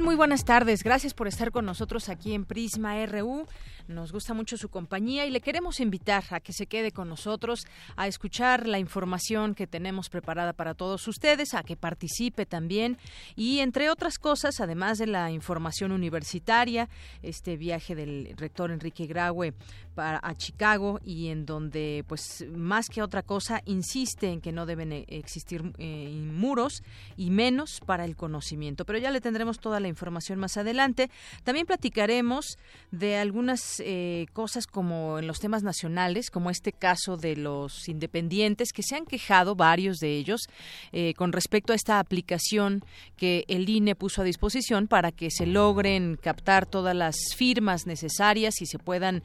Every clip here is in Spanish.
Muy buenas tardes. Gracias por estar con nosotros aquí en Prisma RU. Nos gusta mucho su compañía y le queremos invitar a que se quede con nosotros a escuchar la información que tenemos preparada para todos ustedes, a que participe también y entre otras cosas, además de la información universitaria, este viaje del rector Enrique Graue para a Chicago y en donde pues más que otra cosa insiste en que no deben eh, existir eh, muros y menos para el conocimiento. Pero ya le tendremos toda la información más adelante. También platicaremos de algunas eh, cosas como en los temas nacionales, como este caso de los independientes que se han quejado varios de ellos con respecto a esta aplicación que el INE puso a disposición para que se logren captar todas las firmas necesarias y se puedan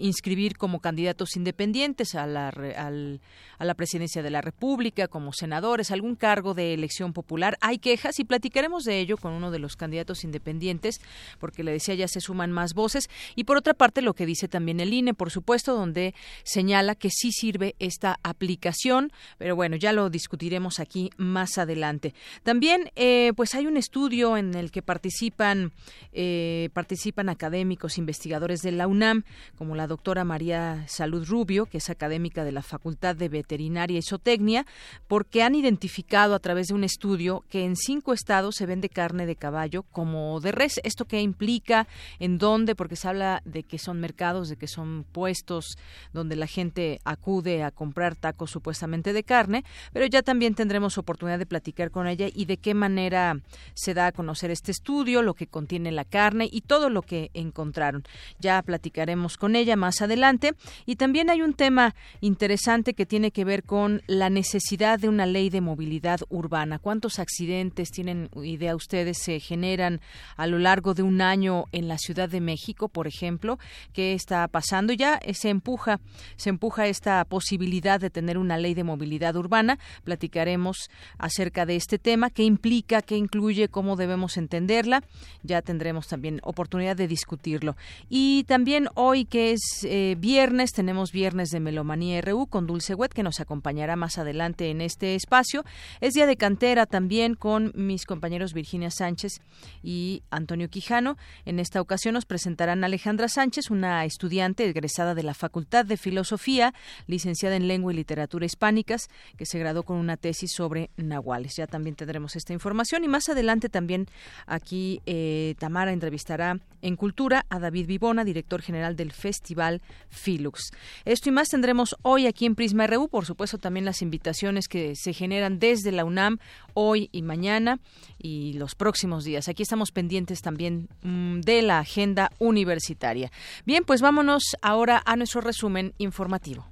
inscribir como candidatos independientes a la, a la presidencia de la República, como senadores, algún cargo de elección popular. Hay quejas y platicaremos de ello con uno de los candidatos independientes, porque le decía ya se suman más voces. Y por otra parte, lo que dice también el INE, por supuesto, donde señala que sí sirve esta aplicación, pero bueno, ya lo discutiremos aquí más adelante. También, eh, pues hay un estudio en el que participan, eh, participan académicos, investigadores de la UNAM, como la doctora María Salud Rubio, que es académica de la Facultad de Veterinaria y Zootecnia, porque han identificado a través de un estudio que en cinco estados se vende carne de caballo como de res. ¿Esto qué implica? ¿En dónde? Porque se habla de que son mercados, de que son puestos donde la gente acude a comprar tacos supuestamente de carne, pero ya también tendremos oportunidad de platicar con ella y de qué manera se da a conocer este estudio, lo que contiene la carne y todo lo que encontraron. Ya platicaremos con ella más adelante. Y también hay un tema interesante que tiene que ver con la necesidad de una ley de movilidad urbana. ¿Cuántos accidentes tienen idea ustedes se generan a lo largo de un año en la Ciudad de México, por ejemplo? ¿Qué está pasando? Ya se empuja, se empuja esta posibilidad de tener una ley de movilidad urbana. Platicaremos acerca de este tema, qué implica, qué incluye, cómo debemos entenderla. Ya tendremos también oportunidad de discutirlo. Y también hoy que es eh, viernes, tenemos viernes de Melomanía RU con Dulce Wet, que nos acompañará más adelante en este espacio. Es día de cantera también con mis compañeros Virginia Sánchez y Antonio Quijano. En esta ocasión nos presentarán Alejandra Sánchez, una estudiante egresada de la Facultad de Filosofía, licenciada en Lengua y Literatura Hispánicas, que se graduó con una tesis sobre nahuales. Ya también tendremos esta información y más adelante también aquí eh, Tamara entrevistará en Cultura a David Vivona, director general del Festival Filux. Esto y más tendremos hoy aquí en Prisma RU, por supuesto también las invitaciones que se generan desde la UNAM hoy y mañana y los próximos días. Aquí estamos pendientes también mm, de la agenda universitaria. Bien, pues vámonos ahora a nuestro resumen informativo.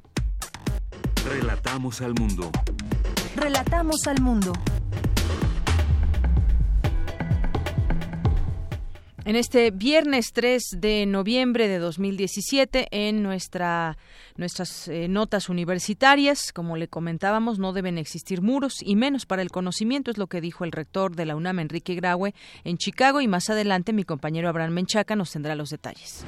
Relatamos al mundo. Relatamos al mundo. En este viernes 3 de noviembre de 2017 en nuestra, nuestras eh, notas universitarias. Como le comentábamos, no deben existir muros y menos para el conocimiento, es lo que dijo el rector de la UNAM, Enrique Graue, en Chicago y más adelante mi compañero Abraham Menchaca nos tendrá los detalles.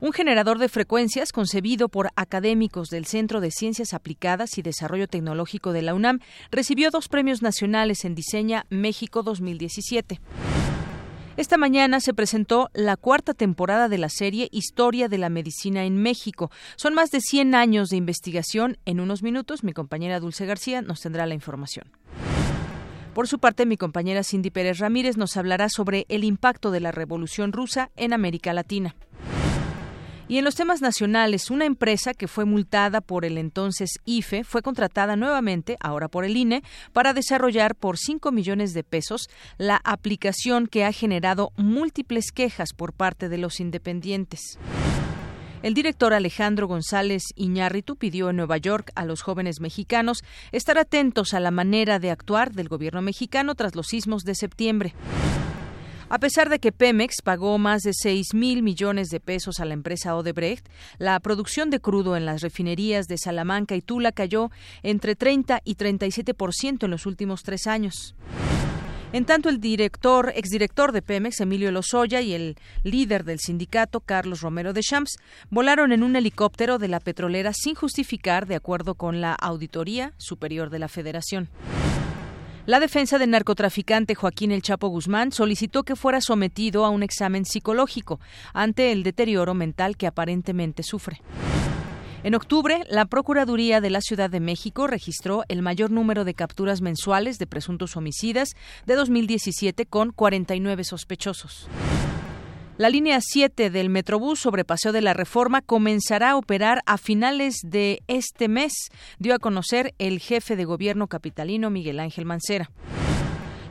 Un generador de frecuencias concebido por académicos del Centro de Ciencias Aplicadas y Desarrollo Tecnológico de la UNAM recibió dos premios nacionales en Diseña México 2017. Esta mañana se presentó la cuarta temporada de la serie Historia de la Medicina en México. Son más de 100 años de investigación. En unos minutos, mi compañera Dulce García nos tendrá la información. Por su parte, mi compañera Cindy Pérez Ramírez nos hablará sobre el impacto de la Revolución Rusa en América Latina. Y en los temas nacionales, una empresa que fue multada por el entonces IFE fue contratada nuevamente, ahora por el INE, para desarrollar por 5 millones de pesos la aplicación que ha generado múltiples quejas por parte de los independientes. El director Alejandro González Iñárritu pidió en Nueva York a los jóvenes mexicanos estar atentos a la manera de actuar del gobierno mexicano tras los sismos de septiembre. A pesar de que Pemex pagó más de 6 mil millones de pesos a la empresa Odebrecht, la producción de crudo en las refinerías de Salamanca y Tula cayó entre 30 y 37 por ciento en los últimos tres años. En tanto, el director, exdirector de Pemex, Emilio Lozoya, y el líder del sindicato, Carlos Romero de Champs, volaron en un helicóptero de la petrolera sin justificar, de acuerdo con la Auditoría Superior de la Federación. La defensa del narcotraficante Joaquín El Chapo Guzmán solicitó que fuera sometido a un examen psicológico ante el deterioro mental que aparentemente sufre. En octubre, la Procuraduría de la Ciudad de México registró el mayor número de capturas mensuales de presuntos homicidas de 2017 con 49 sospechosos. La línea 7 del Metrobús sobre Paseo de la Reforma comenzará a operar a finales de este mes, dio a conocer el jefe de gobierno capitalino Miguel Ángel Mancera.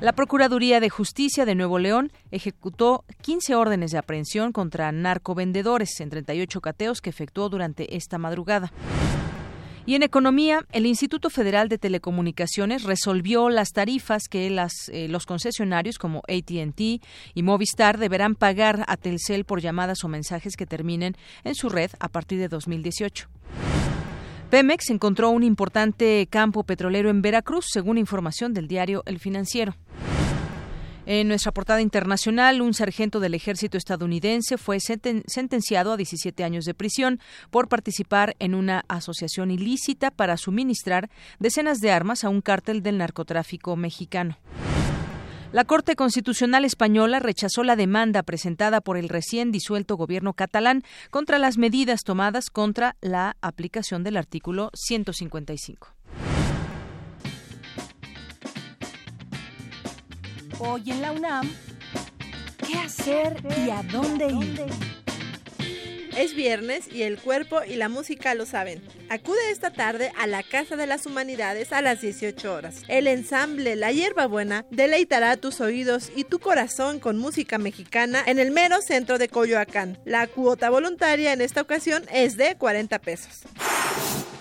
La Procuraduría de Justicia de Nuevo León ejecutó 15 órdenes de aprehensión contra narcovendedores en 38 cateos que efectuó durante esta madrugada. Y en economía, el Instituto Federal de Telecomunicaciones resolvió las tarifas que las, eh, los concesionarios como ATT y Movistar deberán pagar a Telcel por llamadas o mensajes que terminen en su red a partir de 2018. Pemex encontró un importante campo petrolero en Veracruz, según información del diario El Financiero. En nuestra portada internacional, un sargento del ejército estadounidense fue sentenciado a 17 años de prisión por participar en una asociación ilícita para suministrar decenas de armas a un cártel del narcotráfico mexicano. La Corte Constitucional Española rechazó la demanda presentada por el recién disuelto gobierno catalán contra las medidas tomadas contra la aplicación del artículo 155. Hoy en la UNAM, ¿qué hacer y a dónde ir? Es viernes y el cuerpo y la música lo saben. Acude esta tarde a la Casa de las Humanidades a las 18 horas. El ensamble La Hierbabuena deleitará tus oídos y tu corazón con música mexicana en el mero centro de Coyoacán. La cuota voluntaria en esta ocasión es de 40 pesos.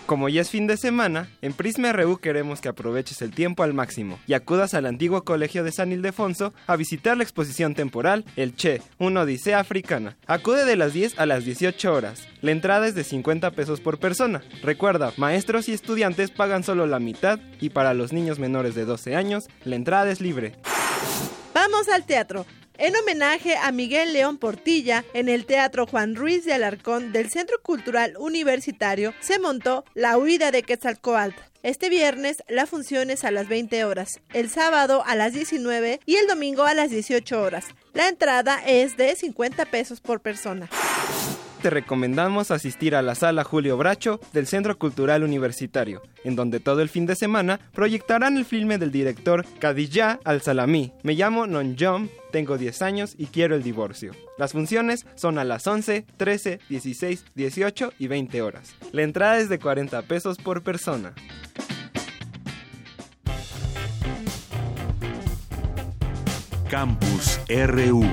Como ya es fin de semana, en Prisma RU queremos que aproveches el tiempo al máximo y acudas al antiguo colegio de San Ildefonso a visitar la exposición temporal El Che, una odisea africana. Acude de las 10 a las 18 horas. La entrada es de 50 pesos por persona. Recuerda, maestros y estudiantes pagan solo la mitad y para los niños menores de 12 años, la entrada es libre. Vamos al teatro. En homenaje a Miguel León Portilla, en el Teatro Juan Ruiz de Alarcón del Centro Cultural Universitario se montó La huida de Quetzalcoatl. Este viernes la función es a las 20 horas, el sábado a las 19 y el domingo a las 18 horas. La entrada es de 50 pesos por persona te recomendamos asistir a la sala Julio Bracho del Centro Cultural Universitario, en donde todo el fin de semana proyectarán el filme del director Kadija Al-Salami. Me llamo Non Jom, tengo 10 años y quiero el divorcio. Las funciones son a las 11, 13, 16, 18 y 20 horas. La entrada es de 40 pesos por persona. Campus RU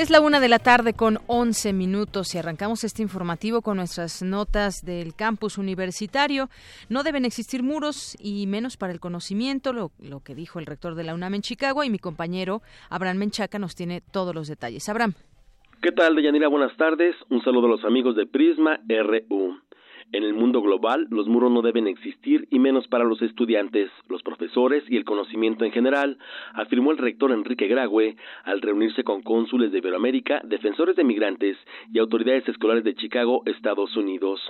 Es la una de la tarde con 11 minutos y arrancamos este informativo con nuestras notas del campus universitario. No deben existir muros y menos para el conocimiento, lo, lo que dijo el rector de la UNAM en Chicago y mi compañero Abraham Menchaca nos tiene todos los detalles. Abraham. ¿Qué tal, Deyanira? Buenas tardes. Un saludo a los amigos de Prisma RU. En el mundo global, los muros no deben existir y menos para los estudiantes, los profesores y el conocimiento en general, afirmó el rector Enrique Graue al reunirse con cónsules de Iberoamérica, defensores de migrantes y autoridades escolares de Chicago, Estados Unidos.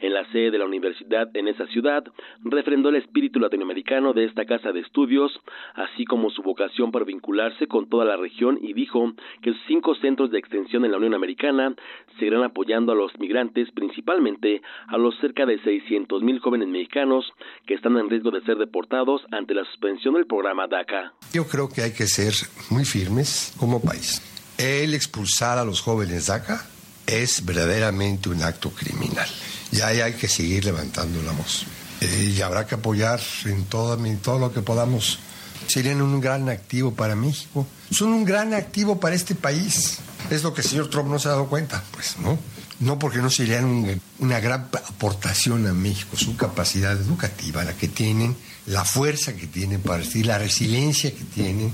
En la sede de la universidad en esa ciudad, refrendó el espíritu latinoamericano de esta casa de estudios, así como su vocación para vincularse con toda la región y dijo que los cinco centros de extensión en la Unión Americana seguirán apoyando a los migrantes, principalmente a los cerca de 600 mil jóvenes mexicanos que están en riesgo de ser deportados ante la suspensión del programa DACA. Yo creo que hay que ser muy firmes como país el expulsar a los jóvenes de acá es verdaderamente un acto criminal. Ya hay que seguir levantando la voz. Eh, y habrá que apoyar en todo, en todo lo que podamos. Serían un gran activo para México. Son un gran activo para este país. Es lo que el señor Trump no se ha dado cuenta, pues, ¿no? No porque no serían una gran aportación a México, su capacidad educativa, la que tienen, la fuerza que tienen para decir, la resiliencia que tienen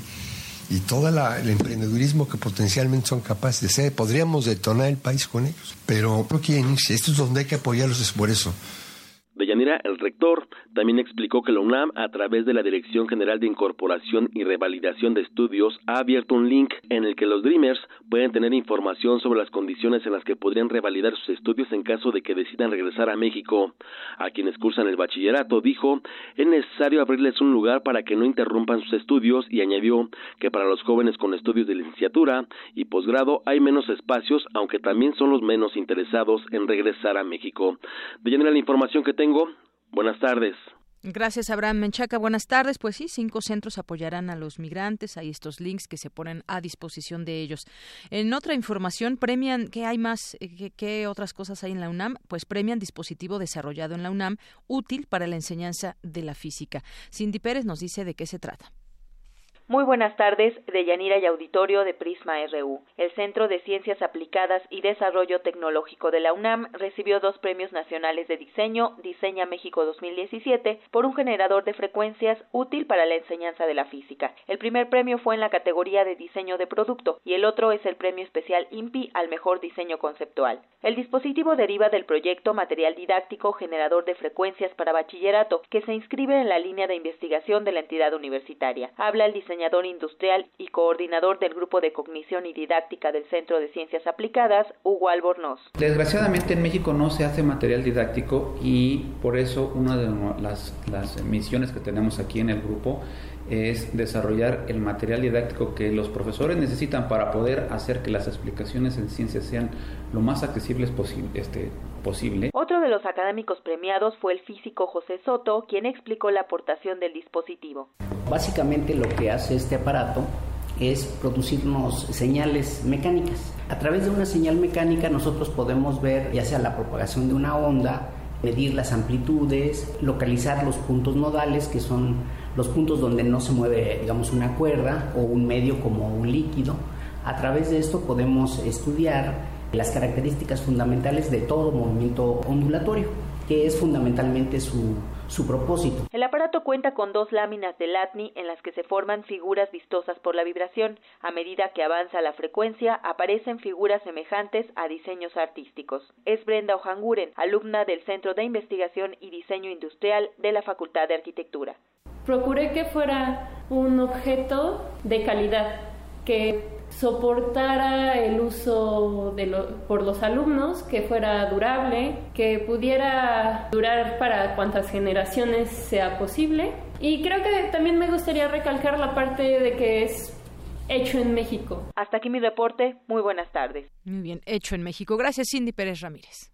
y todo el emprendedurismo que potencialmente son capaces de hacer. Podríamos detonar el país con ellos, pero no quieren irse. Esto es donde hay que apoyarlos, es por eso. Deyanira, el rector, también explicó que la UNAM, a través de la Dirección General de Incorporación y Revalidación de Estudios, ha abierto un link en el que los Dreamers pueden tener información sobre las condiciones en las que podrían revalidar sus estudios en caso de que decidan regresar a México. A quienes cursan el bachillerato, dijo, es necesario abrirles un lugar para que no interrumpan sus estudios y añadió que para los jóvenes con estudios de licenciatura y posgrado hay menos espacios, aunque también son los menos interesados en regresar a México. Deyanira, la información que tengo. Buenas tardes. Gracias, Abraham Menchaca. Buenas tardes. Pues sí, cinco centros apoyarán a los migrantes. Hay estos links que se ponen a disposición de ellos. En otra información, premian, ¿qué hay más? ¿Qué, qué otras cosas hay en la UNAM? Pues premian dispositivo desarrollado en la UNAM útil para la enseñanza de la física. Cindy Pérez nos dice de qué se trata. Muy buenas tardes, de Yanira y Auditorio de Prisma RU. El Centro de Ciencias Aplicadas y Desarrollo Tecnológico de la UNAM recibió dos premios nacionales de diseño, Diseña México 2017, por un generador de frecuencias útil para la enseñanza de la física. El primer premio fue en la categoría de diseño de producto y el otro es el premio especial INPI al mejor diseño conceptual. El dispositivo deriva del proyecto Material Didáctico Generador de Frecuencias para Bachillerato, que se inscribe en la línea de investigación de la entidad universitaria. Habla el diseñador industrial y coordinador del Grupo de Cognición y Didáctica del Centro de Ciencias Aplicadas, Hugo Albornoz. Desgraciadamente en México no se hace material didáctico y por eso una de las, las misiones que tenemos aquí en el grupo es desarrollar el material didáctico que los profesores necesitan para poder hacer que las explicaciones en ciencia sean lo más accesibles posible, este, posible. Otro de los académicos premiados fue el físico José Soto, quien explicó la aportación del dispositivo. Básicamente lo que hace este aparato es producirnos señales mecánicas. A través de una señal mecánica nosotros podemos ver ya sea la propagación de una onda, medir las amplitudes, localizar los puntos nodales, que son los puntos donde no se mueve, digamos, una cuerda o un medio como un líquido. A través de esto podemos estudiar las características fundamentales de todo movimiento ondulatorio, que es fundamentalmente su, su propósito. El aparato cuenta con dos láminas de LATNI en las que se forman figuras vistosas por la vibración. A medida que avanza la frecuencia, aparecen figuras semejantes a diseños artísticos. Es Brenda Ojanguren, alumna del Centro de Investigación y Diseño Industrial de la Facultad de Arquitectura. Procuré que fuera un objeto de calidad, que soportara el uso de por los alumnos, que fuera durable, que pudiera durar para cuantas generaciones sea posible. Y creo que también me gustaría recalcar la parte de que es hecho en México. Hasta aquí mi reporte. Muy buenas tardes. Muy bien, hecho en México. Gracias, Cindy Pérez Ramírez.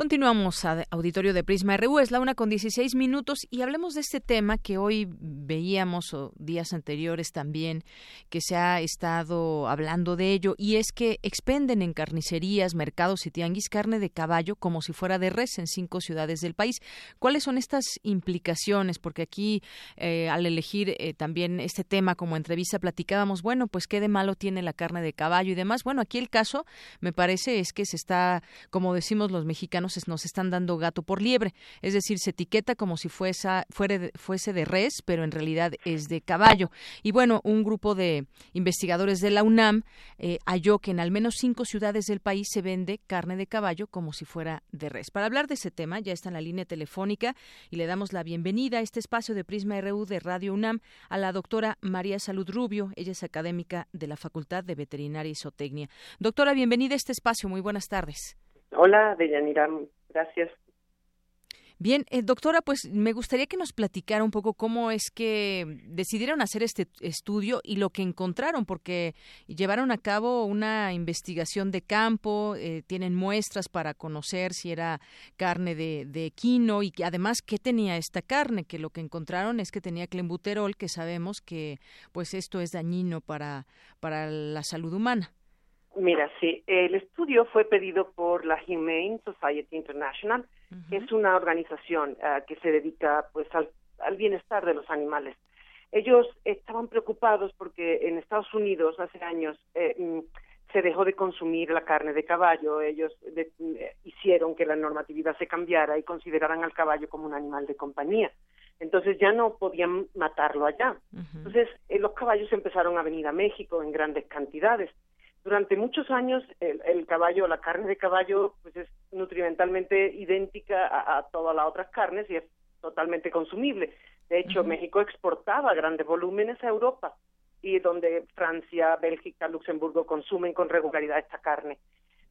Continuamos a auditorio de Prisma RU, es la una con 16 minutos y hablemos de este tema que hoy veíamos o días anteriores también que se ha estado hablando de ello y es que expenden en carnicerías, mercados y tianguis carne de caballo como si fuera de res en cinco ciudades del país. ¿Cuáles son estas implicaciones? Porque aquí eh, al elegir eh, también este tema como entrevista platicábamos, bueno, pues qué de malo tiene la carne de caballo y demás. Bueno, aquí el caso me parece es que se está, como decimos los mexicanos, nos están dando gato por liebre, es decir, se etiqueta como si fuese, fuese de res, pero en realidad es de caballo. Y bueno, un grupo de investigadores de la UNAM eh, halló que en al menos cinco ciudades del país se vende carne de caballo como si fuera de res. Para hablar de ese tema, ya está en la línea telefónica y le damos la bienvenida a este espacio de Prisma RU de Radio UNAM a la doctora María Salud Rubio. Ella es académica de la Facultad de Veterinaria y Zootecnia. Doctora, bienvenida a este espacio. Muy buenas tardes. Hola, Deyanira, gracias. Bien, eh, doctora, pues me gustaría que nos platicara un poco cómo es que decidieron hacer este estudio y lo que encontraron, porque llevaron a cabo una investigación de campo, eh, tienen muestras para conocer si era carne de, de equino y que además qué tenía esta carne, que lo que encontraron es que tenía clenbuterol, que sabemos que pues esto es dañino para, para la salud humana. Mira, sí, el estudio fue pedido por la Humane Society International, que es una organización uh, que se dedica pues al, al, bienestar de los animales. Ellos estaban preocupados porque en Estados Unidos hace años eh, mm, se dejó de consumir la carne de caballo. Ellos de, eh, hicieron que la normatividad se cambiara y consideraran al caballo como un animal de compañía. Entonces ya no podían matarlo allá. Uh -huh. Entonces eh, los caballos empezaron a venir a México en grandes cantidades durante muchos años el, el, caballo, la carne de caballo, pues es nutrimentalmente idéntica a, a todas las otras carnes y es totalmente consumible. De hecho, uh -huh. México exportaba grandes volúmenes a Europa y donde Francia, Bélgica, Luxemburgo consumen con regularidad esta carne.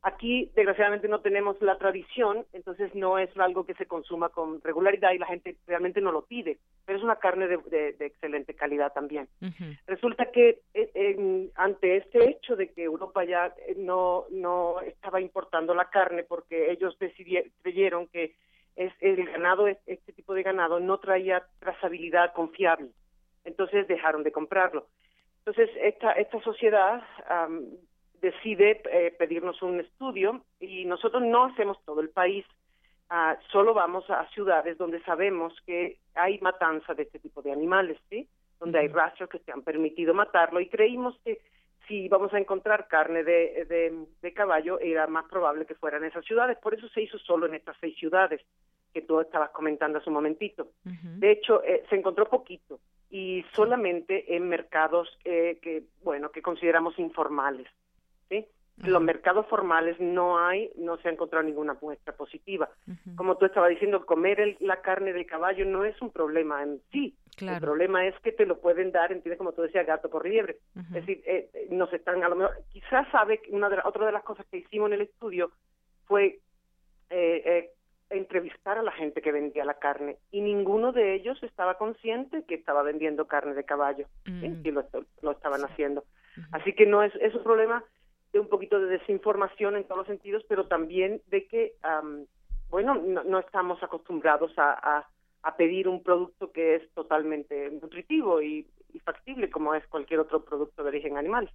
Aquí, desgraciadamente, no tenemos la tradición, entonces no es algo que se consuma con regularidad y la gente realmente no lo pide, pero es una carne de, de, de excelente calidad también. Uh -huh. Resulta que eh, eh, ante este hecho de que Europa ya no, no estaba importando la carne porque ellos decidieron, creyeron que es, el ganado, este tipo de ganado, no traía trazabilidad confiable, entonces dejaron de comprarlo. Entonces, esta, esta sociedad um, decide eh, pedirnos un estudio y nosotros no hacemos todo el país, uh, solo vamos a ciudades donde sabemos que hay matanza de este tipo de animales, ¿sí? Donde hay rastros que se han permitido matarlo y creímos que si vamos a encontrar carne de, de, de caballo era más probable que fueran esas ciudades, por eso se hizo solo en estas seis ciudades que tú estabas comentando hace un momentito. Uh -huh. De hecho, eh, se encontró poquito y solamente en mercados eh, que, bueno, que consideramos informales. ¿Sí? Uh -huh. Los mercados formales no hay, no se ha encontrado ninguna muestra positiva. Uh -huh. Como tú estabas diciendo, comer el, la carne de caballo no es un problema en sí. Claro. El problema es que te lo pueden dar, entiendes, como tú decías, gato por liebre. Uh -huh. Es decir, eh, eh, nos están, a lo mejor, quizás sabe, una de la, otra de las cosas que hicimos en el estudio fue eh, eh, entrevistar a la gente que vendía la carne y ninguno de ellos estaba consciente que estaba vendiendo carne de caballo mm. ¿sí? y lo, lo estaban haciendo. Así que no es, es un problema de un poquito de desinformación en todos los sentidos, pero también de que, um, bueno, no, no, estamos acostumbrados a, a, pedir un producto que es totalmente nutritivo y, y factible como es cualquier otro producto de origen animal.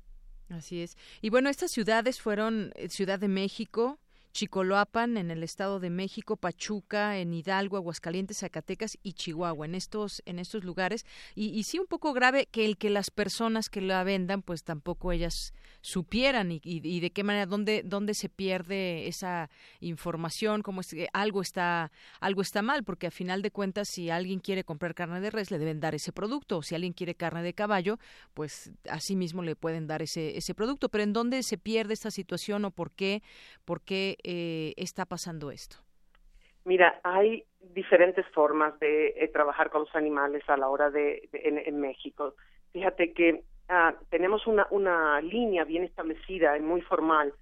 Así es. Y bueno, estas ciudades fueron eh, Ciudad de México, Chicoloapan en el Estado de México, Pachuca en Hidalgo, Aguascalientes, Zacatecas y Chihuahua, en estos, en estos lugares. Y, y, sí un poco grave que el que las personas que la vendan, pues tampoco ellas supieran y, y, y de qué manera, dónde, dónde se pierde esa información, como es que algo está, algo está mal, porque a final de cuentas, si alguien quiere comprar carne de res, le deben dar ese producto, o si alguien quiere carne de caballo, pues así mismo le pueden dar ese, ese producto. Pero ¿en dónde se pierde esta situación o por qué? ¿Por qué eh, está pasando esto? Mira, hay diferentes formas de eh, trabajar con los animales a la hora de, de en, en, México. Fíjate que ah, tenemos una, una línea bien establecida y muy formal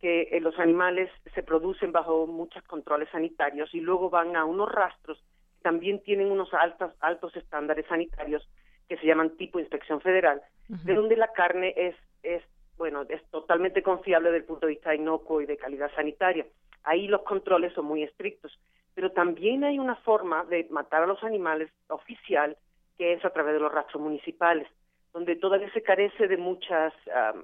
que eh, los animales se producen bajo muchos controles sanitarios y luego van a unos rastros que también tienen unos altos, altos estándares sanitarios que se llaman tipo inspección federal, uh -huh. de donde la carne es, es bueno, es totalmente confiable desde el punto de vista inocuo y de calidad sanitaria. Ahí los controles son muy estrictos, pero también hay una forma de matar a los animales oficial que es a través de los rastros municipales, donde todavía se carece de muchas um,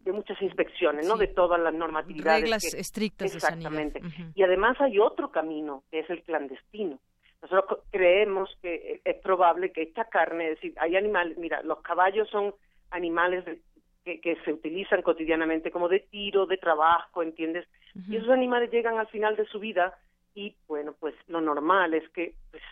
de muchas inspecciones, ¿no? De todas las normatividades. Reglas que, estrictas Exactamente. De uh -huh. Y además hay otro camino, que es el clandestino. Nosotros creemos que es probable que esta carne, es decir, hay animales, mira, los caballos son animales de, que, que, se utilizan cotidianamente como de tiro, de trabajo, ¿entiendes? Uh -huh. Y esos animales llegan al final de su vida y, bueno, pues lo normal es que pues,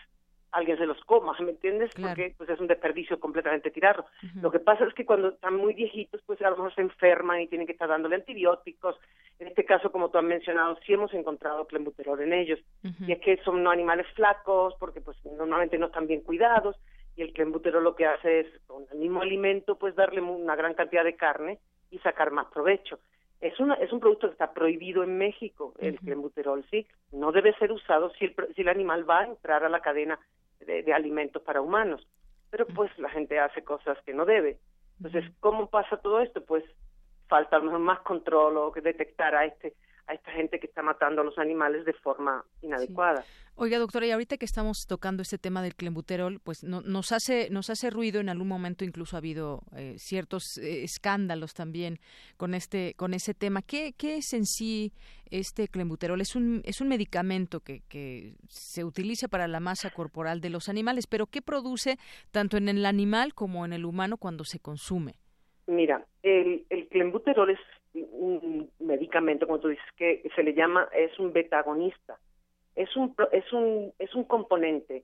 alguien se los coma, ¿me entiendes? Claro. Porque pues es un desperdicio completamente tirarlo. Uh -huh. Lo que pasa es que cuando están muy viejitos, pues a lo mejor se enferman y tienen que estar dándole antibióticos. En este caso, como tú has mencionado, sí hemos encontrado clenbuterol en ellos. Uh -huh. Y es que son animales flacos, porque pues normalmente no están bien cuidados, y el clenbuterol lo que hace es, con el mismo alimento, pues darle una gran cantidad de carne y sacar más provecho. es, una, es un producto que está prohibido en México, el clenbuterol, sí. No debe ser usado si el, si el animal va a entrar a la cadena de, alimentos para humanos. Pero pues la gente hace cosas que no debe. Entonces, ¿cómo pasa todo esto? Pues falta a lo mejor más control o que detectar a este a esta gente que está matando a los animales de forma inadecuada. Oiga, doctora, y ahorita que estamos tocando este tema del clenbuterol, pues no, nos hace nos hace ruido. En algún momento incluso ha habido eh, ciertos eh, escándalos también con este con ese tema. ¿Qué, ¿Qué es en sí este clenbuterol? Es un es un medicamento que, que se utiliza para la masa corporal de los animales, pero ¿qué produce tanto en el animal como en el humano cuando se consume? Mira, el, el clenbuterol es un medicamento, como tú dices, que se le llama, es un betagonista. Es un, es un, es un componente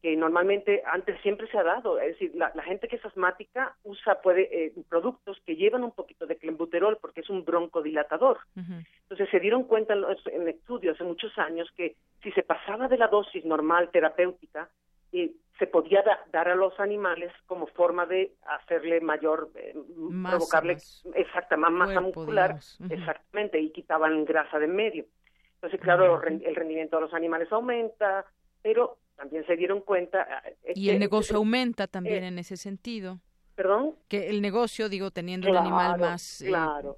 que normalmente antes siempre se ha dado, es decir, la, gente que es asmática usa puede eh, productos que llevan un poquito de clenbuterol porque es un broncodilatador. Entonces se dieron cuenta en, en estudios hace muchos años que si se pasaba de la dosis normal terapéutica, y se podía dar a los animales como forma de hacerle mayor, eh, provocarle exacta, más masa muscular, exactamente, y quitaban grasa de en medio. Entonces, claro, el rendimiento de los animales aumenta, pero también se dieron cuenta... Eh, y el negocio aumenta también eh, en ese sentido. ¿Perdón? Que el negocio, digo, teniendo un animal más,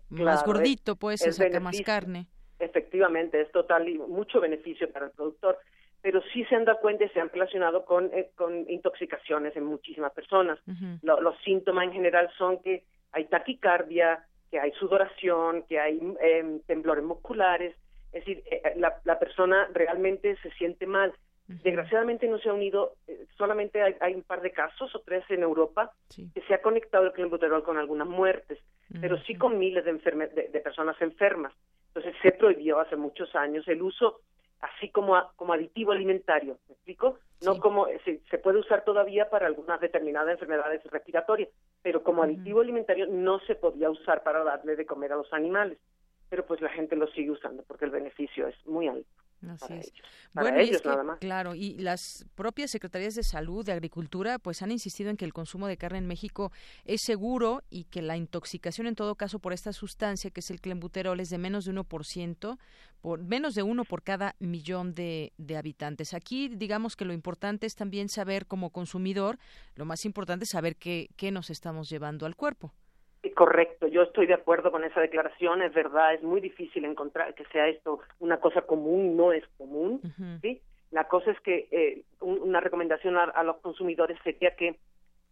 más gordito, pues se saca más carne. Efectivamente, es total y mucho beneficio para el productor pero sí se han dado cuenta y se han relacionado con, eh, con intoxicaciones en muchísimas personas. los síntomas en general son que hay taquicardia, que hay sudoración, que hay em, temblores musculares, es decir, eh, eh, la, la, persona realmente se siente mal. Desgraciadamente no se ha unido, solamente hay, un par de casos o tres en Europa que se ha conectado el clenbuterol con algunas muertes, pero sí con miles de, de, de personas enfermas. Entonces se prohibió hace muchos años el uso así como, como aditivo alimentario, ¿me explico? No como, se, se, puede usar todavía para algunas determinadas enfermedades respiratorias, pero como aditivo alimentario no se podía usar para darle de comer a los animales. Pero pues la gente lo sigue usando porque el beneficio es muy alto. Así es. bueno, nada más. claro, y las propias secretarías de salud, de agricultura, pues han insistido en que el consumo de carne en México es seguro y que la intoxicación en todo caso por esta sustancia que es el clenbuterol es de menos de 1%, por menos de uno por cada millón de, de habitantes. Aquí digamos que lo importante es también saber como consumidor, lo más importante es saber qué, qué nos estamos llevando al cuerpo. Correcto, yo estoy de acuerdo con esa declaración, es verdad, es muy difícil encontrar que sea esto una cosa común, no es común, ¿sí? La cosa es que eh, una recomendación a, los consumidores sería que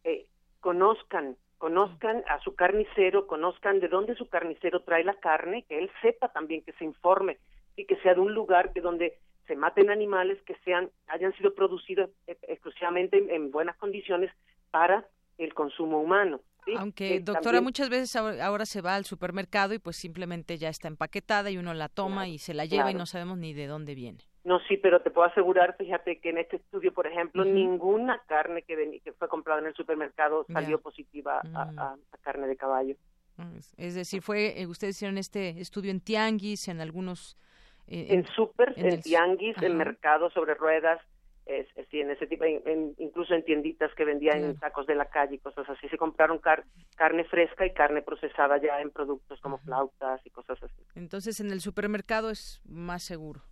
eh, conozcan, conozcan a su carnicero, conozcan de dónde su carnicero trae la carne, que él sepa también que se informe y que sea de un lugar de donde se maten animales que sean hayan sido producidos eh, exclusivamente en buenas condiciones para el consumo humano. Aunque, doctora, muchas veces ahora se va al supermercado y pues simplemente ya está empaquetada y uno la toma y se la lleva y no sabemos ni de dónde viene. No, sí, pero te puedo asegurar, fíjate que en este estudio, por ejemplo, ninguna carne que, que fue comprada en el supermercado salió positiva mm. a, carne de caballo. Mm, es decir, fue eh, ustedes hicieron este estudio en tianguis, en algunos... Eh, en, super, en, tianguis, en mercados sobre ruedas, es, en ese tipo, incluso en tienditas que vendían tacos de la calle y cosas así, se compraron carne fresca y carne procesada ya en productos como flautas y cosas así. Entonces, en el supermercado es más seguro.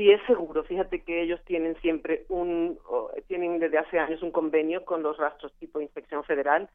Sí, es seguro. Fíjate que ellos tienen siempre un, tienen desde hace años un convenio con los rastros tipo inspección federal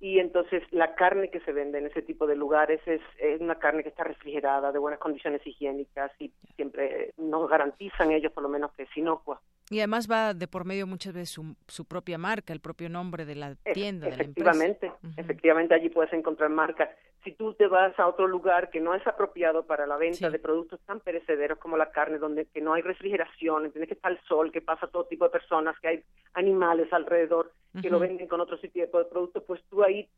y entonces la carne que se vende en ese tipo de lugares es, es, una carne que está refrigerada, de buenas condiciones higiénicas y siempre nos garantizan ellos por lo menos que es inocua. Y además va de por medio muchas veces su, su propia marca, el propio nombre de la tienda. efectivamente, de la empresa. efectivamente allí puedes encontrar marca. Si tú te vas a otro lugar que no es apropiado para la venta de productos tan perecederos como la carne, donde que no hay refrigeración, tiene que estar el sol, que pasa todo tipo de personas, que hay animales alrededor que lo venden con otro tipo de productos, pues tú ahí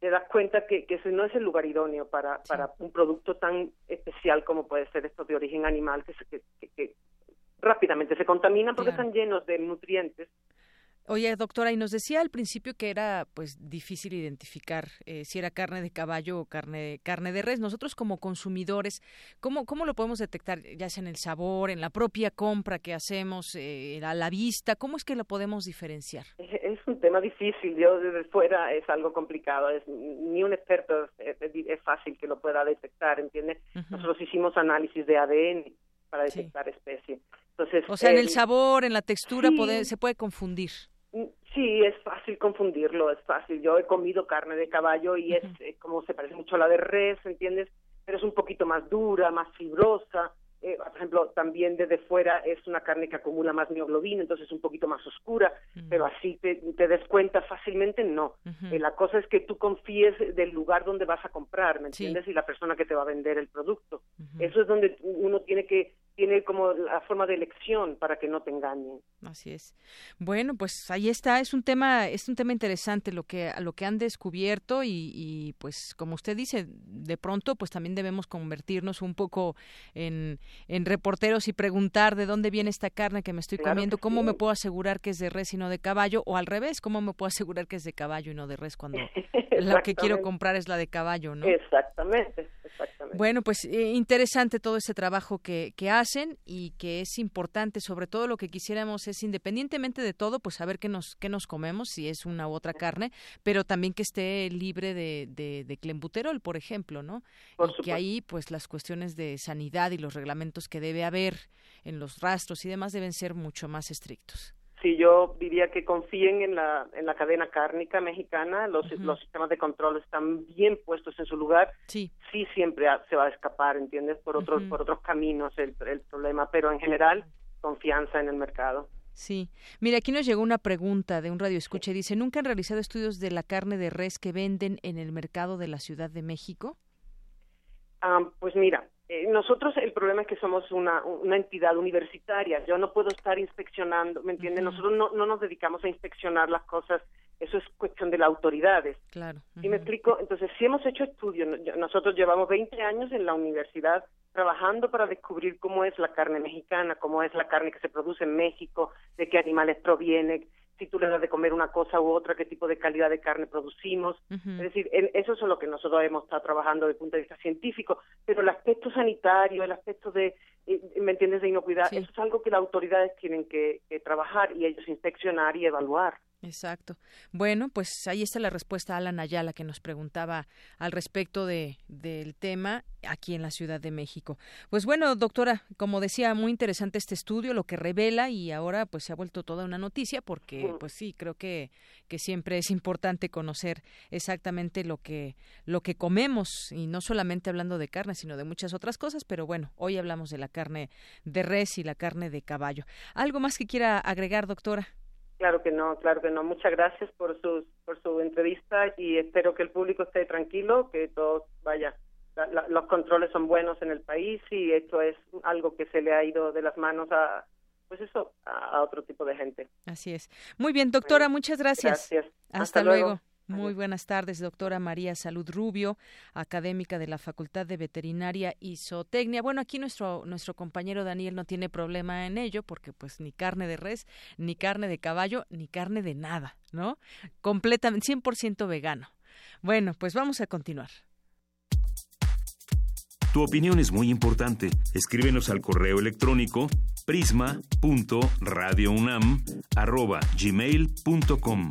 te das cuenta que, que ese no es el lugar idóneo para, para un producto tan especial como puede ser esto de origen animal, que, que, que rápidamente se contaminan porque están llenos de nutrientes Oye, doctora, y nos decía al principio que era pues difícil identificar eh, si era carne de caballo o carne, carne de res. Nosotros como consumidores, ¿cómo, ¿cómo lo podemos detectar? Ya sea en el sabor, en la propia compra que hacemos, eh, a la vista, ¿cómo es que lo podemos diferenciar? Es un tema difícil, yo desde fuera es algo complicado, es, ni un experto es, fácil que lo pueda detectar, ¿entiendes? Nosotros hicimos análisis de ADN para detectar especie. Entonces, o sea, en el sabor, en la textura, se puede confundir. Sí, es fácil confundirlo, es fácil. Yo he comido carne de caballo y es como se parece mucho a la de res, ¿entiendes? Pero es un poquito más dura, más fibrosa. Eh, por ejemplo, también desde fuera es una carne que acumula más mioglobina, entonces es un poquito más oscura, pero así te, te des cuenta fácilmente, no. Eh, la cosa es que tú confíes del lugar donde vas a comprar, ¿me entiendes? Y la persona que te va a vender el producto. Eso es donde uno tiene que tiene como la forma de elección para que no te engañen. Así es. Bueno, pues ahí está, es un tema es un tema interesante lo que lo que han descubierto y, y, pues como usted dice, de pronto pues también debemos convertirnos un poco en, en reporteros y preguntar de dónde viene esta carne que me estoy comiendo, cómo me puedo asegurar que es de res y no de caballo o al revés, cómo me puedo asegurar que es de caballo y no de res cuando la que quiero comprar es la de caballo, ¿no? Exactamente. Bueno, pues eh, interesante todo ese trabajo que, que hacen y que es importante, sobre todo lo que quisiéramos es, independientemente de todo, pues saber qué nos, qué nos comemos, si es una u otra carne, pero también que esté libre de, de, de clembuterol, por ejemplo, ¿no? y que ahí, pues las cuestiones de sanidad y los reglamentos que debe haber en los rastros y demás deben ser mucho más estrictos. Sí, yo diría que confíen en la, en la cadena cárnica mexicana, los, los sistemas de control están bien puestos en su lugar. Sí. Sí, siempre se va a escapar, ¿entiendes? Por otros, por otros caminos el, el problema, pero en general, confianza en el mercado. Sí. Mira, aquí nos llegó una pregunta de un radio escucha y dice, ¿nunca han realizado estudios de la carne de res que venden en el mercado de la Ciudad de México? Ah, pues mira, eh, nosotros el problema es que somos una, una entidad universitaria. Yo no puedo estar inspeccionando, ¿me entiendes? Nosotros no, no nos dedicamos a inspeccionar las cosas. Eso es cuestión de las autoridades. Claro. ¿Sí me explico? Entonces, si hemos hecho estudios, nosotros llevamos 20 años en la universidad trabajando para descubrir cómo es la carne mexicana, cómo es la carne que se produce en México, de qué animales proviene, si tú das de comer una cosa u otra, qué tipo de calidad de carne producimos. Es decir, eso es lo que nosotros hemos estado trabajando desde el punto de vista científico, pero el aspecto sanitario, el aspecto de, eh, ¿me entiendes?, de inocuidad, eso es algo que las autoridades tienen que trabajar y ellos inspeccionar y evaluar. Exacto. Bueno, pues ahí está la respuesta a Alan Ayala que nos preguntaba al respecto de, del tema aquí en la Ciudad de México. Pues bueno, doctora, como decía, muy interesante este estudio, lo que revela y ahora pues se ha vuelto toda una noticia porque pues sí, creo que, que siempre es importante conocer exactamente lo que, lo que comemos y no solamente hablando de carne, sino de muchas otras cosas, pero bueno, hoy hablamos de la carne de res y la carne de caballo. ¿Algo más que quiera agregar, doctora? Claro que no, claro que no. Muchas gracias por su, por su entrevista y espero que el público esté tranquilo, que todo vaya. los controles son buenos en el país y esto es algo que se le ha ido de las manos a, pues eso, a, otro tipo de gente. Así es. Muy bien, doctora, muchas gracias. Gracias. Hasta, luego. Muy buenas tardes, doctora María Salud Rubio, académica de la Facultad de Veterinaria y Zootecnia. Bueno, aquí nuestro nuestro compañero Daniel no tiene problema en ello porque pues ni carne de res, ni carne de caballo, ni carne de nada, ¿no? Completamente 100% vegano. Bueno, pues vamos a continuar. Tu opinión es muy importante. Escríbenos al correo electrónico prisma.radiounam@gmail.com.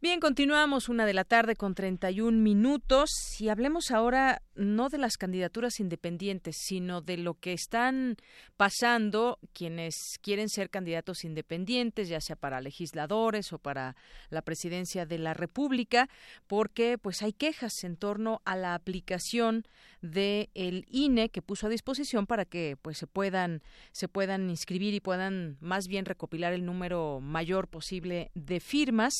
Bien, continuamos una de la tarde con 31 minutos y hablemos ahora no de las candidaturas independientes, sino de lo que están pasando quienes quieren ser candidatos independientes, ya sea para legisladores o para la presidencia de la República, porque pues hay quejas en torno a la aplicación de el INE que puso a disposición para que pues se puedan se puedan inscribir y puedan más bien recopilar el número mayor posible de firmas.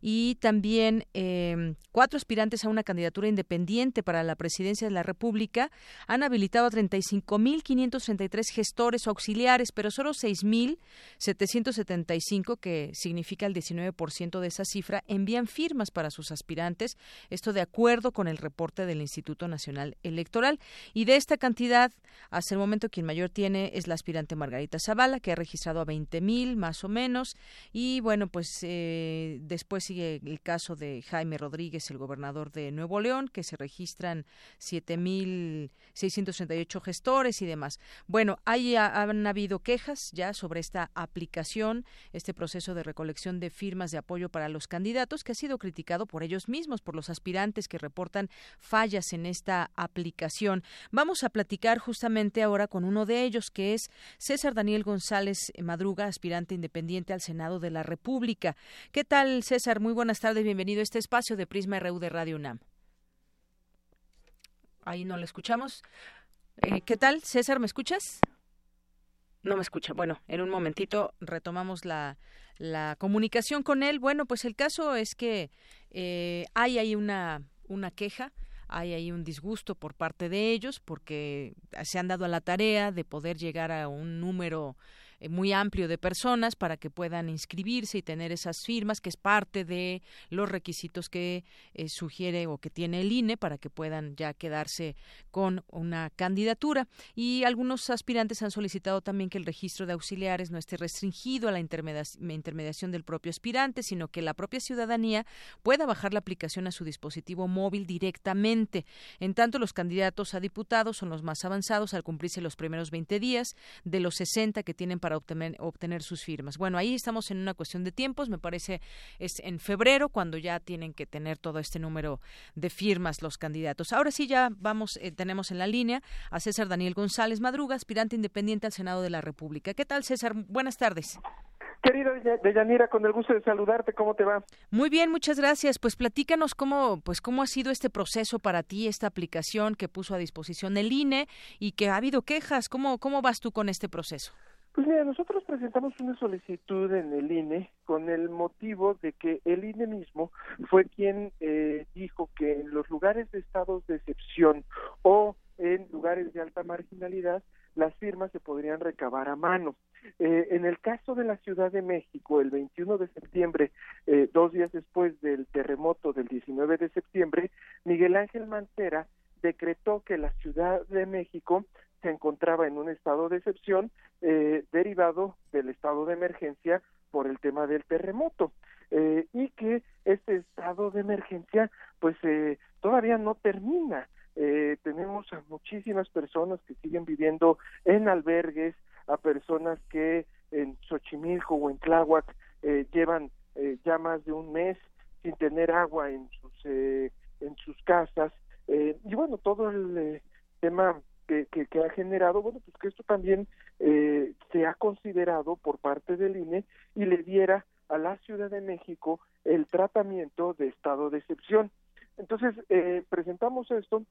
Y y también eh, cuatro aspirantes a una candidatura independiente para la presidencia de la República han habilitado a 35.533 gestores auxiliares, pero solo 6.775, que significa el 19% de esa cifra, envían firmas para sus aspirantes, esto de acuerdo con el reporte del Instituto Nacional Electoral. Y de esta cantidad, hasta el momento quien mayor tiene es la aspirante Margarita Zavala, que ha registrado a 20.000 más o menos, y bueno, pues eh, después sigue el caso de Jaime Rodríguez, el gobernador de Nuevo León, que se registran 7.638 gestores y demás. Bueno, hay, han habido quejas ya sobre esta aplicación, este proceso de recolección de firmas de apoyo para los candidatos, que ha sido criticado por ellos mismos, por los aspirantes que reportan fallas en esta aplicación. Vamos a platicar justamente ahora con uno de ellos, que es César Daniel González Madruga, aspirante independiente al Senado de la República. ¿Qué tal, César? Muy tardes, bienvenido a este espacio de Prisma RU de Radio UNAM. Ahí no lo escuchamos. Eh, ¿Qué tal, César? ¿Me escuchas? No me escucha. Bueno, en un momentito retomamos la, la comunicación con él. Bueno, pues el caso es que eh, hay ahí una, una queja hay ahí un disgusto por parte de ellos porque se han dado a la tarea de poder llegar a un número eh, muy amplio de personas para que puedan inscribirse y tener esas firmas, que es parte de los requisitos que eh, sugiere o que tiene el INE para que puedan ya quedarse con una candidatura. Y algunos aspirantes han solicitado también que el registro de auxiliares no esté restringido a la intermediación del propio aspirante, sino que la propia ciudadanía pueda bajar la aplicación a su dispositivo móvil directamente. En tanto, los candidatos a diputados son los más avanzados al cumplirse los primeros 20 días de los 60 que tienen para obtener, obtener sus firmas. Bueno, ahí estamos en una cuestión de tiempos, me parece es en febrero cuando ya tienen que tener todo este número de firmas los candidatos. Ahora sí ya vamos, eh, tenemos en la línea a César Daniel González Madruga, aspirante independiente al Senado de la República. ¿Qué tal, César? Buenas tardes. Querida Deyanira, con el gusto de saludarte, ¿cómo te va? Muy bien, muchas gracias. Pues platícanos cómo, pues cómo ha sido este proceso para ti, esta aplicación que puso a disposición el INE y que ha habido quejas. ¿Cómo, cómo vas tú con este proceso? Pues mira, nosotros presentamos una solicitud en el INE con el motivo de que el INE mismo fue quien eh, dijo que en los lugares de estados de excepción o en lugares de alta marginalidad las firmas se podrían recabar a mano. Eh, en el caso de la Ciudad de México, el 21 de septiembre, eh, dos días después del terremoto del 19 de septiembre, Miguel Ángel Mancera decretó que la Ciudad de México se encontraba en un estado de excepción eh, derivado del estado de emergencia por el tema del terremoto. Eh, y que este estado de emergencia pues eh, todavía no termina. Tenemos a muchísimas personas que siguen viviendo en albergues a personas que en Xochimilco o en Tláhuac llevan ya más de un mes sin tener agua en sus en sus casas. Y bueno todo el tema que, que, ha generado, bueno, pues que esto también eh, se ha considerado por parte del INE y le diera a la Ciudad de México el tratamiento de estado de excepción. Entonces, eh, presentamos esto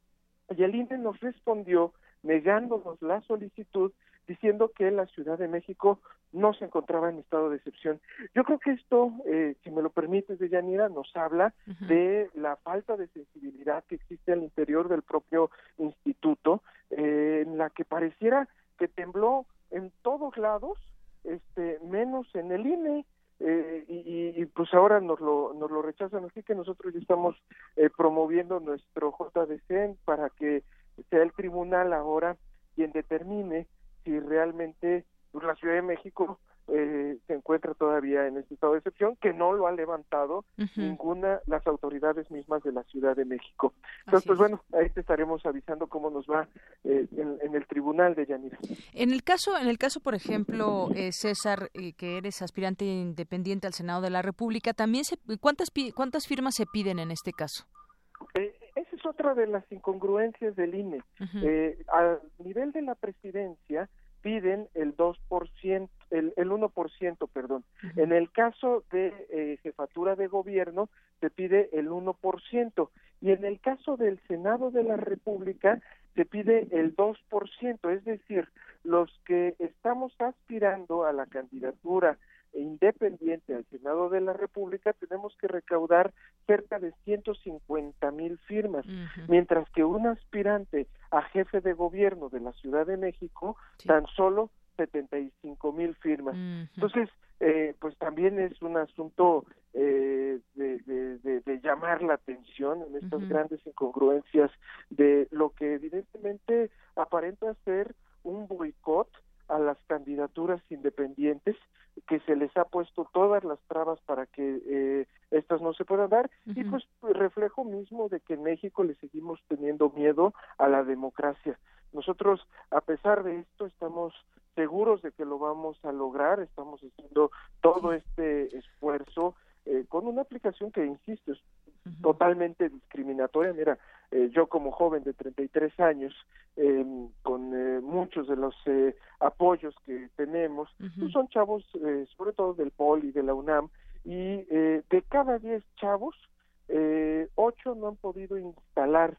y el INE nos respondió negándonos la solicitud diciendo que la Ciudad de México no se encontraba en estado de excepción. Yo creo que esto, eh, si me lo permites, Deyanira, nos habla de la falta de sensibilidad que existe al interior del propio instituto, eh, en la que pareciera que tembló en todos lados, este, menos en el INE. Eh, y, pues ahora nos lo, nos lo rechazan, así que nosotros ya estamos promoviendo nuestro JDC para que sea el tribunal ahora quien determine si realmente pues, la Ciudad de México eh, se encuentra todavía en este estado de excepción que no lo ha levantado ninguna las autoridades mismas de la Ciudad de México. Entonces, pues bueno, ahí te estaremos avisando cómo nos va eh, en, el tribunal de Yanira. En el caso, en el caso, por ejemplo, eh, César, que eres aspirante independiente al Senado de la República, también se, cuántas cuántas firmas se piden en este caso. Otra de las incongruencias del INE. a nivel de la presidencia piden el 2%, el, el 1%, perdón. En el caso de eh, jefatura de gobierno se pide el 1% y en el caso del Senado de la República se pide el 2%, es decir, los que estamos aspirando a la candidatura independiente al Senado de la República, tenemos que recaudar cerca de 150 mil firmas, mientras que un aspirante a jefe de gobierno de la Ciudad de México tan solo 75 mil firmas. Entonces, eh, pues también es un asunto eh, de, llamar la atención en estas grandes incongruencias de lo que evidentemente aparenta ser un boicot a las candidaturas independientes que se les ha puesto todas las trabas para que eh, estas no se puedan dar. Y pues reflejo mismo de que en México le seguimos teniendo miedo a la democracia. Nosotros, a pesar de esto, estamos seguros de que lo vamos a lograr, estamos haciendo todo este esfuerzo eh, con una aplicación que, insisto, es totalmente discriminatoria. Mira, eh, yo como joven de 33 años, eh, con eh, muchos de los eh, apoyos que tenemos, pues son chavos, eh, sobre todo del POL y de la UNAM, y de cada 10 chavos, eh, 8 no han podido instalar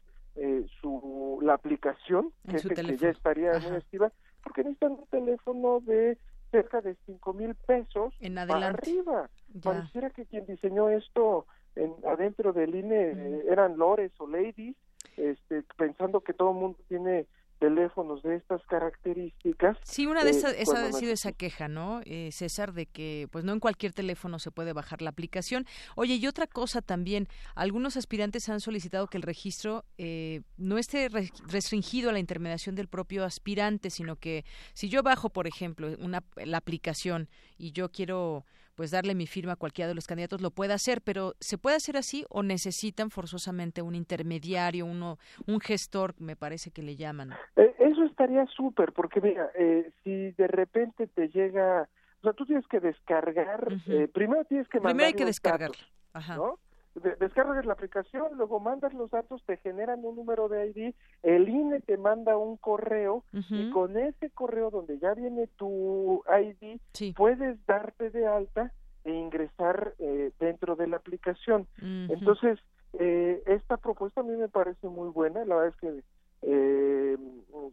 su la aplicación, que, ya estaría muy activa, porque necesitan un teléfono de cerca de cinco mil pesos en para arriba. Pareciera que quien diseñó esto en, adentro del INE eh, eran lores o ladies, este, pensando que todo el mundo tiene teléfonos de estas características. Sí, una de eh, esas esa ha sido esa queja, ¿no, eh, César, de que pues no en cualquier teléfono se puede bajar la aplicación. Oye, y otra cosa también, algunos aspirantes han solicitado que el registro eh, no esté restringido a la intermediación del propio aspirante, sino que si yo bajo, por ejemplo, una, la aplicación y yo quiero pues darle mi firma a cualquiera de los candidatos lo puede hacer, pero ¿se puede hacer así o necesitan forzosamente un intermediario, uno, un gestor, me parece que le llaman? Eh, eso estaría súper, porque mira, eh, si de repente te llega, o sea, tú tienes que descargar, eh, primero tienes que mandar Primero hay que descargar, Ajá. ¿no? Descargas la aplicación, luego mandas los datos, te generan un número de ID, el INE te manda un correo y con ese correo donde ya viene tu ID puedes darte de alta e ingresar eh, dentro de la aplicación. Entonces, eh, esta propuesta a mí me parece muy buena, la verdad es que eh,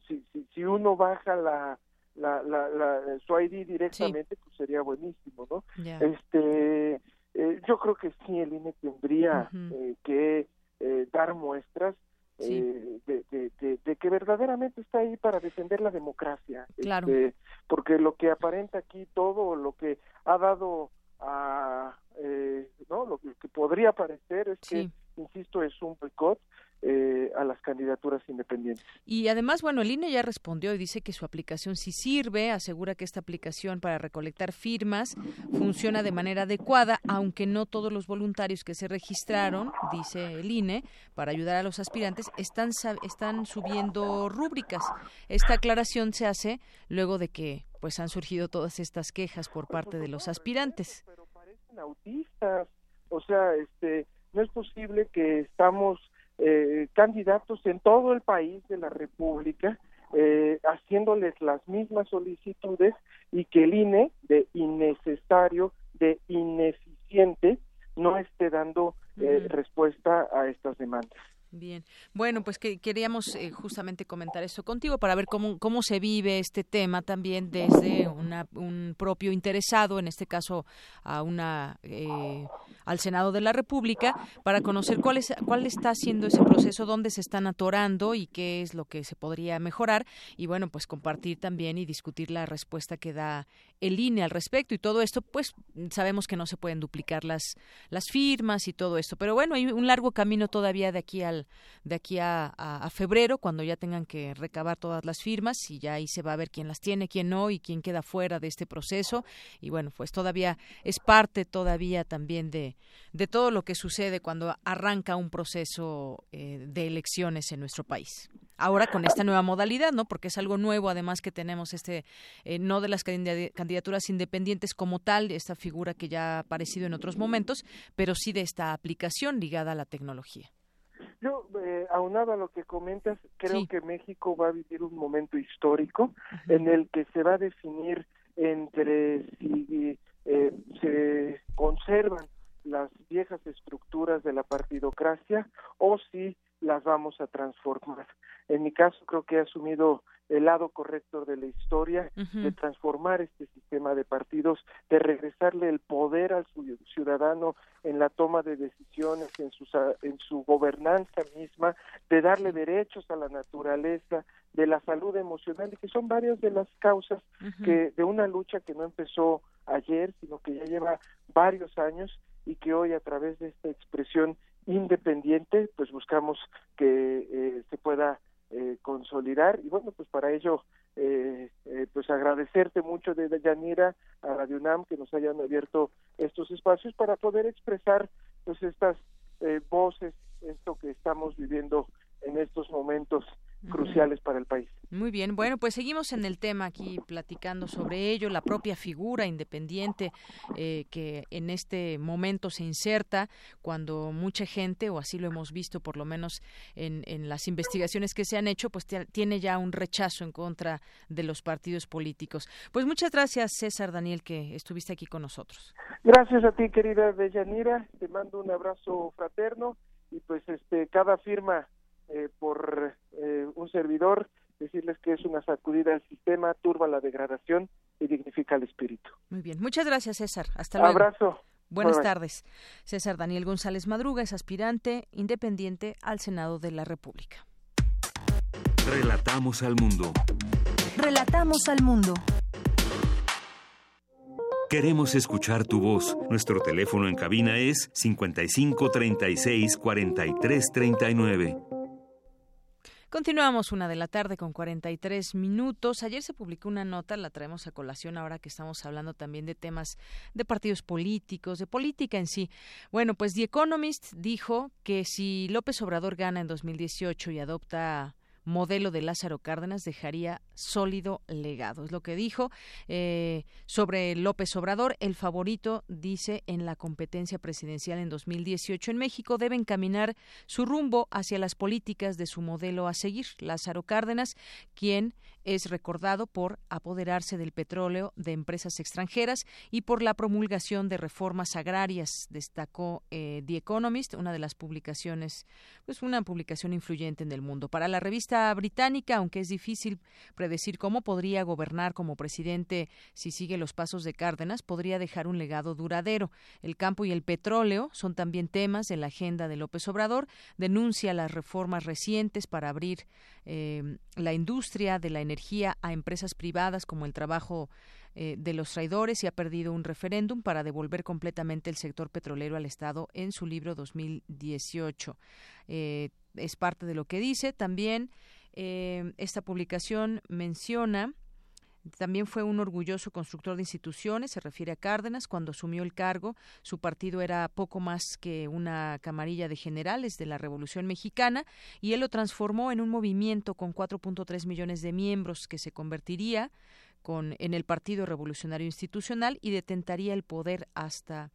si, si, uno baja la, la, la, su ID directamente, pues sería buenísimo, ¿no? Este eh, yo creo que sí, el INE tendría eh, que eh, dar muestras de, que verdaderamente está ahí para defender la democracia. Claro. Este, porque lo que aparenta aquí todo, lo que ha dado a, no, lo que podría parecer es que, insisto, es un boicot eh, a las candidaturas independientes. Y además, bueno, el INE ya respondió y dice que su aplicación sí sirve, asegura que esta aplicación para recolectar firmas funciona de manera adecuada, aunque no todos los voluntarios que se registraron, dice el INE, para ayudar a los aspirantes, están, están subiendo rúbricas. Esta aclaración se hace luego de que pues han surgido todas estas quejas por parte de los aspirantes. Pero parecen autistas, o sea, este, no es posible que estamos eh, candidatos en todo el país de la República eh, haciéndoles las mismas solicitudes y que el INE de innecesario, de ineficiente, no esté dando eh, respuesta a estas demandas. Bien, bueno, pues que queríamos eh, justamente comentar eso contigo para ver cómo, cómo se vive este tema también desde un propio interesado, en este caso a una eh, al Senado de la República, para conocer cuál es cuál está haciendo ese proceso, dónde se están atorando y qué es lo que se podría mejorar. Y bueno, pues compartir también y discutir la respuesta que da el INE al respecto y todo esto, pues sabemos que no se pueden duplicar las las firmas y todo esto, pero bueno, hay un largo camino todavía de aquí al de aquí a, febrero, cuando ya tengan que recabar todas las firmas y ya ahí se va a ver quién las tiene, quién no y quién queda fuera de este proceso. Y bueno, pues todavía es parte todavía también de, de todo lo que sucede cuando arranca un proceso eh, de elecciones en nuestro país ahora con esta nueva modalidad, ¿no? Porque es algo nuevo, además que tenemos este, eh, no de las candidaturas independientes como tal, esta figura que ya ha aparecido en otros momentos, pero sí de esta aplicación ligada a la tecnología. Yo, eh, aunado a lo que comentas, creo que México va a vivir un momento histórico en el que se va a definir entre si eh, se conservan las viejas estructuras de la partidocracia o si las vamos a transformar. En mi caso creo que he asumido el lado correcto de la historia, de transformar este sistema de partidos, de regresarle el poder al ciudadano en la toma de decisiones, en su, en su gobernanza misma, de darle derechos a la naturaleza, de la salud emocional, y que son varias de las causas que de una lucha que no empezó ayer, sino que ya lleva varios años y que hoy a través de esta expresión independiente, pues buscamos que eh, se pueda eh, consolidar. Y bueno pues para ello eh, eh, pues agradecerte mucho de Yanira a Radio UNAM que nos hayan abierto estos espacios para poder expresar pues estas voces esto que estamos viviendo en estos momentos cruciales para el país. Muy bien, bueno, pues seguimos en el tema aquí platicando sobre ello, la propia figura independiente eh, que en este momento se inserta cuando mucha gente, o así lo hemos visto por lo menos en, en las investigaciones que se han hecho, pues tiene ya un rechazo en contra de los partidos políticos. Pues muchas gracias, César Daniel, que estuviste aquí con nosotros. Gracias a ti, querida Deyanira, te mando un abrazo fraterno y pues este cada firma eh, por eh, un servidor, decirles que es una sacudida al sistema, turba la degradación y dignifica el espíritu. Muy bien, muchas gracias César. Hasta luego. Abrazo. Buenas tardes. César Daniel González Madruga es aspirante independiente al Senado de la República. Relatamos al mundo. Relatamos al mundo. Queremos escuchar tu voz. Nuestro teléfono en cabina es 55 36 43 39. Continuamos una de la tarde con 43 minutos. Ayer se publicó una nota, la traemos a colación ahora que estamos hablando también de temas de partidos políticos, de política en sí. Bueno, pues The Economist dijo que si López Obrador gana en 2018 y adopta modelo de Lázaro Cárdenas dejaría sólido legado. Es lo que dijo eh, sobre López Obrador. El favorito, dice, en la competencia presidencial en 2018 en México debe encaminar su rumbo hacia las políticas de su modelo a seguir. Lázaro Cárdenas, quien es recordado por apoderarse del petróleo de empresas extranjeras y por la promulgación de reformas agrarias, destacó eh, The Economist, una de las publicaciones, pues una publicación influyente en el mundo. Para la revista británica, aunque es difícil predecir cómo podría gobernar como presidente si sigue los pasos de Cárdenas, podría dejar un legado duradero. El campo y el petróleo son también temas de la agenda de López Obrador. Denuncia las reformas recientes para abrir eh, la industria de la energía a empresas privadas como el trabajo eh, de los traidores y ha perdido un referéndum para devolver completamente el sector petrolero al Estado en su libro 2018. Eh, es parte de lo que dice. También esta publicación menciona también fue un orgulloso constructor de instituciones, se refiere a Cárdenas. Cuando asumió el cargo, su partido era poco más que una camarilla de generales de la Revolución Mexicana y él lo transformó en un movimiento con 4.3 millones de miembros que se convertiría con, en el Partido Revolucionario Institucional y detentaría el poder hasta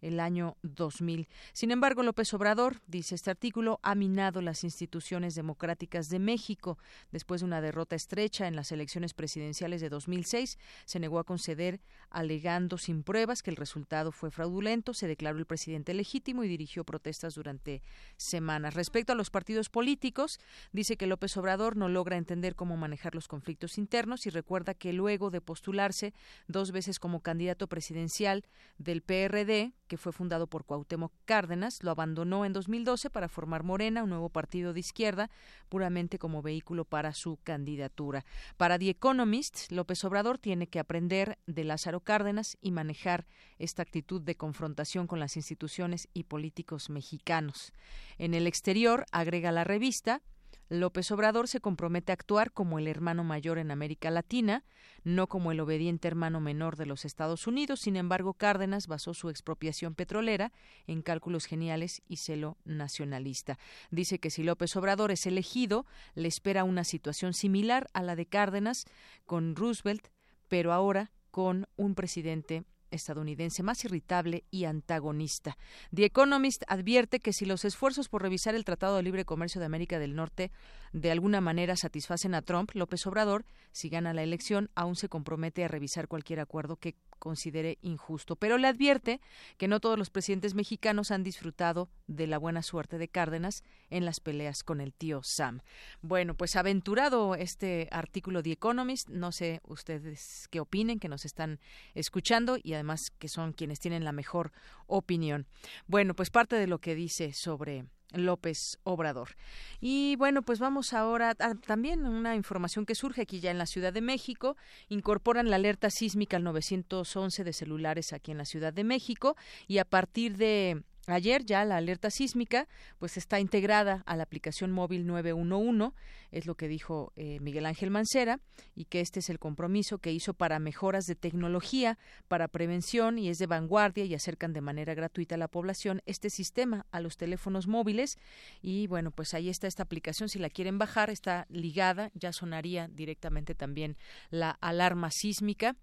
el año 2000. Sin embargo, López Obrador, dice este artículo, ha minado las instituciones democráticas de México. Después de una derrota estrecha en las elecciones presidenciales de 2006, se negó a conceder, alegando sin pruebas que el resultado fue fraudulento. Se declaró el presidente legítimo y dirigió protestas durante semanas. Respecto a los partidos políticos, dice que López Obrador no logra entender cómo manejar los conflictos internos y recuerda que luego de postularse dos veces como candidato presidencial del PRD, que fue fundado por Cuauhtémoc Cárdenas, lo abandonó en 2012 para formar Morena, un nuevo partido de izquierda, puramente como vehículo para su candidatura. Para The Economist, López Obrador tiene que aprender de Lázaro Cárdenas y manejar esta actitud de confrontación con las instituciones y políticos mexicanos. En el exterior, agrega la revista, López Obrador se compromete a actuar como el hermano mayor en América Latina, no como el obediente hermano menor de los Estados Unidos. Sin embargo, Cárdenas basó su expropiación petrolera en cálculos geniales y celo nacionalista. Dice que si López Obrador es elegido, le espera una situación similar a la de Cárdenas con Roosevelt, pero ahora con un presidente estadounidense más irritable y antagonista. The Economist advierte que si los esfuerzos por revisar el Tratado de Libre Comercio de América del Norte de alguna manera satisfacen a Trump, López Obrador, si gana la elección, aún se compromete a revisar cualquier acuerdo que considere injusto. Pero le advierte que no todos los presidentes mexicanos han disfrutado de la buena suerte de Cárdenas en las peleas con el tío Sam. Bueno, pues aventurado este artículo de Economist. No sé ustedes qué opinen, que nos están escuchando y además que son quienes tienen la mejor opinión. Bueno, pues parte de lo que dice sobre López Obrador. Y bueno, pues vamos ahora a, también una información que surge aquí ya en la Ciudad de México. Incorporan la alerta sísmica al 911 de celulares aquí en la Ciudad de México y a partir de Ayer ya la alerta sísmica pues está integrada a la aplicación móvil 911, es lo que dijo eh, Miguel Ángel Mancera, y que este es el compromiso que hizo para mejoras de tecnología, para prevención y es de vanguardia y acercan de manera gratuita a la población este sistema a los teléfonos móviles. Y bueno, pues ahí está esta aplicación, si la quieren bajar, está ligada, ya sonaría directamente también la alarma sísmica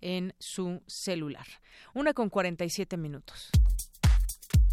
en su celular. Una con 47 minutos.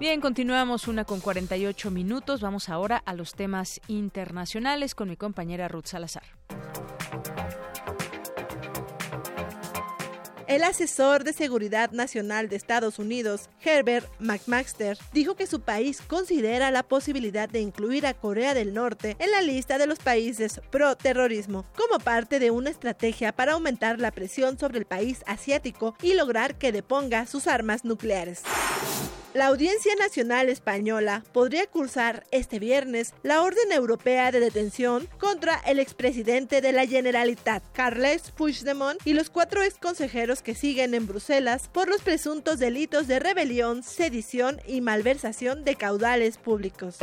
Bien, continuamos una con 48 minutos. Vamos ahora a los temas internacionales con mi compañera Ruth Salazar. El asesor de Seguridad Nacional de Estados Unidos, Herbert McMaster, dijo que su país considera la posibilidad de incluir a Corea del Norte en la lista de los países pro terrorismo, como parte de una estrategia para aumentar la presión sobre el país asiático y lograr que deponga sus armas nucleares. La Audiencia Nacional Española podría cursar este viernes la orden europea de detención contra el expresidente de la Generalitat, Carles Puigdemont, y los cuatro exconsejeros que siguen en Bruselas por los presuntos delitos de rebelión, sedición y malversación de caudales públicos.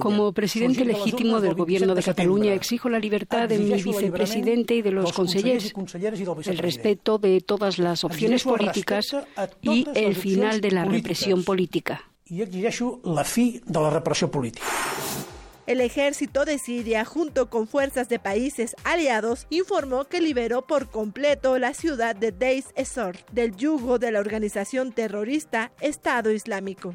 Como presidente legítimo del gobierno de Cataluña, exijo la libertad de mi vicepresidente y de los consejeros, el respeto de todas las opciones políticas y el final de la represión política. Y exigeixo la fi de la repressió política. El ejército de Siria, junto con fuerzas de países aliados, informó que liberó por completo la ciudad de Deis Esor del yugo de la organización terrorista Estado Islámico.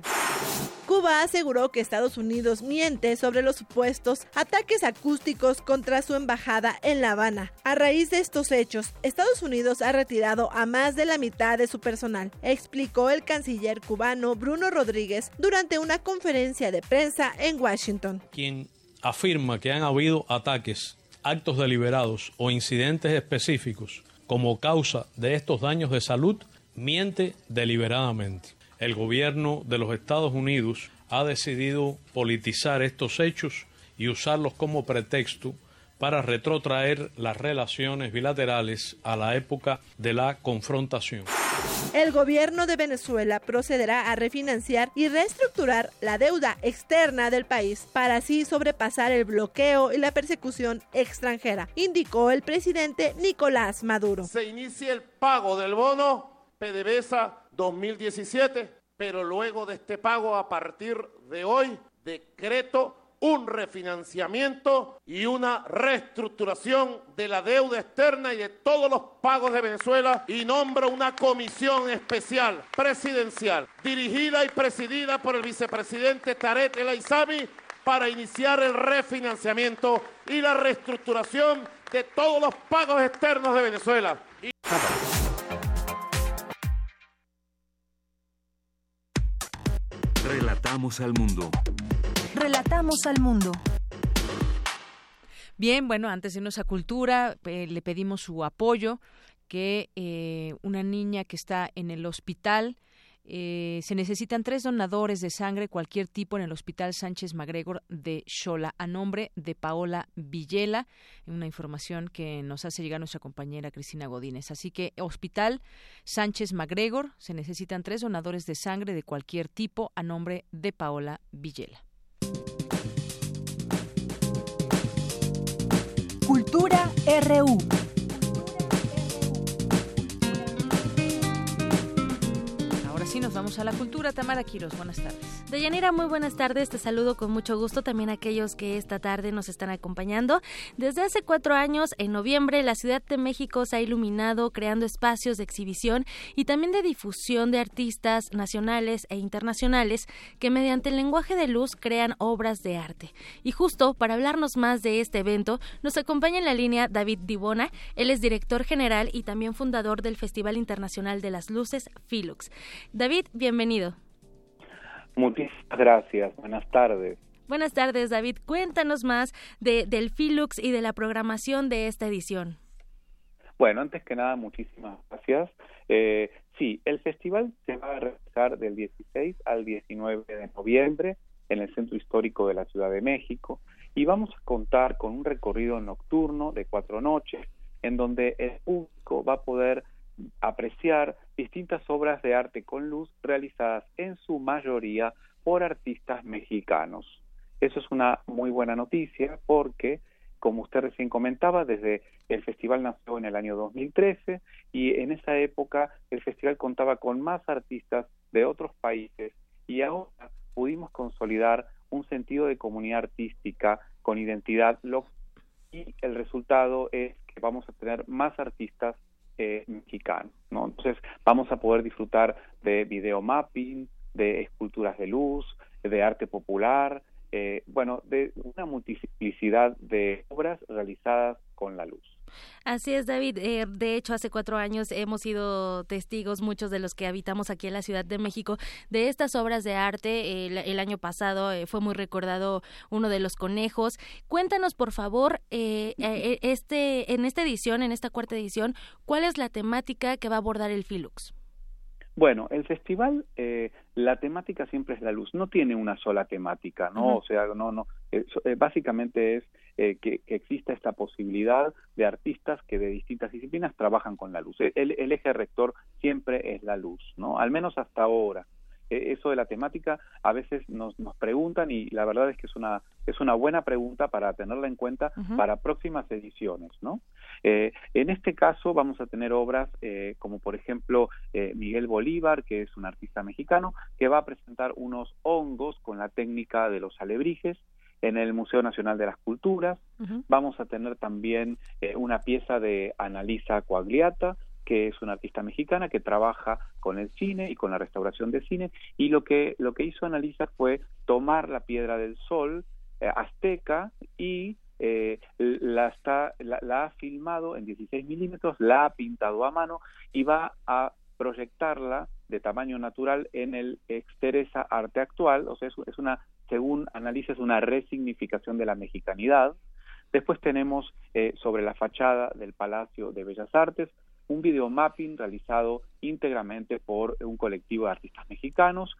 Cuba aseguró que Estados Unidos miente sobre los supuestos ataques acústicos contra su embajada en La Habana. A raíz de estos hechos, Estados Unidos ha retirado a más de la mitad de su personal, explicó el canciller cubano Bruno Rodríguez durante una conferencia de prensa en Washington. Quien afirma que han habido ataques, actos deliberados o incidentes específicos como causa de estos daños de salud, miente deliberadamente el gobierno de los Estados Unidos ha decidido politizar estos hechos y usarlos como pretexto para retrotraer las relaciones bilaterales a la época de la confrontación. El gobierno de Venezuela procederá a refinanciar y reestructurar la deuda externa del país para así sobrepasar el bloqueo y la persecución extranjera, indicó el presidente Nicolás Maduro. Se inicia el pago del bono PDVSA 2017, pero luego de este pago a partir de hoy decreto un refinanciamiento y una reestructuración de la deuda externa y de todos los pagos de Venezuela y nombro una comisión especial presidencial dirigida y presidida por el vicepresidente Tarek El Aizami para iniciar el refinanciamiento y la reestructuración de todos los pagos externos de Venezuela. Relatamos al mundo. Relatamos al mundo. Bien, bueno, antes de irnos a cultura, eh, le pedimos su apoyo, que eh, una niña que está en el hospital Eh, se necesitan tres donadores de sangre, cualquier tipo, en el Hospital Sánchez Magregor de Xola, a nombre de Paola Villela, una información que nos hace llegar nuestra compañera Cristina Godínez. Así que Hospital Sánchez Magregor, se necesitan tres donadores de sangre de cualquier tipo, a nombre de Paola Villela. Cultura RU. Nos vamos a la cultura. Tamara Quiros, buenas tardes. Deyanira, muy buenas tardes. Te saludo con mucho gusto también a aquellos que esta tarde nos están acompañando. Desde hace cuatro años, en noviembre, la Ciudad de México se ha iluminado creando espacios de exhibición y también de difusión de artistas nacionales e internacionales que mediante el lenguaje de luz crean obras de arte. Y justo para hablarnos más de este evento, nos acompaña en la línea David Dibona. Él es director general y también fundador del Festival Internacional de las Luces, Filux. David, bienvenido. Muchísimas gracias. Buenas tardes. Buenas tardes, David. Cuéntanos más de, del Filux y de la programación de esta edición. Bueno, antes que nada, muchísimas gracias. Eh, sí, el festival se va a realizar del 16 al 19 de noviembre en el Centro Histórico de la Ciudad de México y vamos a contar con un recorrido nocturno de cuatro noches en donde el público va a poder apreciar distintas obras de arte con luz realizadas en su mayoría por artistas mexicanos. Eso es una muy buena noticia porque, como usted recién comentaba, desde el festival nació en el año 2013 y en esa época el festival contaba con más artistas de otros países y ahora pudimos consolidar un sentido de comunidad artística con identidad local y el resultado es que vamos a tener más artistas eh, mexicano. ¿no? Entonces vamos a poder disfrutar de video mapping, de esculturas de luz, de arte popular, eh, bueno, de una multiplicidad de obras realizadas con la luz. Así es, David. Eh, de hecho, hace cuatro años hemos sido testigos, muchos de los que habitamos aquí en la Ciudad de México, de estas obras de arte. El, año pasado eh, fue muy recordado uno de los conejos. Cuéntanos, por favor, eh, este, en esta edición, en esta cuarta edición, ¿cuál es la temática que va a abordar el Filux? Bueno, el festival, eh, la temática siempre es la luz, no tiene una sola temática, ¿no? O sea, no, no, eh, básicamente es eh, que, que, exista esta posibilidad de artistas que de distintas disciplinas trabajan con la luz. El, el eje rector siempre es la luz, ¿no? Al menos hasta ahora. E, eso de la temática a veces nos, nos preguntan y la verdad es que es una es una buena pregunta para tenerla en cuenta para próximas ediciones no eh, en este caso vamos a tener obras eh, como por ejemplo eh, Miguel Bolívar que es un artista mexicano que va a presentar unos hongos con la técnica de los alebrijes en el Museo Nacional de las Culturas. Vamos a tener también una pieza de Analisa Coagliata, que es una artista mexicana que trabaja con el cine y con la restauración de cine y lo que lo que hizo Analisa fue tomar la piedra del sol eh, azteca y eh, la, está, la, ha filmado en 16 milímetros, la ha pintado a mano y va a proyectarla de tamaño natural en el Exteresa Arte Actual, o sea, es, una, según Analisa, es una resignificación de la mexicanidad. Después tenemos eh, sobre la fachada del Palacio de Bellas Artes un video mapping realizado íntegramente por un colectivo de artistas mexicanos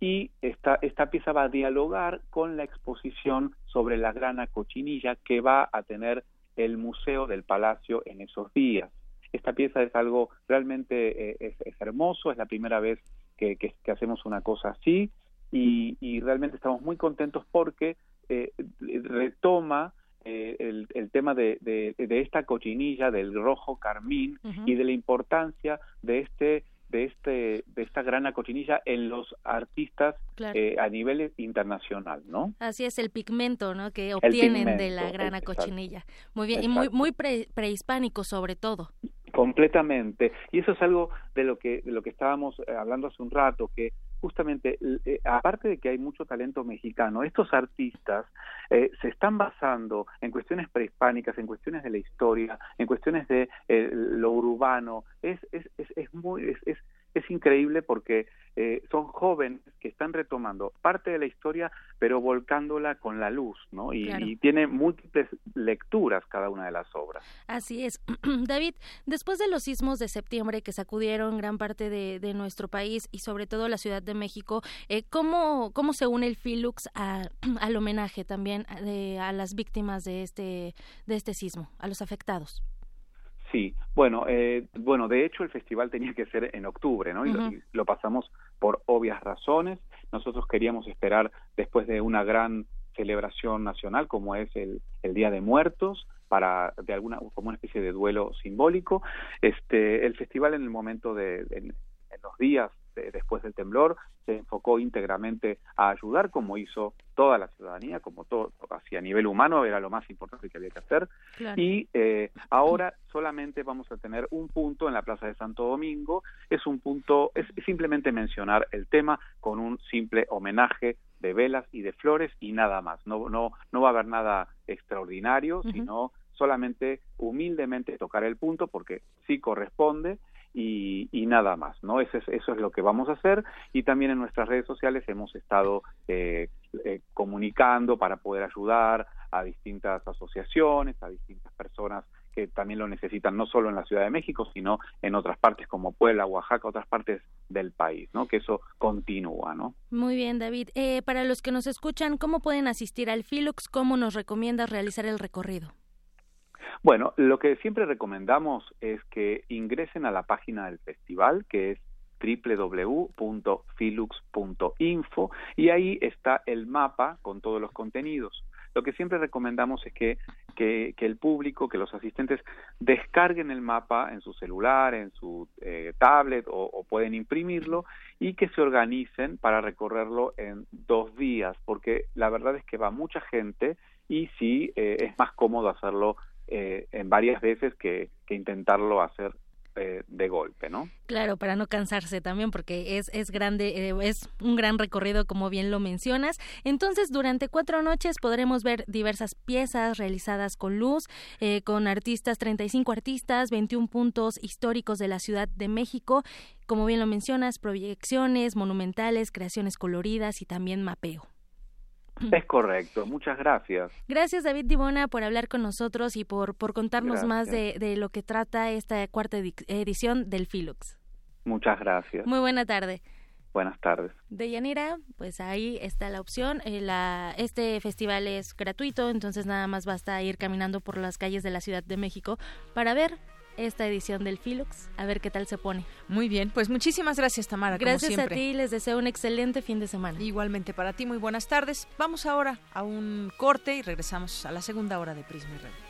y esta, esta pieza va a dialogar con la exposición sobre la grana cochinilla que va a tener el Museo del Palacio en esos días. Esta pieza es algo realmente eh, es, hermoso, es la primera vez que, hacemos una cosa así y, y, realmente estamos muy contentos porque eh, retoma eh, el, el, tema de, de, de, esta cochinilla, del rojo carmín y de la importancia de este de este de esta grana cochinilla en los artistas eh, a nivel internacional, ¿no? Así es el pigmento, ¿no? Que obtienen de la grana cochinilla. Muy bien y muy muy prehispánico sobre todo. Completamente. Y eso es algo de lo que de lo que estábamos eh, hablando hace un rato que justamente, eh, aparte de que hay mucho talento mexicano, estos artistas eh, se están basando en cuestiones prehispánicas, en cuestiones de la historia, en cuestiones de eh, lo urbano. Es, es, es, es muy, es, es increíble porque eh, son jóvenes que están retomando parte de la historia, pero volcándola con la luz, ¿no? Y, tiene múltiples lecturas cada una de las obras. Así es. David, después de los sismos de septiembre que sacudieron gran parte de, nuestro país y sobre todo la Ciudad de México, eh, ¿cómo, ¿cómo se une el Filux al homenaje también de, a las víctimas de este, de este sismo, a los afectados? Sí, bueno, eh, bueno, de hecho el festival tenía que ser en octubre, ¿no? y, lo, pasamos por obvias razones. Nosotros queríamos esperar después de una gran celebración nacional como es el, el Día de Muertos para de alguna como una especie de duelo simbólico. Este, el festival en el momento de en los días después del temblor, se enfocó íntegramente a ayudar, como hizo toda la ciudadanía, como todo, así a nivel humano, era lo más importante que había que hacer. Y eh, ahora solamente vamos a tener un punto en la Plaza de Santo Domingo, es un punto, es simplemente mencionar el tema con un simple homenaje de velas y de flores y nada más. No, no, no va a haber nada extraordinario, sino solamente humildemente tocar el punto porque sí corresponde y, nada más, ¿no? Eso es, eso es lo que vamos a hacer y también en nuestras redes sociales hemos estado eh, eh, comunicando para poder ayudar a distintas asociaciones, a distintas personas que también lo necesitan no solo en la Ciudad de México, sino en otras partes como Puebla, Oaxaca, otras partes del país, ¿no? Que eso continúa, ¿no? Muy bien, David. Eh, para los que nos escuchan, ¿cómo pueden asistir al Filux? ¿Cómo nos recomiendas realizar el recorrido? Bueno, lo que siempre recomendamos es que ingresen a la página del festival, que es www.filux.info y ahí está el mapa con todos los contenidos. Lo que siempre recomendamos es que, que, el público, que los asistentes descarguen el mapa en su celular, en su eh, tablet o, pueden imprimirlo y que se organicen para recorrerlo en dos días, porque la verdad es que va mucha gente y sí eh, es más cómodo hacerlo eh, en varias veces que, intentarlo hacer eh, de golpe, ¿no? Claro, para no cansarse también, porque es, es grande, eh, es un gran recorrido, como bien lo mencionas. Entonces, durante cuatro noches podremos ver diversas piezas realizadas con luz, con artistas, 35 artistas, 21 puntos históricos de la Ciudad de México, como bien lo mencionas, proyecciones monumentales, creaciones coloridas y también mapeo. Es correcto, muchas gracias. Gracias David Dibona por hablar con nosotros y por, por contarnos más de, de, lo que trata esta cuarta edición del Filux. Muchas gracias. Muy buena tarde. Buenas tardes. Deyanira, pues ahí está la opción. Eh, la, este festival es gratuito, entonces nada más basta ir caminando por las calles de la Ciudad de México para ver esta edición del Filux, a ver qué tal se pone. Muy bien, pues muchísimas gracias Tamara. Gracias a ti, les deseo un excelente fin de semana. Igualmente para ti, muy buenas tardes. Vamos ahora a un corte y regresamos a la segunda hora de Prisma y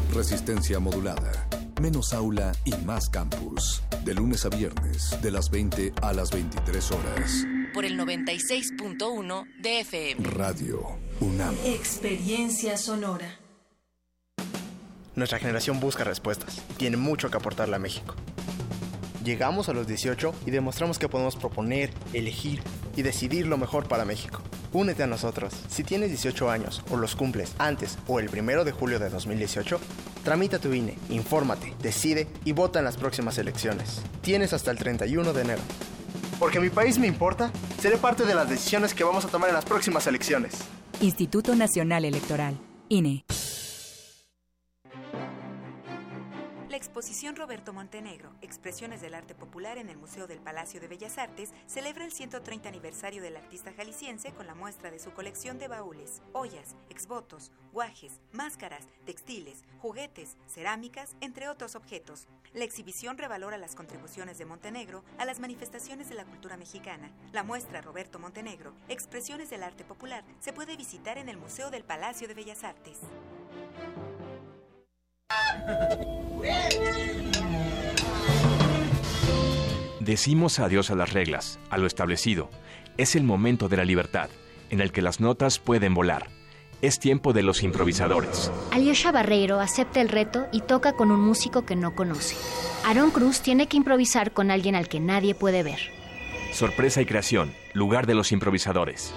Resistencia modulada. Menos aula y más campus. De lunes a viernes, de las 20 a las 23 horas. Por el 96.1 de FM. Radio UNAM. Experiencia sonora. Nuestra generación busca respuestas. Tiene mucho que aportarle a México. Llegamos a los 18 y demostramos que podemos proponer, elegir y decidir lo mejor para México. Únete a nosotros. Si tienes 18 años o los cumples antes o el primero de julio de 2018, tramita tu INE, infórmate, decide y vota en las próximas elecciones. Tienes hasta el 31 de enero. Porque mi país me importa, seré parte de las decisiones que vamos a tomar en las próximas elecciones. Instituto Nacional Electoral, INE. Exposición Roberto Montenegro, Expresiones del Arte Popular en el Museo del Palacio de Bellas Artes, celebra el 130 aniversario del artista jalisciense con la muestra de su colección de baúles, ollas, exvotos, guajes, máscaras, textiles, juguetes, cerámicas, entre otros objetos. La exhibición revalora las contribuciones de Montenegro a las manifestaciones de la cultura mexicana. La muestra Roberto Montenegro, Expresiones del Arte Popular, se puede visitar en el Museo del Palacio de Bellas Artes. Decimos adiós a las reglas, a lo establecido. Es el momento de la libertad, en el que las notas pueden volar. Es tiempo de los improvisadores. Alyosha Barreiro acepta el reto y toca con un músico que no conoce. Aaron Cruz tiene que improvisar con alguien al que nadie puede ver. Sorpresa y creación, lugar de los improvisadores.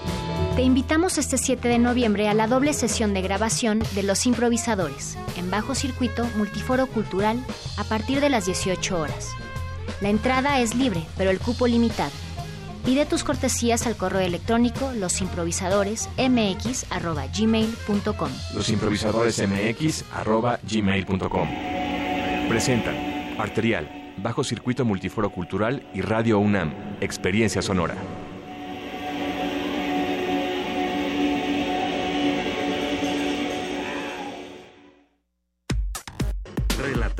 Te invitamos este 7 de noviembre a la doble sesión de grabación de Los Improvisadores, en Bajo Circuito Multiforo Cultural, a partir de las 18 horas. La entrada es libre, pero el cupo limitado. Pide tus cortesías al correo electrónico losimprovisadoresmx.gmail.com losimprovisadoresmx.gmail.com Presentan Arterial, Bajo Circuito Multiforo Cultural y Radio UNAM, Experiencia Sonora.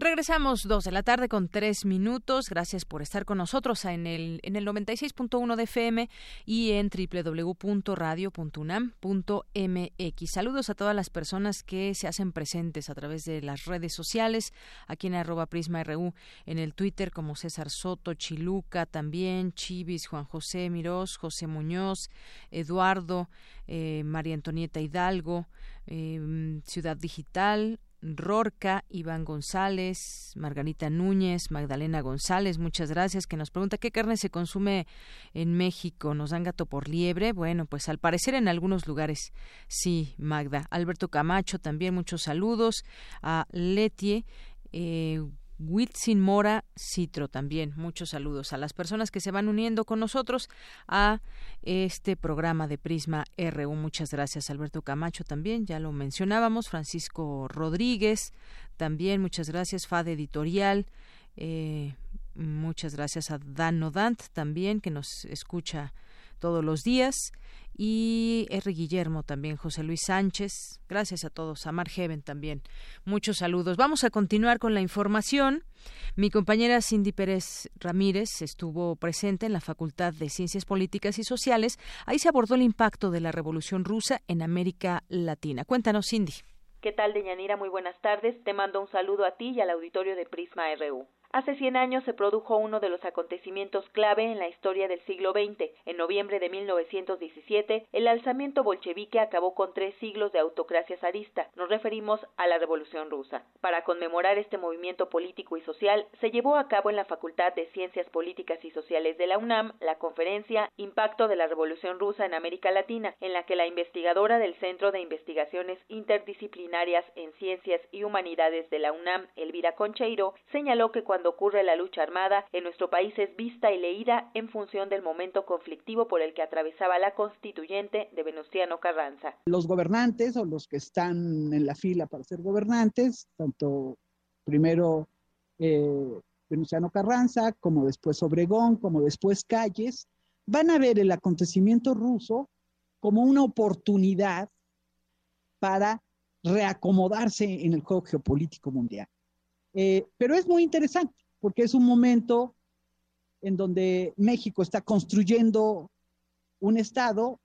Regresamos dos de la tarde con tres minutos. Gracias por estar con nosotros en el, en el 96.1 de FM y en www.radio.unam.mx. Saludos a todas las personas que se hacen presentes a través de las redes sociales, aquí en arroba Prisma RU, en el Twitter como César Soto, Chiluca también, Chivis, Juan José Mirós, José Muñoz, Eduardo, eh, María Antonieta Hidalgo, eh, Ciudad Digital, Rorca, Iván González, Margarita Núñez, Magdalena González, muchas gracias, que nos pregunta qué carne se consume en México. ¿Nos dan gato por liebre? Bueno, pues al parecer en algunos lugares sí, Magda. Alberto Camacho también, muchos saludos. A Letie, eh, Whitsin Mora Citro también. Muchos saludos a las personas que se van uniendo con nosotros a este programa de Prisma RU. Muchas gracias, Alberto Camacho también, ya lo mencionábamos. Francisco Rodríguez también, muchas gracias. FAD Editorial. Eh, muchas gracias a Dan Nodant también, que nos escucha todos los días y R. Guillermo también, José Luis Sánchez. Gracias a todos, a Heaven también. Muchos saludos. Vamos a continuar con la información. Mi compañera Cindy Pérez Ramírez estuvo presente en la Facultad de Ciencias Políticas y Sociales. Ahí se abordó el impacto de la Revolución Rusa en América Latina. Cuéntanos, Cindy. ¿Qué tal, Deñanira? Muy buenas tardes. Te mando un saludo a ti y al auditorio de Prisma RU. Hace 100 años se produjo uno de los acontecimientos clave en la historia del siglo XX. En noviembre de 1917, el alzamiento bolchevique acabó con tres siglos de autocracia zarista. Nos referimos a la Revolución Rusa. Para conmemorar este movimiento político y social, se llevó a cabo en la Facultad de Ciencias Políticas y Sociales de la UNAM la conferencia Impacto de la Revolución Rusa en América Latina, en la que la investigadora del Centro de Investigaciones Interdisciplinarias en Ciencias y Humanidades de la UNAM, Elvira Concheiro, señaló que cuando cuando ocurre la lucha armada en nuestro país es vista y leída en función del momento conflictivo por el que atravesaba la constituyente de Venustiano Carranza. Los gobernantes o los que están en la fila para ser gobernantes, tanto primero eh, Venustiano Carranza, como después Obregón, como después Calles, van a ver el acontecimiento ruso como una oportunidad para reacomodarse en el juego geopolítico mundial. Eh, pero es muy interesante porque es un momento en donde México está construyendo un Estado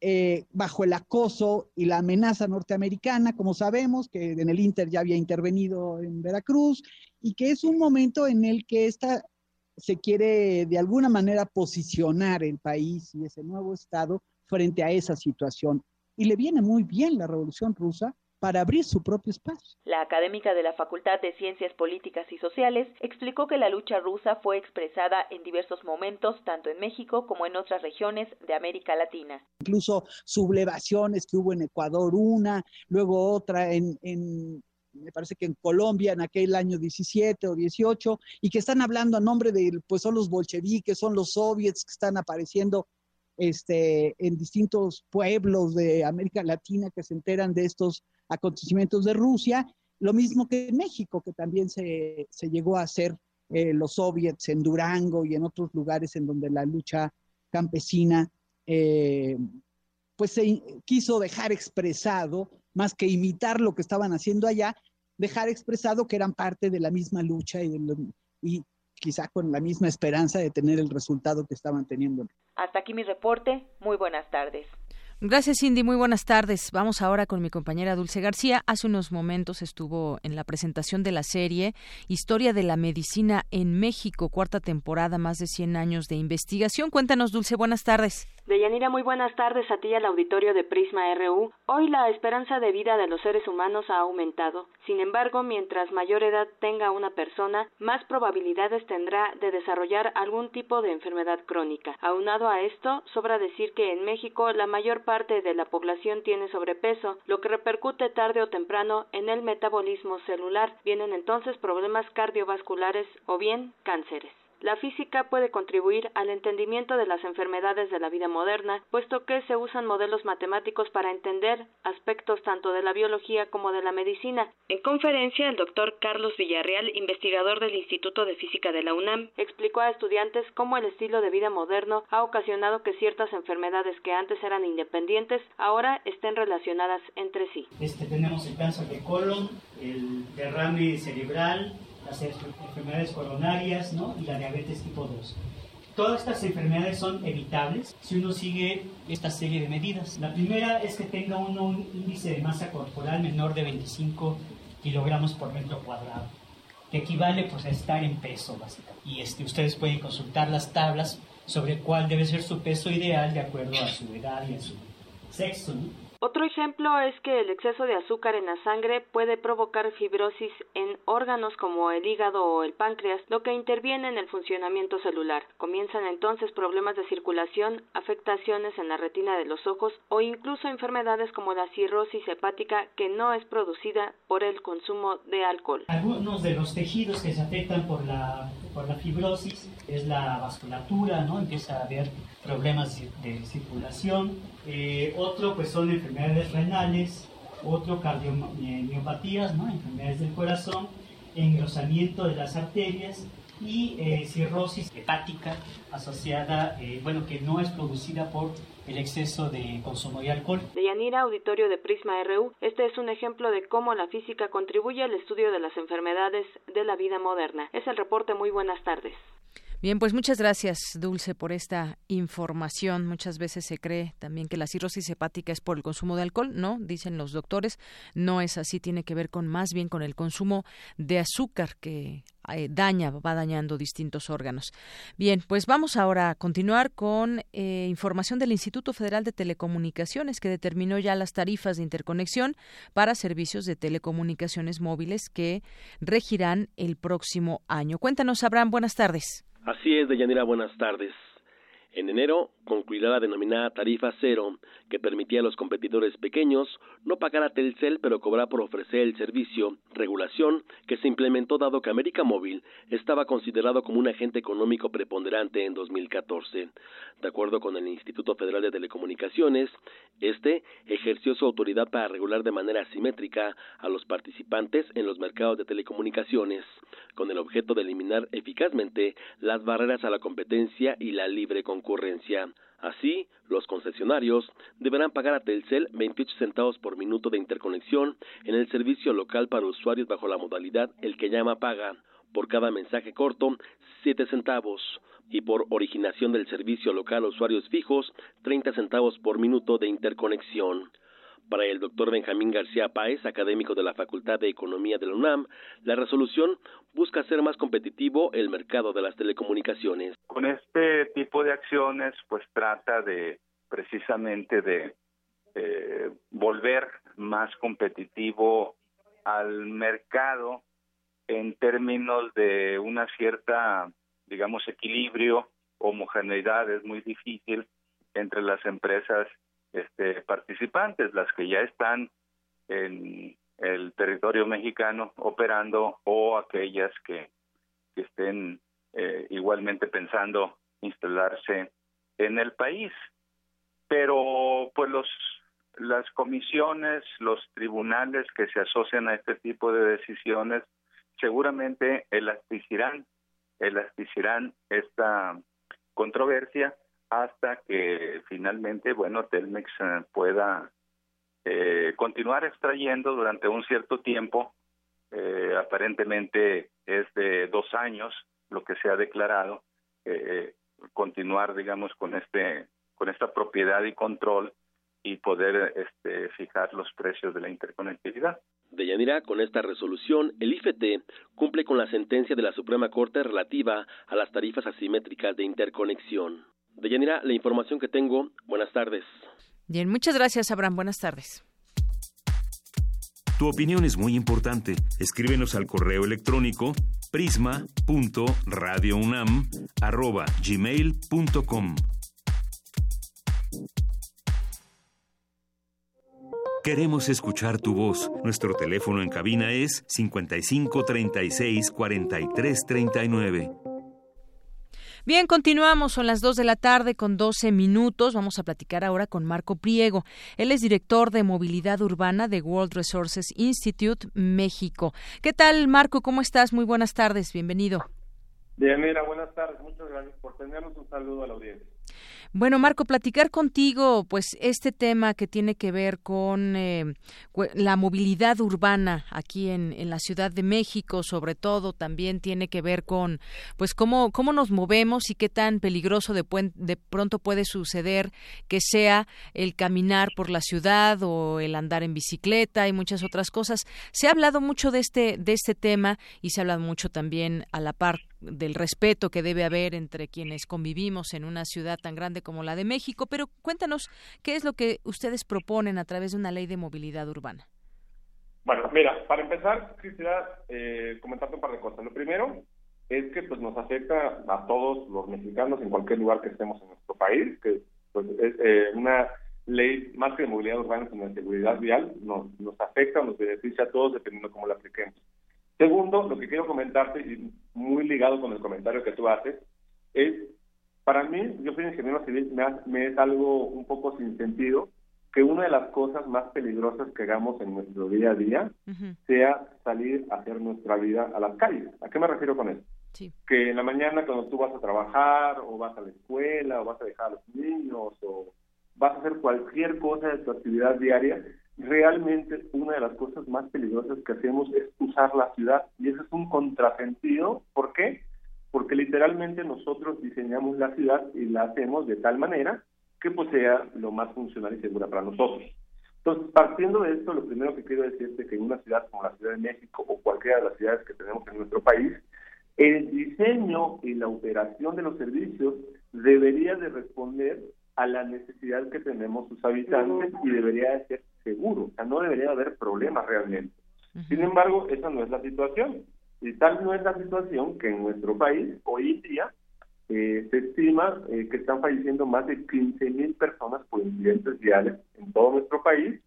eh, bajo el acoso y la amenaza norteamericana, como sabemos, que en el Inter ya había intervenido en Veracruz, y que es un momento en el que esta se quiere de alguna manera posicionar el país y ese nuevo Estado frente a esa situación. Y le viene muy bien la Revolución Rusa para abrir su propio espacio. La académica de la Facultad de Ciencias Políticas y Sociales explicó que la lucha rusa fue expresada en diversos momentos, tanto en México como en otras regiones de América Latina. Incluso sublevaciones que hubo en Ecuador, una, luego otra en, en me parece que en Colombia en aquel año 17 o 18, y que están hablando a nombre de, pues son los bolcheviques, son los soviets que están apareciendo este, en distintos pueblos de América Latina que se enteran de estos acontecimientos de Rusia, lo mismo que en México, que también se, se llegó a hacer eh, los soviets en Durango y en otros lugares en donde la lucha campesina eh, pues se quiso dejar expresado, más que imitar lo que estaban haciendo allá, dejar expresado que eran parte de la misma lucha y, y quizá con la misma esperanza de tener el resultado que estaban teniendo. Hasta aquí mi reporte. Muy buenas tardes. Gracias, Cindy. Muy buenas tardes. Vamos ahora con mi compañera Dulce García. Hace unos momentos estuvo en la presentación de la serie Historia de la Medicina en México, cuarta temporada, más de 100 años de investigación. Cuéntanos, Dulce. Buenas tardes. Deyanira, muy buenas tardes a ti y al auditorio de Prisma RU. Hoy la esperanza de vida de los seres humanos ha aumentado. Sin embargo, mientras mayor edad tenga una persona, más probabilidades tendrá de desarrollar algún tipo de enfermedad crónica. Aunado a esto, sobra decir que en México la mayor parte de la población tiene sobrepeso, lo que repercute tarde o temprano en el metabolismo celular. Vienen entonces problemas cardiovasculares o bien cánceres. La física puede contribuir al entendimiento de las enfermedades de la vida moderna, puesto que se usan modelos matemáticos para entender aspectos tanto de la biología como de la medicina. En conferencia, el doctor Carlos Villarreal, investigador del Instituto de Física de la UNAM, explicó a estudiantes cómo el estilo de vida moderno ha ocasionado que ciertas enfermedades que antes eran independientes ahora estén relacionadas entre sí. Este, tenemos el cáncer de colon, el derrame cerebral, las enfermedades coronarias ¿no? y la diabetes tipo 2. Todas estas enfermedades son evitables si uno sigue esta serie de medidas. La primera es que tenga uno un índice de masa corporal menor de 25 kilogramos por metro cuadrado, que equivale pues, a estar en peso básicamente. Y este, ustedes pueden consultar las tablas sobre cuál debe ser su peso ideal de acuerdo a su edad y a su sexo. Otro ejemplo es que el exceso de azúcar en la sangre puede provocar fibrosis en órganos como el hígado o el páncreas, lo que interviene en el funcionamiento celular. Comienzan entonces problemas de circulación, afectaciones en la retina de los ojos o incluso enfermedades como la cirrosis hepática que no es producida por el consumo de alcohol. Algunos de los tejidos que se afectan por la, fibrosis es la vasculatura, ¿no? Empieza a haber problemas de circulación. Eh, otro pues son enfermedades renales, otro cardiomiopatías, ¿no? enfermedades del corazón, engrosamiento de las arterias y eh, cirrosis hepática asociada, eh, bueno, que no es producida por el exceso de consumo de alcohol. De Yanira, auditorio de Prisma RU, este es un ejemplo de cómo la física contribuye al estudio de las enfermedades de la vida moderna. Es el reporte. Muy buenas tardes. Bien, pues muchas gracias, Dulce, por esta información. Muchas veces se cree también que la cirrosis hepática es por el consumo de alcohol, ¿no? Dicen los doctores. No es así, tiene que ver con más bien con el consumo de azúcar que eh, daña, va dañando distintos órganos. Bien, pues vamos ahora a continuar con eh, información del Instituto Federal de Telecomunicaciones que determinó ya las tarifas de interconexión para servicios de telecomunicaciones móviles que regirán el próximo año. Cuéntanos, Abraham, buenas tardes. Así es, Deyanira, buenas tardes. En enero concluirá la denominada tarifa cero, que permitía a los competidores pequeños no pagar a Telcel pero cobrar por ofrecer el servicio, regulación que se implementó dado que América Móvil estaba considerado como un agente económico preponderante en 2014. De acuerdo con el Instituto Federal de Telecomunicaciones, este ejerció su autoridad para regular de manera asimétrica a los participantes en los mercados de telecomunicaciones, con el objeto de eliminar eficazmente las barreras a la competencia y la libre concurrencia. Así, los concesionarios deberán pagar a Telcel 28 centavos por minuto de interconexión en el servicio local para usuarios bajo la modalidad El que llama paga, por cada mensaje corto 7 centavos. Y por originación del servicio local a usuarios fijos 30 centavos por minuto de interconexión. Para el doctor Benjamín García Páez, académico de la Facultad de Economía de la UNAM, la resolución busca hacer más competitivo el mercado de las telecomunicaciones. Con este tipo de acciones, pues trata de precisamente de eh, volver más competitivo al mercado en términos de una cierta, digamos, equilibrio, homogeneidad, es muy difícil entre las empresas este, participantes, las que ya están en el territorio mexicano operando o aquellas que, estén eh, igualmente pensando instalarse en el país. Pero pues los las comisiones, los tribunales que se asocian a este tipo de decisiones seguramente elasticirán, elasticirán esta controversia hasta que finalmente, bueno, Telmex eh, pueda eh, continuar extrayendo durante un cierto tiempo, eh, aparentemente es de dos años lo que se ha declarado, continuar, digamos, con este, con esta propiedad y control y poder este, fijar los precios de la interconectividad. De Yanira, con esta resolución, el IFT cumple con la sentencia de la Suprema Corte relativa a las tarifas asimétricas de interconexión. Deyanira, la información que tengo. Buenas tardes. Bien, muchas gracias, Abraham. Buenas tardes. Tu opinión es muy importante. Escríbenos al correo electrónico prisma.radiounam@gmail.com. Queremos escuchar tu voz. Nuestro teléfono en cabina es 55 36 43 39. Bien, continuamos, son las 2 de la tarde con 12 minutos. Vamos a platicar ahora con Marco Priego. Él es director de movilidad urbana de World Resources Institute México. ¿Qué tal, Marco? ¿Cómo estás? Muy buenas tardes, bienvenido. Bien, mira, buenas tardes. Muchas gracias por tenernos. Un saludo a la audiencia. Bueno, Marco, platicar contigo, pues este tema que tiene que ver con eh, la movilidad urbana aquí en, en, la Ciudad de México, sobre todo, también tiene que ver con, pues cómo cómo nos movemos y qué tan peligroso de, de pronto puede suceder que sea el caminar por la ciudad o el andar en bicicleta y muchas otras cosas. Se ha hablado mucho de este de este tema y se ha hablado mucho también a la par del respeto que debe haber entre quienes convivimos en una ciudad tan grande como la de México, pero cuéntanos qué es lo que ustedes proponen a través de una ley de movilidad urbana. Bueno, mira, para empezar, quisiera eh, comentarte un par de cosas. Lo primero es que pues nos afecta a todos los mexicanos en cualquier lugar que estemos en nuestro país, que pues, es eh, una ley más que de movilidad urbana, sino de seguridad vial, nos, nos afecta nos beneficia a todos dependiendo de cómo la apliquemos. Segundo, lo que quiero comentarte, y muy ligado con el comentario que tú haces, es, para mí, yo soy ingeniero civil, me, es algo un poco sin sentido que una de las cosas más peligrosas que hagamos en nuestro día a día sea salir a hacer nuestra vida a las calles. ¿A qué me refiero con eso? Que en la mañana cuando tú vas a trabajar o vas a la escuela o vas a dejar a los niños o vas a hacer cualquier cosa de tu actividad diaria, realmente una de las cosas más peligrosas que hacemos es usar la ciudad y eso es un contrasentido. ¿Por qué? Porque literalmente nosotros diseñamos la ciudad y la hacemos de tal manera que pues sea lo más funcional y segura para nosotros. Entonces, partiendo de esto, lo primero que quiero decirte es que en una ciudad como la Ciudad de México o cualquiera de las ciudades que tenemos en nuestro país, el diseño y la operación de los servicios debería de responder a la necesidad que tenemos sus habitantes y debería de ser seguro, o sea, no debería haber problemas realmente. Sin embargo, esa no es la situación. Y tal no es la situación que en nuestro país hoy día eh, se estima eh, que están falleciendo más de 15 mil personas por incidentes viales en todo nuestro país.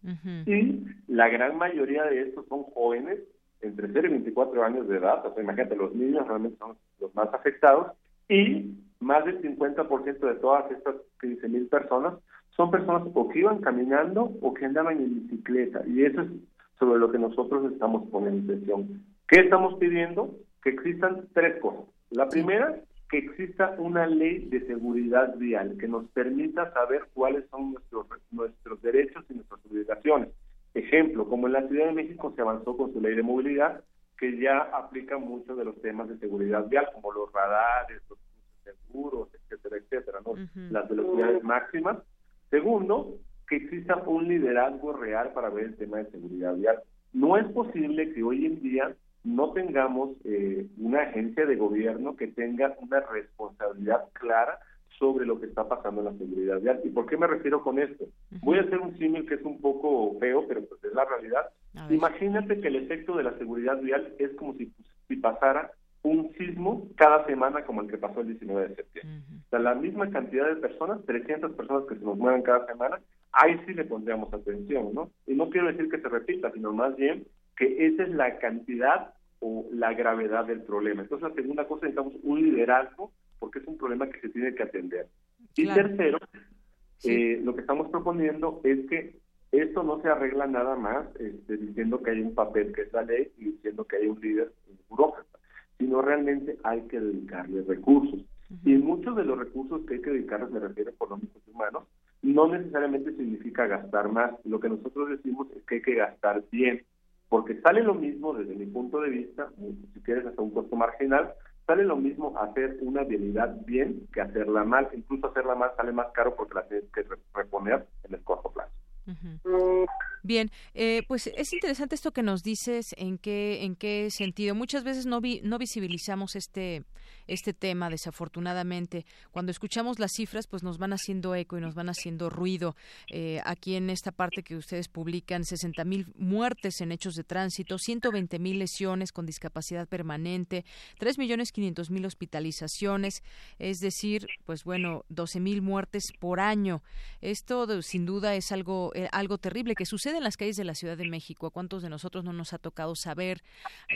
Y la gran mayoría de estos son jóvenes entre 0 y 24 años de edad, o sea, imagínate, los niños realmente son los más afectados. Y más del 50% de todas estas 15 mil personas son personas o que iban caminando o que andaban en bicicleta. Y eso es sobre lo que nosotros estamos poniendo atención. ¿Qué estamos pidiendo? Que existan tres cosas. La primera, que exista una ley de seguridad vial que nos permita saber cuáles son nuestros, nuestros derechos y nuestras obligaciones. Ejemplo, como en la Ciudad de México se avanzó con su ley de movilidad, que ya aplica muchos de los temas de seguridad vial, como los radares, los seguros, etcétera, etcétera, ¿no? Las velocidades máximas Segundo, que exista un liderazgo real para ver el tema de seguridad vial. No es posible que hoy en día no tengamos eh, una agencia de gobierno que tenga una responsabilidad clara sobre lo que está pasando en la seguridad vial. ¿Y por qué me refiero con esto? Voy a hacer un símil que es un poco feo, pero pues es la realidad. Imagínate que el efecto de la seguridad vial es como si, si pasara un sismo cada semana como el que pasó el 19 de septiembre. O sea, la misma cantidad de personas, 300 personas que se nos mueven cada semana, ahí sí le pondríamos atención, ¿no? Y no quiero decir que se repita, sino más bien que esa es la cantidad o la gravedad del problema. Entonces, la segunda cosa, necesitamos un liderazgo, porque es un problema que se tiene que atender. Y tercero, eh, lo que estamos proponiendo es que esto no se arregla nada más este, diciendo que hay un papel que es la ley y diciendo que hay un líder, un burócrata, sino realmente hay que dedicarle recursos. Y muchos de los recursos que hay que dedicarles, me refiero a económicos y humanos, no necesariamente significa gastar más. Lo que nosotros decimos es que hay que gastar bien, porque sale lo mismo desde mi punto de vista, si quieres hasta un costo marginal, sale lo mismo hacer una vialidad bien que hacerla mal. Incluso hacerla mal sale más caro porque la tienes que reponer en el corto plazo. Bien, eh, pues es interesante esto que nos dices, en qué, en qué sentido. Muchas veces no, vi, no visibilizamos este, este tema, desafortunadamente. Cuando escuchamos las cifras, pues nos van haciendo eco y nos van haciendo ruido. Eh, aquí en esta parte que ustedes publican, 60 mil muertes en hechos de tránsito, 120 mil lesiones con discapacidad permanente, 3 millones 500 mil hospitalizaciones, es decir, pues bueno, 12 mil muertes por año. Esto sin duda es algo, eh, algo terrible que sucede en las calles de la Ciudad de México. ¿A cuántos de nosotros no nos ha tocado saber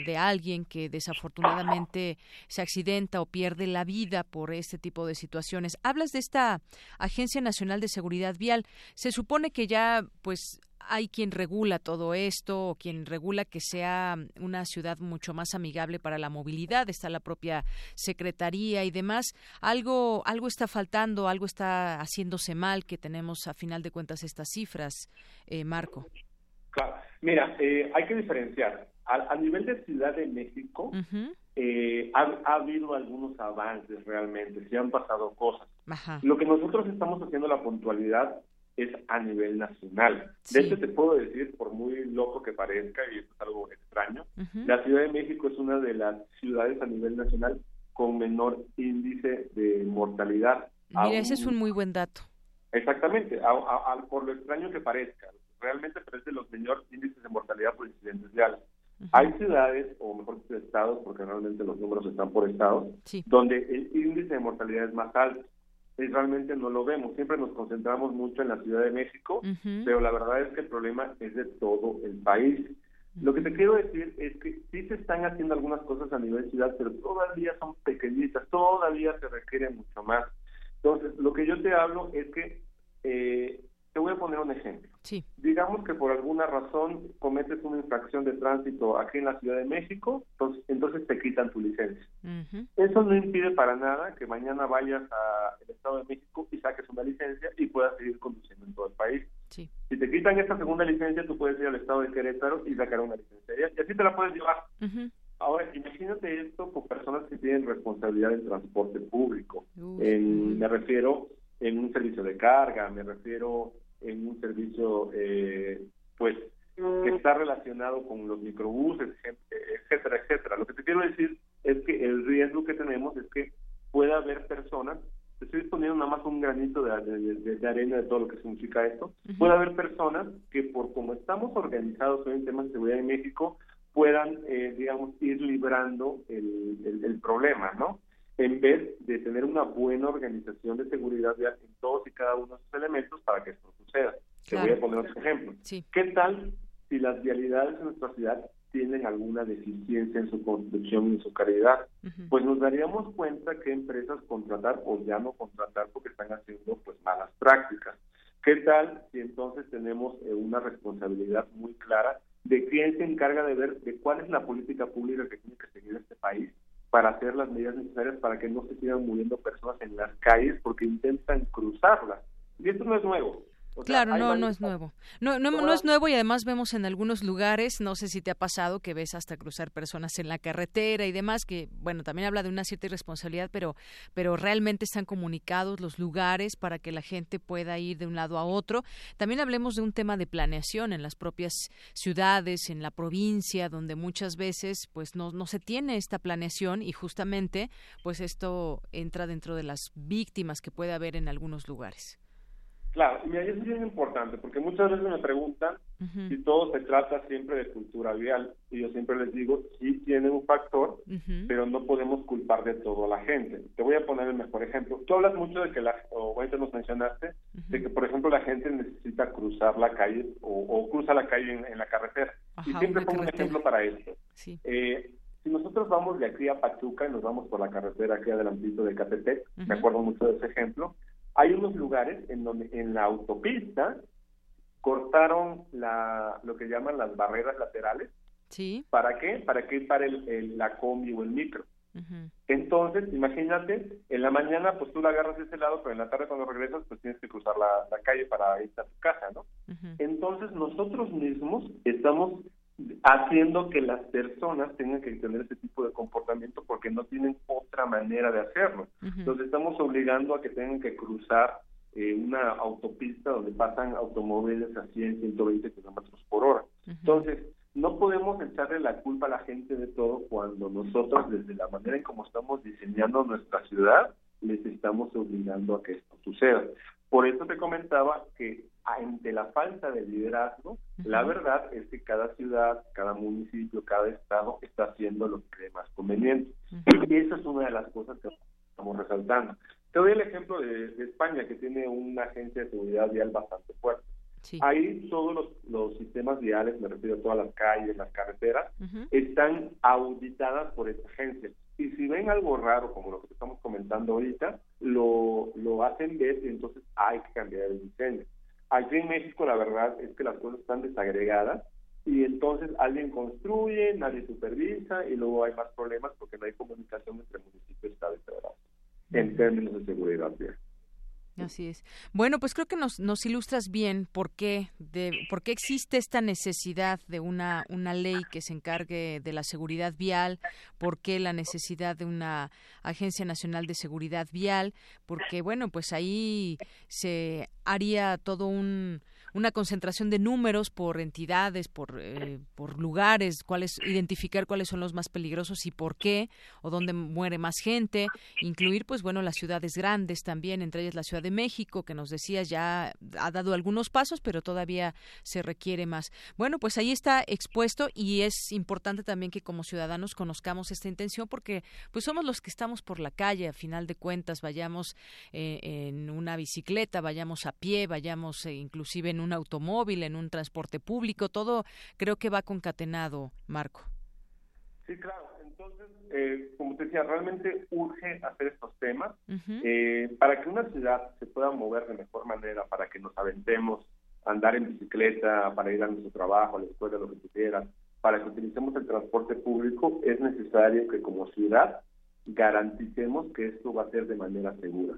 de alguien que desafortunadamente se accidenta o pierde la vida por este tipo de situaciones? Hablas de esta Agencia Nacional de Seguridad Vial. Se supone que ya, pues, hay quien regula todo esto o quien regula que sea una ciudad mucho más amigable para la movilidad está la propia secretaría y demás. Algo algo está faltando algo está haciéndose mal que tenemos a final de cuentas estas cifras eh, Marco. Claro. Mira eh, hay que diferenciar. A, nivel de Ciudad de México eh, ha, habido algunos avances realmente se han pasado cosas. Lo que nosotros estamos haciendo la puntualidad es a nivel nacional. De hecho, te puedo decir, por muy loco que parezca, y esto es algo extraño, la Ciudad de México es una de las ciudades a nivel nacional con menor índice de mortalidad. Mira, ese es un muy buen dato. Exactamente, por lo extraño que parezca, realmente parece los menores índices de mortalidad por incidentes viales. Hay ciudades, o mejor dicho, estados, porque realmente los números están por estados, donde el índice de mortalidad es más alto realmente no lo vemos. Siempre nos concentramos mucho en la Ciudad de México, pero la verdad es que el problema es de todo el país. Lo que te quiero decir es que sí se están haciendo algunas cosas a nivel ciudad, pero todavía son pequeñitas, todavía se requiere mucho más. Entonces, lo que yo te hablo es que eh, te voy a poner un ejemplo. Sí. Digamos que por alguna razón cometes una infracción de tránsito aquí en la Ciudad de México, entonces, entonces te quitan tu licencia. Eso no impide para nada que mañana vayas al Estado de México y saques una licencia y puedas seguir conduciendo en todo el país. Sí. Si te quitan esta segunda licencia, tú puedes ir al Estado de Querétaro y sacar una licencia. Y así te la puedes llevar. Ahora, imagínate esto con personas que tienen responsabilidad en transporte público. me refiero en un servicio de carga, me refiero en un servicio eh, pues que está relacionado con los microbuses, etcétera, etcétera. Lo que te quiero decir es que el riesgo que tenemos es que pueda haber personas, estoy poniendo nada más un granito de, de, arena de todo lo que significa esto, puede haber personas que por como estamos organizados hoy en temas de seguridad en México, puedan, eh, digamos, ir librando el, el problema, ¿no? En vez de tener una buena organización de seguridad en todos y cada uno de esos elementos para que esto suceda. Te voy a poner otro ejemplo. ¿Qué tal si las vialidades en nuestra ciudad tienen alguna deficiencia en su construcción y en su calidad? Pues nos daríamos cuenta que empresas contratar o ya no contratar porque están haciendo pues malas prácticas. ¿Qué tal si entonces tenemos eh, una responsabilidad muy clara de quién se encarga de ver de cuál es la política pública que tiene que seguir este país para hacer las medidas necesarias para que no se sigan muriendo personas en las calles porque intentan cruzarlas. Y esto no es nuevo. Claro, no, no es nuevo. No, no, no, es nuevo y además vemos en algunos lugares, no sé si te ha pasado, que ves hasta cruzar personas en la carretera y demás, que, bueno, también habla de una cierta irresponsabilidad, pero, pero realmente están comunicados los lugares para que la gente pueda ir de un lado a otro. También hablemos de un tema de planeación en las propias ciudades, en la provincia, donde muchas veces, pues, no, no se tiene esta planeación y justamente, pues, esto entra dentro de las víctimas que puede haber en algunos lugares. Claro, y ahí es bien importante, porque muchas veces me preguntan si todo se trata siempre de cultura vial, y yo siempre les digo, sí tiene un factor, pero no podemos culpar de todo a la gente. Te voy a poner el mejor ejemplo. Tú hablas mucho de que, la, o ahorita nos mencionaste, de que, por ejemplo, la gente necesita cruzar la calle o, cruza la calle en, la carretera. y siempre pongo un ejemplo para esto. Eh, si nosotros vamos de aquí a Pachuca y nos vamos por la carretera aquí adelantito de Catepec, me acuerdo mucho de ese ejemplo, hay unos lugares en donde en la autopista cortaron la, lo que llaman las barreras laterales. Sí. ¿Para qué? Para que pare el, la combi o el micro. Entonces, imagínate, en la mañana pues tú la agarras de ese lado, pero en la tarde cuando regresas pues tienes que cruzar la, calle para irte a tu casa, ¿no? Entonces nosotros mismos estamos haciendo que las personas tengan que tener ese tipo de comportamiento porque no tienen otra manera de hacerlo. Entonces estamos obligando a que tengan que cruzar eh, una autopista donde pasan automóviles a 100, 120 kilómetros por hora. Entonces, no podemos echarle la culpa a la gente de todo cuando nosotros, desde la manera en cómo estamos diseñando nuestra ciudad, les estamos obligando a que esto suceda. Por eso te comentaba que ante la falta de liderazgo, la verdad es que cada ciudad, cada municipio, cada estado está haciendo lo que cree más conveniente. Y esa es una de las cosas que estamos resaltando. Te doy el ejemplo de, España, que tiene una agencia de seguridad vial bastante fuerte. Ahí todos los, sistemas viales, me refiero a todas las calles, las carreteras, están auditadas por esta agencia. Y si ven algo raro, como lo que estamos comentando ahorita, lo, lo hacen ver y entonces hay que cambiar el diseño. Aquí en México la verdad es que las cosas están desagregadas y entonces alguien construye, nadie supervisa y luego hay más problemas porque no hay comunicación entre municipios y estado en términos de seguridad vial. Así es. Bueno, pues creo que nos, nos ilustras bien por qué, de, por qué existe esta necesidad de una, una ley que se encargue de la seguridad vial, por qué la necesidad de una Agencia Nacional de Seguridad Vial, porque, bueno, pues ahí se haría todo un una concentración de números por entidades, por, eh, por lugares, cuáles, identificar cuáles son los más peligrosos y por qué, o dónde muere más gente, incluir, pues bueno, las ciudades grandes también, entre ellas la Ciudad de México, que nos decías ya ha dado algunos pasos, pero todavía se requiere más. Bueno, pues ahí está expuesto y es importante también que como ciudadanos conozcamos esta intención porque pues somos los que estamos por la calle, a final de cuentas, vayamos eh, en una bicicleta, vayamos a pie, vayamos eh, inclusive en un un automóvil, en un transporte público, todo creo que va concatenado, Marco. Sí, claro. Entonces, eh, como te decía, realmente urge hacer estos temas eh, para que una ciudad se pueda mover de mejor manera, para que nos aventemos a andar en bicicleta, para ir a nuestro trabajo, a la escuela, lo que tú quieras, para que utilicemos el transporte público, es necesario que como ciudad garanticemos que esto va a ser de manera segura.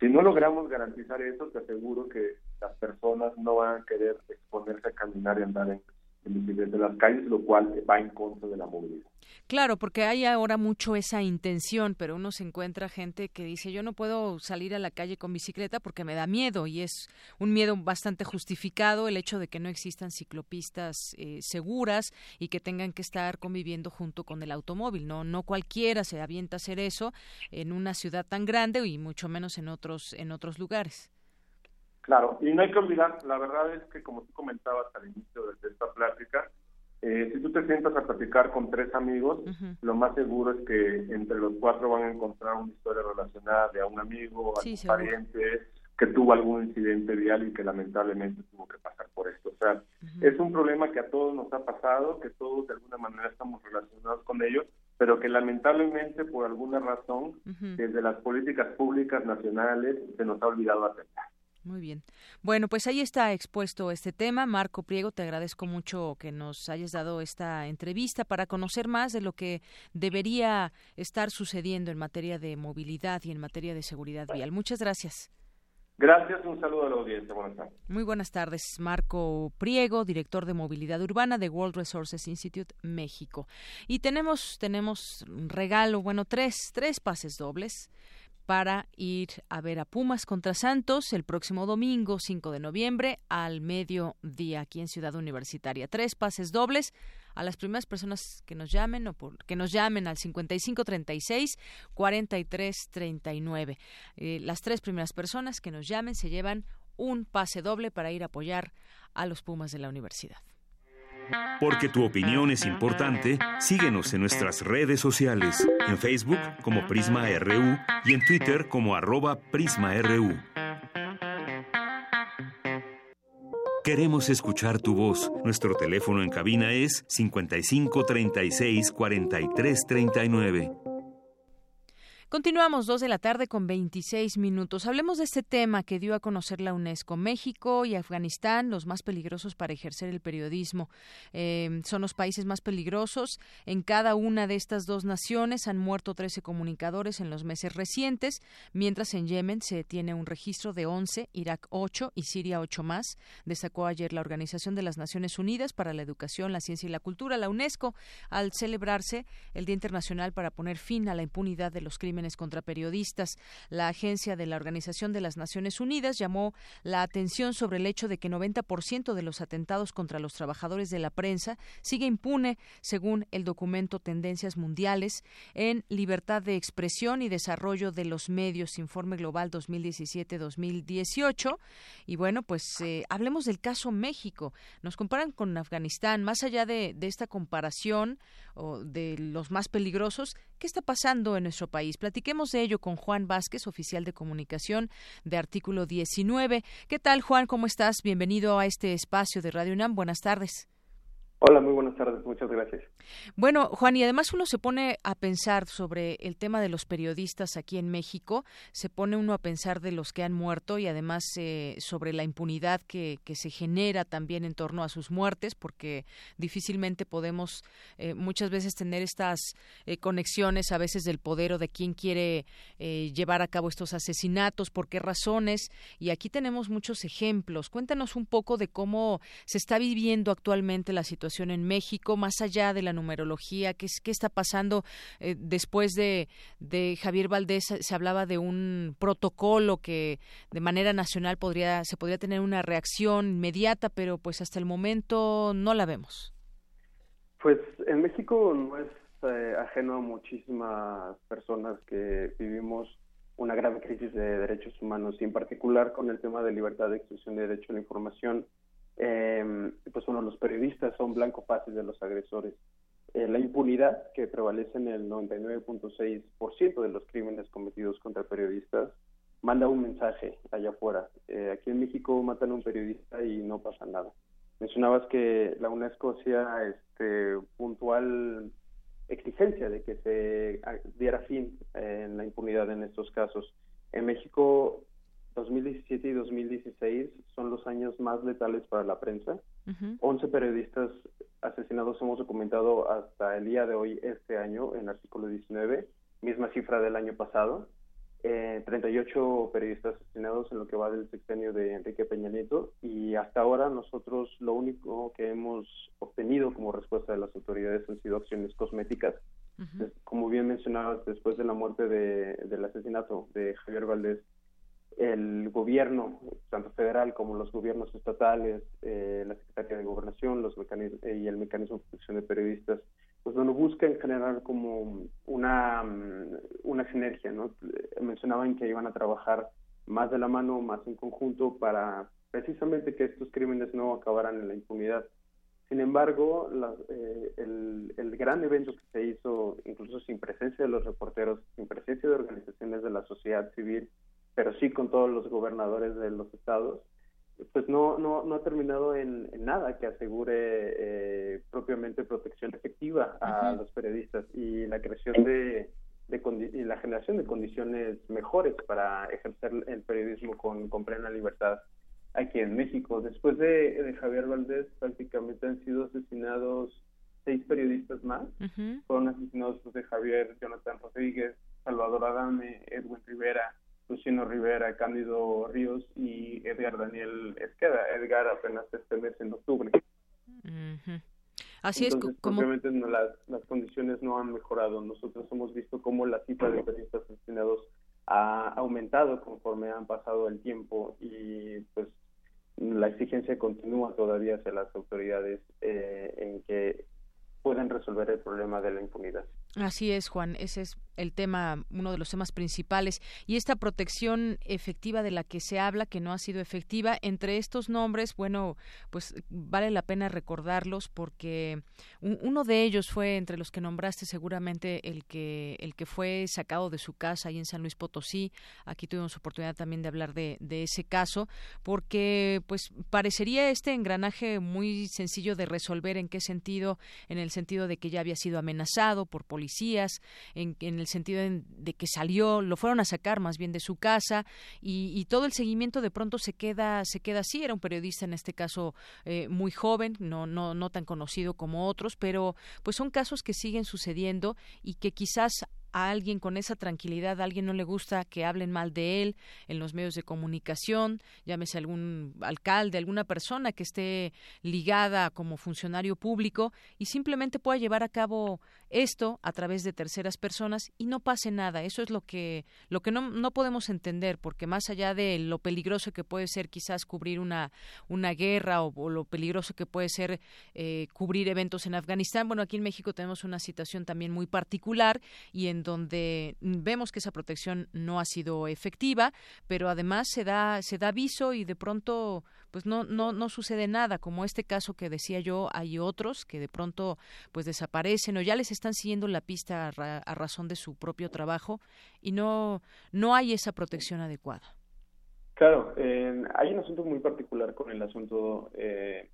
Si no logramos garantizar eso, te aseguro que las personas no van a querer exponerse a caminar y andar en, de las calles, lo cual va en contra de la movilidad. Claro, porque hay ahora mucho esa intención, pero uno se encuentra gente que dice yo no puedo salir a la calle con bicicleta porque me da miedo y es un miedo bastante justificado el hecho de que no existan ciclopistas eh, seguras y que tengan que estar conviviendo junto con el automóvil. No, no cualquiera se avienta a hacer eso en una ciudad tan grande y mucho menos en otros en otros lugares. Claro, y no hay que olvidar, la verdad es que como tú comentabas al inicio de esta plática, eh, si tú te sientas a platicar con tres amigos, lo más seguro es que entre los cuatro van a encontrar una historia relacionada de a un amigo, a un pariente que tuvo algún incidente vial y que lamentablemente tuvo que pasar por esto. O sea, es un problema que a todos nos ha pasado, que todos de alguna manera estamos relacionados con ellos, pero que lamentablemente por alguna razón desde las políticas públicas nacionales se nos ha olvidado atender. Muy bien. Bueno, pues ahí está expuesto este tema. Marco Priego, te agradezco mucho que nos hayas dado esta entrevista para conocer más de lo que debería estar sucediendo en materia de movilidad y en materia de seguridad vial. Muchas gracias. Gracias, un saludo a la audiencia. Buenas tardes. Muy buenas tardes. Marco Priego, director de movilidad urbana de World Resources Institute México. Y tenemos, tenemos un regalo, bueno, tres, tres pases dobles para ir a ver a Pumas contra Santos el próximo domingo 5 de noviembre al mediodía aquí en Ciudad Universitaria. Tres pases dobles a las primeras personas que nos llamen o por, que nos llamen al 5536 4339. Eh, las tres primeras personas que nos llamen se llevan un pase doble para ir a apoyar a los Pumas de la universidad. Porque tu opinión es importante, síguenos en nuestras redes sociales, en Facebook como Prisma RU y en Twitter como arroba PrismaRU. Queremos escuchar tu voz. Nuestro teléfono en cabina es 55 36 43 39. Continuamos dos de la tarde con 26 minutos. Hablemos de este tema que dio a conocer la UNESCO. México y Afganistán, los más peligrosos para ejercer el periodismo. Eh, son los países más peligrosos. En cada una de estas dos naciones han muerto 13 comunicadores en los meses recientes, mientras en Yemen se tiene un registro de 11, Irak 8 y Siria 8 más. Destacó ayer la Organización de las Naciones Unidas para la Educación, la Ciencia y la Cultura, la UNESCO, al celebrarse el Día Internacional para poner fin a la impunidad de los crímenes contra periodistas. La agencia de la Organización de las Naciones Unidas llamó la atención sobre el hecho de que 90% de los atentados contra los trabajadores de la prensa sigue impune, según el documento Tendencias Mundiales en Libertad de Expresión y Desarrollo de los Medios, Informe Global 2017-2018. Y bueno, pues eh, hablemos del caso México. Nos comparan con Afganistán. Más allá de, de esta comparación o de los más peligrosos, ¿qué está pasando en nuestro país? Platiquemos de ello con Juan Vázquez, oficial de comunicación de Artículo 19. ¿Qué tal, Juan? ¿Cómo estás? Bienvenido a este espacio de Radio UNAM. Buenas tardes. Hola, muy buenas tardes, muchas gracias. Bueno, Juan, y además uno se pone a pensar sobre el tema de los periodistas aquí en México, se pone uno a pensar de los que han muerto y además eh, sobre la impunidad que, que, se genera también en torno a sus muertes, porque difícilmente podemos eh, muchas veces tener estas eh, conexiones a veces del poder o de quién quiere eh, llevar a cabo estos asesinatos, por qué razones, y aquí tenemos muchos ejemplos. Cuéntanos un poco de cómo se está viviendo actualmente la situación en México, más allá de la numerología, qué, qué está pasando eh, después de, de Javier Valdés, se hablaba de un protocolo que de manera nacional podría, se podría tener una reacción inmediata, pero pues hasta el momento no la vemos. Pues en México no es eh, ajeno a muchísimas personas que vivimos una grave crisis de derechos humanos y en particular con el tema de libertad de expresión y derecho a la información eh, pues bueno, los periodistas son blanco fácil de los agresores. Eh, la impunidad que prevalece en el 99.6% de los crímenes cometidos contra periodistas manda un mensaje allá afuera. Eh, aquí en México matan a un periodista y no pasa nada. Mencionabas que la UNESCO hacía este, puntual exigencia de que se diera fin en la impunidad en estos casos. En México 2017 y 2016 son los años más letales para la prensa. 11 periodistas asesinados hemos documentado hasta el día de hoy, este año, en el artículo 19, misma cifra del año pasado. Eh, 38 periodistas asesinados en lo que va del sexenio de Enrique Peña Nieto y hasta ahora nosotros lo único que hemos obtenido como respuesta de las autoridades han sido acciones cosméticas. Como bien mencionabas, después de la muerte de, del asesinato de Javier Valdés, el gobierno, tanto federal como los gobiernos estatales, eh, la Secretaría de Gobernación los y el Mecanismo de Protección de Periodistas, pues bueno, buscan generar como una, una sinergia, ¿no? Mencionaban que iban a trabajar más de la mano, más en conjunto para precisamente que estos crímenes no acabaran en la impunidad. Sin embargo, la, eh, el, el gran evento que se hizo, incluso sin presencia de los reporteros, sin presencia de organizaciones de la sociedad civil, pero sí con todos los gobernadores de los estados, pues no, no, no ha terminado en, nada que asegure eh, propiamente protección efectiva a los periodistas y la creación de, de y la generación de condiciones mejores para ejercer el periodismo con, con plena libertad aquí en México. Después de, de, Javier Valdés, prácticamente han sido asesinados seis periodistas más. Fueron asesinados de Javier Jonathan Rodríguez, Salvador Adame, Edwin Rivera, Luciano Rivera, Cándido Ríos y Edgar Daniel Esqueda. Edgar apenas este mes en octubre. Así es como obviamente las, las condiciones no han mejorado. Nosotros hemos visto cómo la cifra de periodistas asesinados ha aumentado conforme han pasado el tiempo y pues la exigencia continúa todavía hacia las autoridades eh, en que puedan resolver el problema de la impunidad. Así es, Juan. Ese es el tema, uno de los temas principales. Y esta protección efectiva de la que se habla, que no ha sido efectiva, entre estos nombres, bueno, pues vale la pena recordarlos porque uno de ellos fue entre los que nombraste seguramente el que el que fue sacado de su casa ahí en San Luis Potosí. Aquí tuvimos oportunidad también de hablar de, de ese caso, porque pues parecería este engranaje muy sencillo de resolver. ¿En qué sentido? En el sentido de que ya había sido amenazado por policías, en, en el sentido de que salió, lo fueron a sacar más bien de su casa y, todo el seguimiento de pronto se queda, se queda así. Era un periodista en este caso eh, muy joven, no, no, no tan conocido como otros, pero pues son casos que siguen sucediendo y que quizás a alguien con esa tranquilidad, a alguien no le gusta que hablen mal de él en los medios de comunicación, llámese algún alcalde, alguna persona que esté ligada como funcionario público y simplemente pueda llevar a cabo esto a través de terceras personas y no pase nada. Eso es lo que lo que no, no podemos entender, porque más allá de lo peligroso que puede ser quizás cubrir una una guerra o, lo peligroso que puede ser eh, cubrir eventos en Afganistán, bueno, aquí en México tenemos una situación también muy particular y en donde vemos que esa protección no ha sido efectiva, pero además se da se da aviso y de pronto pues no no no sucede nada, como este caso que decía yo, hay otros que de pronto pues desaparecen o ya les están siguiendo la pista a, razón de su propio trabajo y no no hay esa protección adecuada. Claro, hay un asunto muy particular con el asunto eh,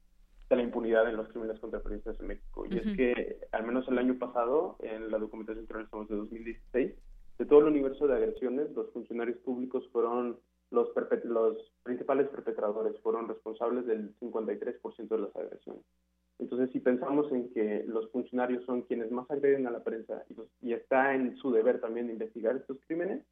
de la impunidad en los crímenes contra periodistas en México. Y es que, al menos el año pasado, en la documentación que realizamos de 2016, de todo el universo de agresiones, los funcionarios públicos fueron los, los principales perpetradores, fueron responsables del 53% de las agresiones. Entonces, si pensamos en que los funcionarios son quienes más agreden a la prensa y, está en su deber también investigar estos crímenes,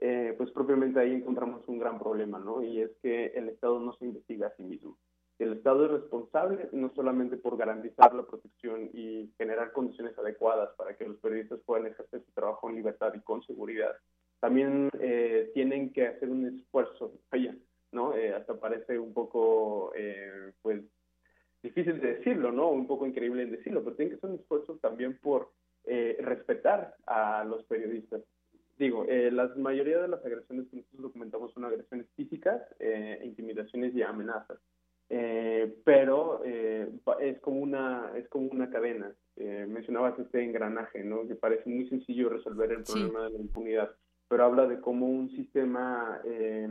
eh, pues propiamente ahí encontramos un gran problema, ¿no? Y es que el Estado no se investiga a sí mismo. El Estado es responsable no solamente por garantizar la protección y generar condiciones adecuadas para que los periodistas puedan ejercer su trabajo en libertad y con seguridad, también eh, tienen que hacer un esfuerzo, allá, ¿no? Eh, hasta parece un poco, eh, pues, difícil de decirlo, ¿no? Un poco increíble en decirlo, pero tienen que hacer un esfuerzo también por respetar a los periodistas. Digo, la mayoría de las agresiones que nosotros documentamos son agresiones físicas, intimidaciones y amenazas. Eh, pero eh, es como una es como una cadena. Eh, mencionabas este engranaje, ¿no? Que parece muy sencillo resolver el problema de la impunidad, pero habla de cómo un sistema, eh,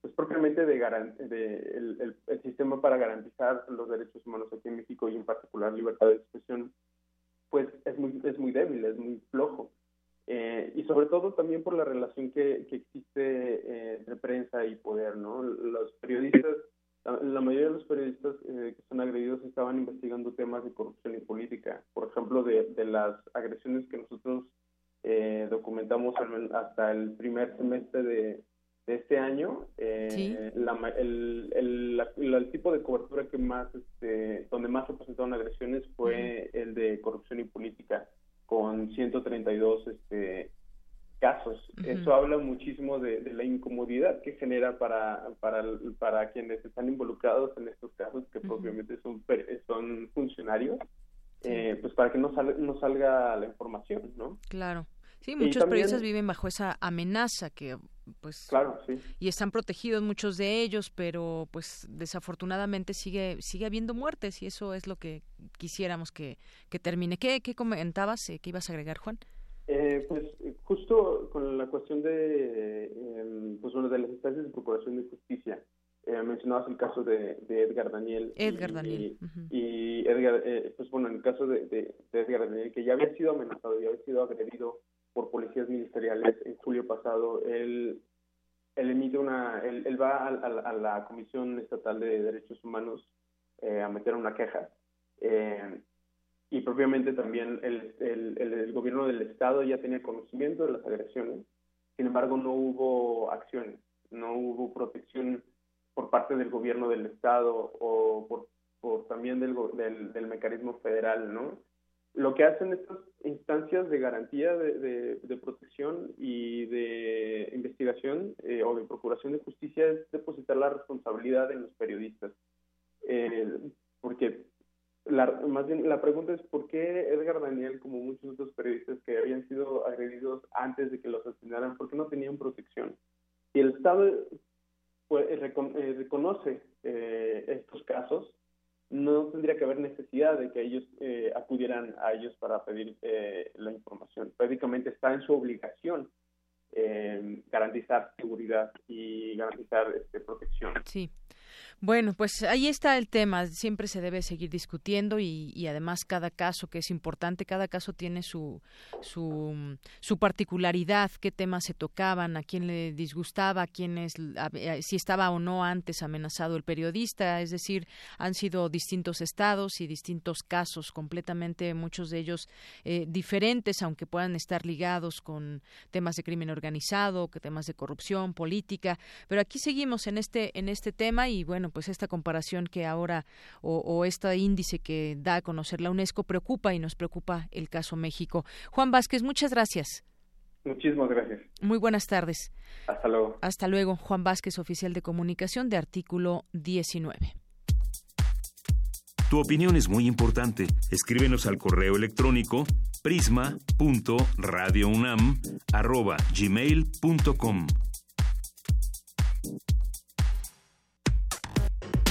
pues propiamente de, de el, el, sistema para garantizar los derechos humanos aquí en México y en particular libertad de expresión, pues es muy es muy débil, es muy flojo. y sobre todo también por la relación que, que existe entre prensa y poder, ¿no? Los periodistas la, mayoría de los periodistas eh, que son agredidos estaban investigando temas de corrupción y política. Por ejemplo, de, de las agresiones que nosotros eh, documentamos hasta el primer semestre de, de este año, eh, la, el, el, el, tipo de cobertura que más, este, donde más se presentaron agresiones fue el de corrupción y política, con 132 este, casos. Eso habla muchísimo de, la incomodidad que genera para, para, para quienes están involucrados en estos casos, que propiamente son, son funcionarios, eh, pues para que no, no salga la información, ¿no? Claro. Sí, muchos periodistas viven bajo esa amenaza que pues claro, sí. y están protegidos muchos de ellos, pero pues desafortunadamente sigue sigue habiendo muertes y eso es lo que quisiéramos que, que termine. ¿Qué, qué comentabas? Eh, ¿Qué ibas a agregar, Juan? Eh, pues justo con la cuestión de, eh, pues de las instancias de procuración de justicia, eh, mencionabas el caso de, Edgar Daniel. Edgar y, Daniel. Y, Edgar, eh, pues bueno, en el caso de, Edgar Daniel, que ya había sido amenazado, ya había sido agredido por policías ministeriales en julio pasado, él, él emite una, él, va a, la Comisión Estatal de Derechos Humanos eh, a meter una queja. Eh, y propiamente también el, el, el, gobierno del estado ya tenía conocimiento de las agresiones sin embargo no hubo acciones, no hubo protección por parte del gobierno del estado o por, también del, del, del mecanismo federal, ¿no? lo que hacen estas instancias de garantía de, de, protección y de investigación eh, o de procuración de justicia es depositar la responsabilidad en los periodistas. Eh, porque la, más bien la pregunta es por qué Edgar Daniel, como muchos otros periodistas que habían sido agredidos antes de que los asesinaran, por qué no tenían protección. Si el Estado pues, reconoce estos casos, no tendría que haber necesidad de que ellos eh, acudieran a ellos para pedir eh, la información. Prácticamente está en su obligación eh, garantizar seguridad y garantizar este, protección. Sí. Bueno, pues ahí está el tema. Siempre se debe seguir discutiendo y, además cada caso que es importante, cada caso tiene su, su, su particularidad, qué temas se tocaban, a quién le disgustaba, a quién si estaba o no antes amenazado el periodista. Es decir, han sido distintos estados y distintos casos, completamente muchos de ellos eh, diferentes, aunque puedan estar ligados con temas de crimen organizado, que temas de corrupción, política. Pero aquí seguimos en este en este tema y bueno pues esta comparación que ahora o, este índice que da a conocer la UNESCO preocupa y nos preocupa el caso México. Juan Vázquez, muchas gracias. Muchísimas gracias. Muy buenas tardes. Hasta luego. Hasta luego. Juan Vázquez, oficial de comunicación de artículo 19. Tu opinión es muy importante. Escríbenos al correo electrónico prisma.radiounam@gmail.com.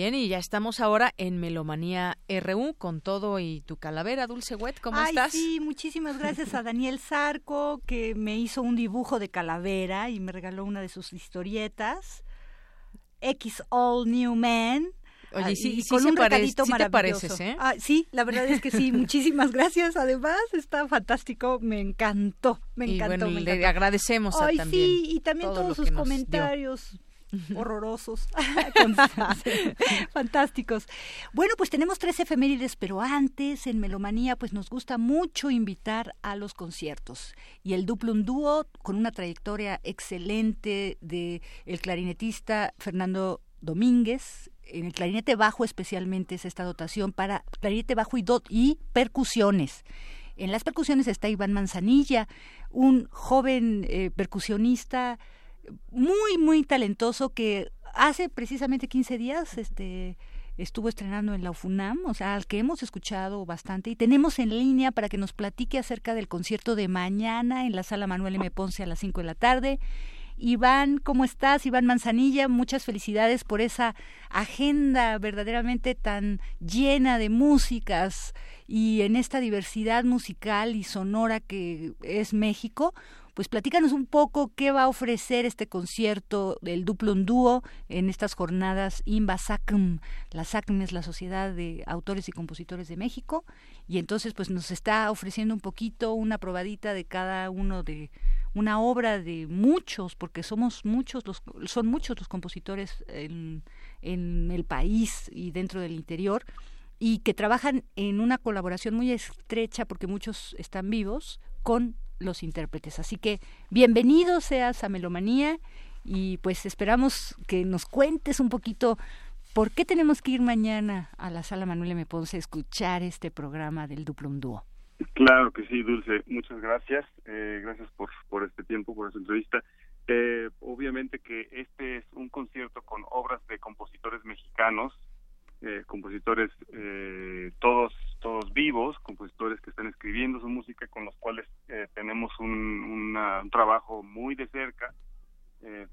Bien, y ya estamos ahora en Melomanía RU con todo y tu calavera, Dulce Wet, ¿cómo Ay, estás? Sí, muchísimas gracias a Daniel Zarco que me hizo un dibujo de calavera y me regaló una de sus historietas. X All New Man. Oye, sí, sí, con un recadito sí te pareces, ¿eh? Ah, sí, la verdad es que sí. Muchísimas gracias. Además, está fantástico. Me encantó, me encantó. Y bueno, le agradecemos Ay, también. sí, y también todos sus comentarios horrorosos, fantásticos. Bueno, pues tenemos tres efemérides, pero antes en Melomanía pues nos gusta mucho invitar a los conciertos. Y el Duplum Dúo, con una trayectoria excelente de el clarinetista Fernando Domínguez, en el clarinete bajo especialmente es esta dotación para clarinete bajo y, y percusiones. En las percusiones está Iván Manzanilla, un joven eh, percusionista muy, muy talentoso que hace precisamente 15 días este, estuvo estrenando en la UFUNAM, o sea, al que hemos escuchado bastante y tenemos en línea para que nos platique acerca del concierto de mañana en la sala Manuel M. Ponce a las 5 de la tarde. Iván, ¿cómo estás? Iván Manzanilla, muchas felicidades por esa agenda verdaderamente tan llena de músicas y en esta diversidad musical y sonora que es México pues platícanos un poco qué va a ofrecer este concierto del Duplon Dúo en estas jornadas INVA SACM. La SACM es la Sociedad de Autores y Compositores de México y entonces pues nos está ofreciendo un poquito una probadita de cada uno de una obra de muchos, porque somos muchos los, son muchos los compositores en, en el país y dentro del interior y que trabajan en una colaboración muy estrecha porque muchos están vivos con los intérpretes. Así que bienvenido seas a Melomanía y pues esperamos que nos cuentes un poquito por qué tenemos que ir mañana a la sala Manuel M. Ponce a escuchar este programa del Duplum Dúo. Claro que sí, Dulce. Muchas gracias. Eh, gracias por, por este tiempo, por esta entrevista. Eh, obviamente que este es un concierto con obras de compositores mexicanos eh, compositores eh, todos todos vivos, compositores que están escribiendo su música con los cuales eh, tenemos un, trabajo muy de cerca,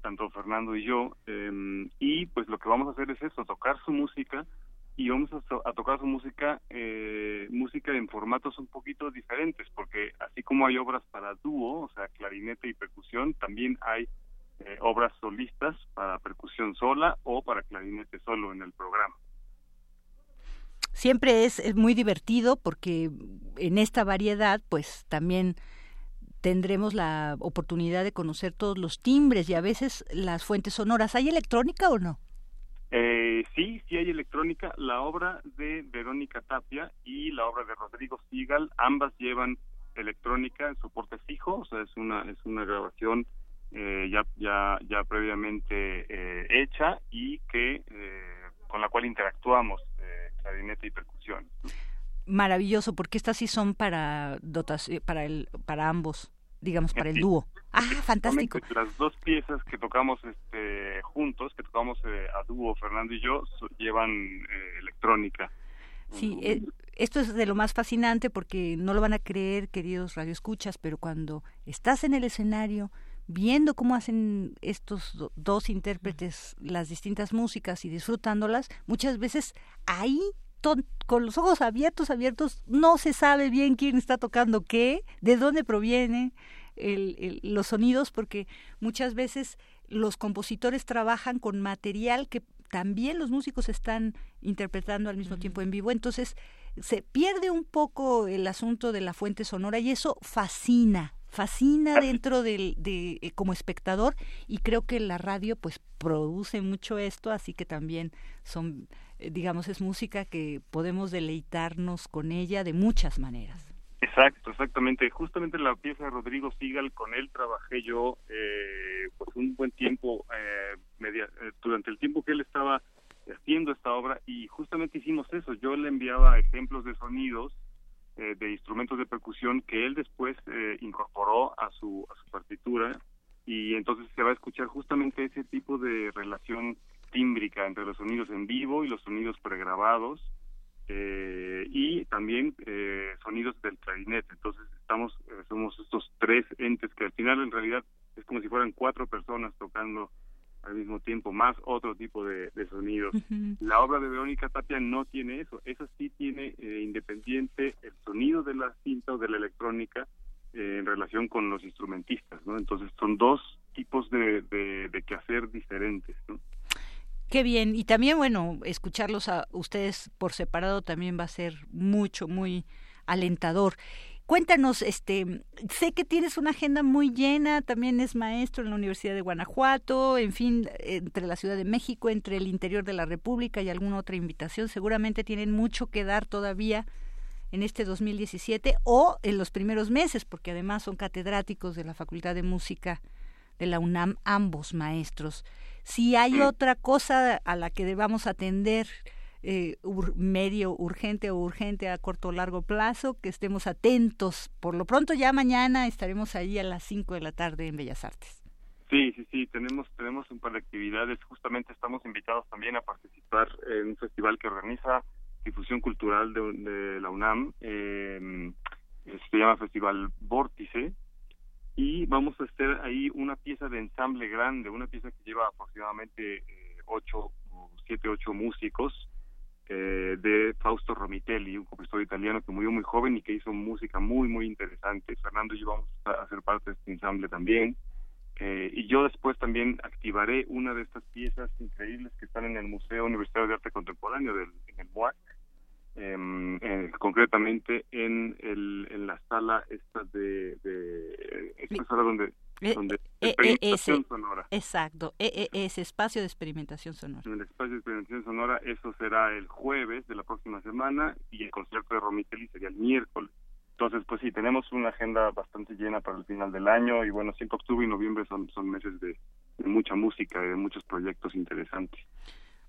tanto Fernando y yo, em, y pues lo que vamos a hacer es eso, tocar su música y vamos a, tocar su música, música en formatos un poquito diferentes, porque así como hay obras para dúo, o sea, clarinete y percusión, también hay eh, obras solistas para percusión sola o para clarinete solo en el programa. Siempre es, es muy divertido porque en esta variedad pues también tendremos la oportunidad de conocer todos los timbres y a veces las fuentes sonoras. ¿Hay electrónica o no? Eh, sí, sí hay electrónica. La obra de Verónica Tapia y la obra de Rodrigo Sigal, ambas llevan electrónica en soporte fijo, o sea, es una es una grabación eh, ya ya ya previamente eh, hecha y que eh, con la cual interactuamos clarinete y percusión. Maravilloso, porque estas sí son para dotación, para el para ambos, digamos para el dúo. Ah, fantástico. Las dos piezas que tocamos este juntos, que tocamos a dúo Fernando y yo, llevan electrónica. Sí, esto es de lo más fascinante porque no lo van a creer, queridos radioescuchas, pero cuando estás en el escenario viendo cómo hacen estos dos intérpretes las distintas músicas y disfrutándolas, muchas veces ahí con los ojos abiertos, abiertos, no se sabe bien quién está tocando qué, de dónde provienen los sonidos, porque muchas veces los compositores trabajan con material que también los músicos están interpretando al mismo tiempo en vivo. Entonces, se pierde un poco el asunto de la fuente sonora y eso fascina, fascina dentro del, de, eh, como espectador y creo que la radio pues produce mucho esto, así que también son, eh, digamos, es música que podemos deleitarnos con ella de muchas maneras. Exacto, exactamente. Justamente la pieza de Rodrigo Sigal, con él trabajé yo eh, pues un buen tiempo, eh, media, durante el tiempo que él estaba haciendo esta obra y justamente hicimos eso. Yo le enviaba ejemplos de sonidos eh, de instrumentos de percusión que él después eh, incorporó a su, a su partitura y entonces se va a escuchar justamente ese tipo de relación tímbrica entre los sonidos en vivo y los sonidos pregrabados eh, y también eh, sonidos del clarinete. Entonces estamos somos estos tres entes que al final en realidad es como si fueran cuatro personas tocando al mismo tiempo, más otro tipo de, sonidos. La obra de Verónica Tapia no tiene eso, esa sí tiene eh, independiente el sonido de la cinta o de la electrónica eh, en relación con los instrumentistas, ¿no? Entonces son dos tipos de, de, de quehacer diferentes, ¿no? Qué bien. Y también, bueno, escucharlos a ustedes por separado también va a ser mucho, muy alentador. Cuéntanos, este, sé que tienes una agenda muy llena, también es maestro en la Universidad de Guanajuato, en fin, entre la Ciudad de México, entre el interior de la República y alguna otra invitación, seguramente tienen mucho que dar todavía en este 2017 o en los primeros meses, porque además son catedráticos de la Facultad de Música de la UNAM, ambos maestros. Si hay otra cosa a la que debamos atender, eh, medio urgente o urgente a corto o largo plazo, que estemos atentos. Por lo pronto ya mañana estaremos ahí a las 5 de la tarde en Bellas Artes. Sí, sí, sí, tenemos, tenemos un par de actividades. Justamente estamos invitados también a participar en un festival que organiza Difusión Cultural de, la UNAM. Eh, se llama Festival Vórtice. Y vamos a hacer ahí una pieza de ensamble grande, una pieza que lleva aproximadamente eh, ocho, siete, ocho músicos eh, de Fausto Romitelli, un compositor italiano que murió muy joven y que hizo música muy, muy interesante. Fernando y yo vamos a hacer parte de este ensamble también. Eh, y yo después también activaré una de estas piezas increíbles que están en el Museo Universitario de Arte Contemporáneo del, en el MUAC, em, eh, concretamente en, el, en la sala esta de, de esta sala donde donde eh, experimentación sonora. Exacto, ese espacio de experimentación sonora. En el espacio de experimentación sonora, eso será el jueves de la próxima semana y el concierto de Romitelli sería el miércoles. Entonces, pues sí, tenemos una agenda bastante llena para el final del año y bueno, siempre octubre y noviembre son, son meses de, de mucha música y de muchos proyectos interesantes.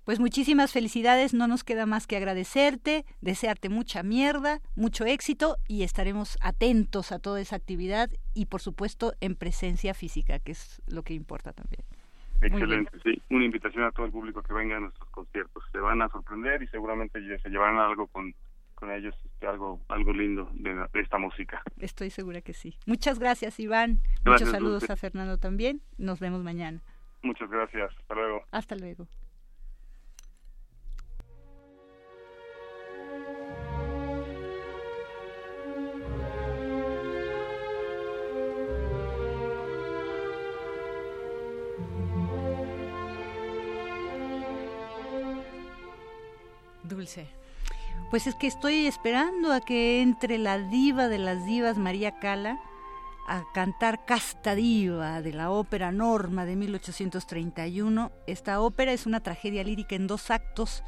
Pues muchísimas felicidades, no nos queda más que agradecerte, desearte mucha mierda, mucho éxito y estaremos atentos a toda esa actividad y por supuesto en presencia física, que es lo que importa también. Excelente, sí. Una invitación a todo el público que venga a nuestros conciertos. Se van a sorprender y seguramente se llevarán algo con, con ellos, este, algo algo lindo de, esta música. Estoy segura que sí. Muchas gracias, Iván. Muchos saludos a Fernando también. Nos vemos mañana. Muchas gracias. Hasta luego. Hasta luego. Dulce? Pues es que estoy esperando a que entre la diva de las divas, María Cala, a cantar Casta Diva de la ópera Norma de 1831. Esta ópera es una tragedia lírica en dos actos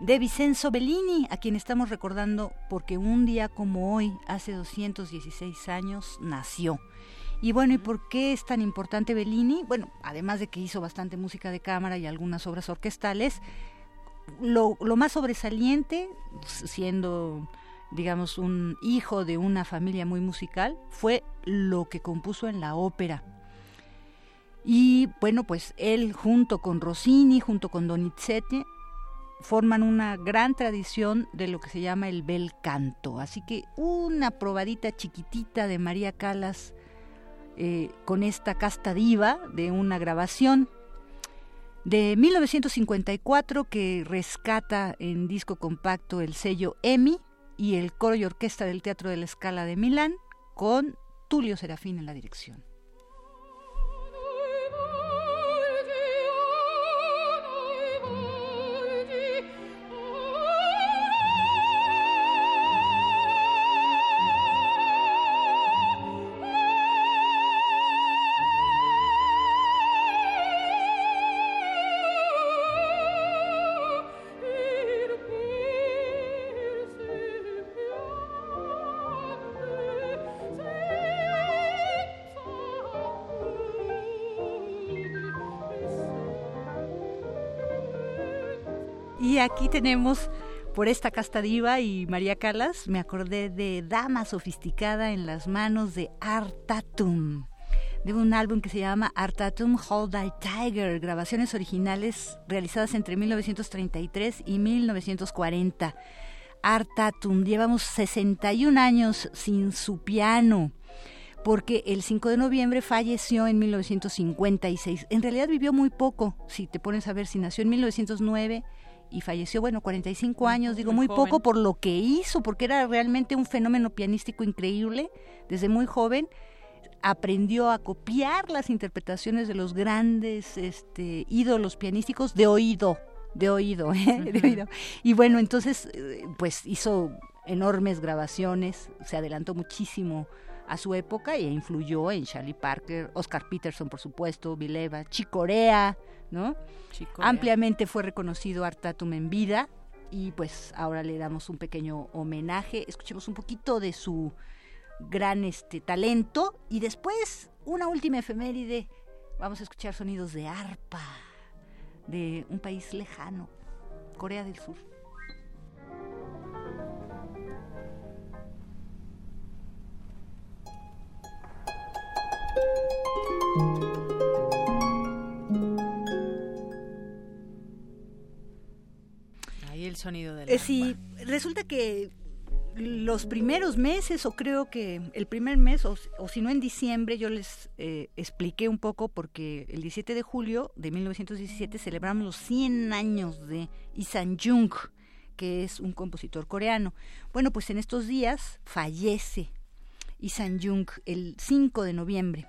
de Vicenzo Bellini, a quien estamos recordando porque un día como hoy, hace 216 años, nació. Y bueno, ¿y por qué es tan importante Bellini? Bueno, además de que hizo bastante música de cámara y algunas obras orquestales, lo, lo más sobresaliente, siendo digamos, un hijo de una familia muy musical, fue lo que compuso en la ópera. Y bueno, pues él junto con Rossini, junto con Donizetti, forman una gran tradición de lo que se llama el bel canto. Así que una probadita chiquitita de María Calas eh, con esta casta diva de una grabación de 1954 que rescata en disco compacto el sello EMI y el coro y orquesta del Teatro de la Scala de Milán con Tulio Serafín en la dirección. Aquí tenemos por esta casta diva y María Calas, me acordé de Dama Sofisticada en las manos de Artatum, de un álbum que se llama Artatum Hold Thy Tiger, grabaciones originales realizadas entre 1933 y 1940. Artatum, llevamos 61 años sin su piano porque el 5 de noviembre falleció en 1956. En realidad vivió muy poco, si te pones a ver si nació en 1909 y falleció, bueno, 45 años, digo muy, poco por lo que hizo, porque era realmente un fenómeno pianístico increíble, desde muy joven aprendió a copiar las interpretaciones de los grandes este, ídolos pianísticos de oído, de oído, ¿eh? de oído. Y bueno, entonces, eh, pues hizo enormes grabaciones, se adelantó muchísimo a su época e influyó en Charlie Parker, Oscar Peterson, por supuesto, Vileva, Chicorea, ¿no? Ampliamente fue reconocido Artatum en vida y pues ahora le damos un pequeño homenaje. Escuchemos un poquito de su gran este talento y después una última efeméride. Vamos a escuchar sonidos de arpa de un país lejano, Corea del Sur. El sonido del eh, Sí, resulta que los primeros meses, o creo que el primer mes, o, si no en diciembre, yo les eh, expliqué un poco porque el 17 de julio de 1917 celebramos los 100 años de Isan Jung, que es un compositor coreano. Bueno, pues en estos días fallece Isan Jung el 5 de noviembre.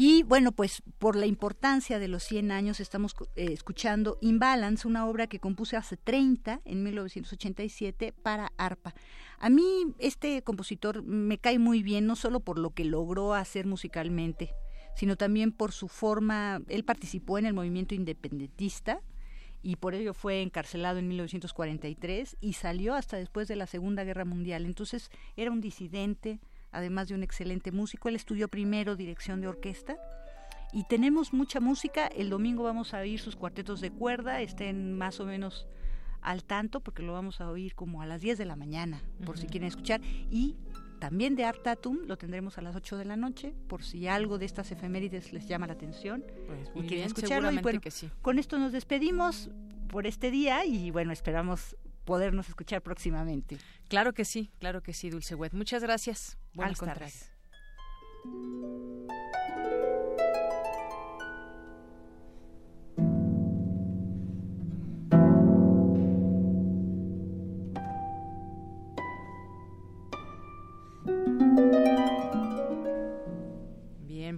Y bueno, pues por la importancia de los 100 años estamos eh, escuchando Imbalance, una obra que compuse hace 30, en 1987, para arpa. A mí este compositor me cae muy bien, no solo por lo que logró hacer musicalmente, sino también por su forma, él participó en el movimiento independentista, y por ello fue encarcelado en 1943 y salió hasta después de la Segunda Guerra Mundial. Entonces era un disidente, además de un excelente músico. Él estudió primero dirección de orquesta y tenemos mucha música. El domingo vamos a oír sus cuartetos de cuerda, estén más o menos al tanto porque lo vamos a oír como a las 10 de la mañana, por si quieren escuchar. Y también de Artatum lo tendremos a las 8 de la noche, por si algo de estas efemérides les llama la atención pues y quieren escucharlo. Y bueno, que sí. con esto nos despedimos por este día y bueno, esperamos podernos escuchar próximamente. Claro que sí, claro que sí, Dulce Wet. Muchas gracias. Buenas tardes.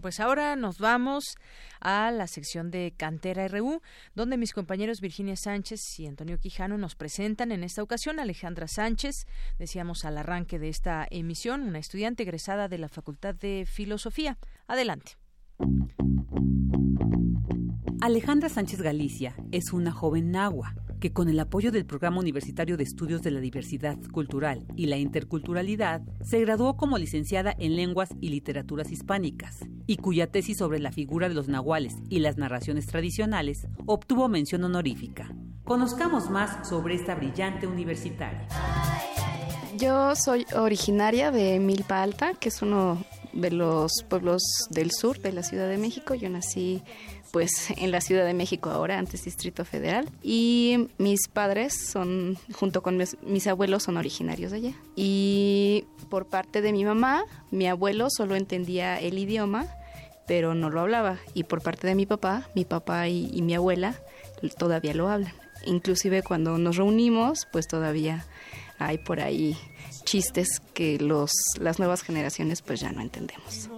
Pues ahora nos vamos a la sección de Cantera RU, donde mis compañeros Virginia Sánchez y Antonio Quijano nos presentan en esta ocasión Alejandra Sánchez, decíamos al arranque de esta emisión, una estudiante egresada de la Facultad de Filosofía. Adelante. Alejandra Sánchez Galicia es una joven nahua que con el apoyo del Programa Universitario de Estudios de la Diversidad Cultural y la Interculturalidad se graduó como licenciada en Lenguas y Literaturas Hispánicas y cuya tesis sobre la figura de los nahuales y las narraciones tradicionales obtuvo mención honorífica. Conozcamos más sobre esta brillante universitaria. Yo soy originaria de Milpa Alta, que es uno de los pueblos del sur de la Ciudad de México. Yo nací pues en la Ciudad de México ahora, antes Distrito Federal. Y mis padres son, junto con mis, abuelos, son originarios de allá. Y por parte de mi mamá, mi abuelo solo entendía el idioma, pero no lo hablaba. Y por parte de mi papá, mi papá y, y mi abuela todavía lo hablan. Inclusive cuando nos reunimos, pues todavía hay por ahí chistes que los, las nuevas generaciones pues ya no entendemos.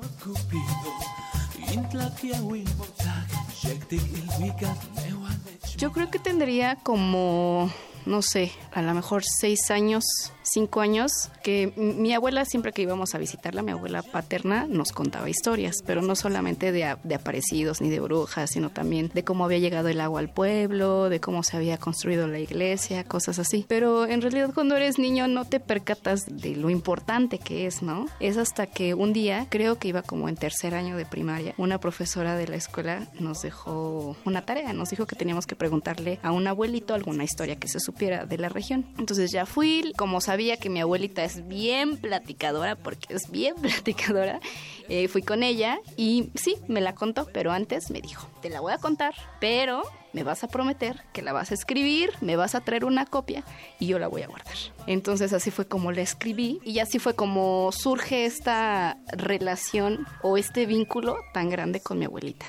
Yo creo que tendría como, no sé, a lo mejor seis años cinco años que mi abuela siempre que íbamos a visitarla, mi abuela paterna nos contaba historias, pero no solamente de, de, aparecidos ni de brujas, sino también de cómo había llegado el agua al pueblo, de cómo se había construido la iglesia, cosas así. Pero en realidad cuando eres niño no te percatas de lo importante que es, ¿no? Es hasta que un día, creo que iba como en tercer año de primaria, una profesora de la escuela nos dejó una tarea, nos dijo que teníamos que preguntarle a un abuelito alguna historia que se supiera de la región. Entonces ya fui, como sabía que mi abuelita es bien platicadora, porque es bien platicadora, eh, fui con ella y sí, me la contó, pero antes me dijo, te la voy a contar, pero me vas a prometer que la vas a escribir, me vas a traer una copia y yo la voy a guardar. Entonces así fue como la escribí y así fue como surge esta relación o este vínculo tan grande con mi abuelita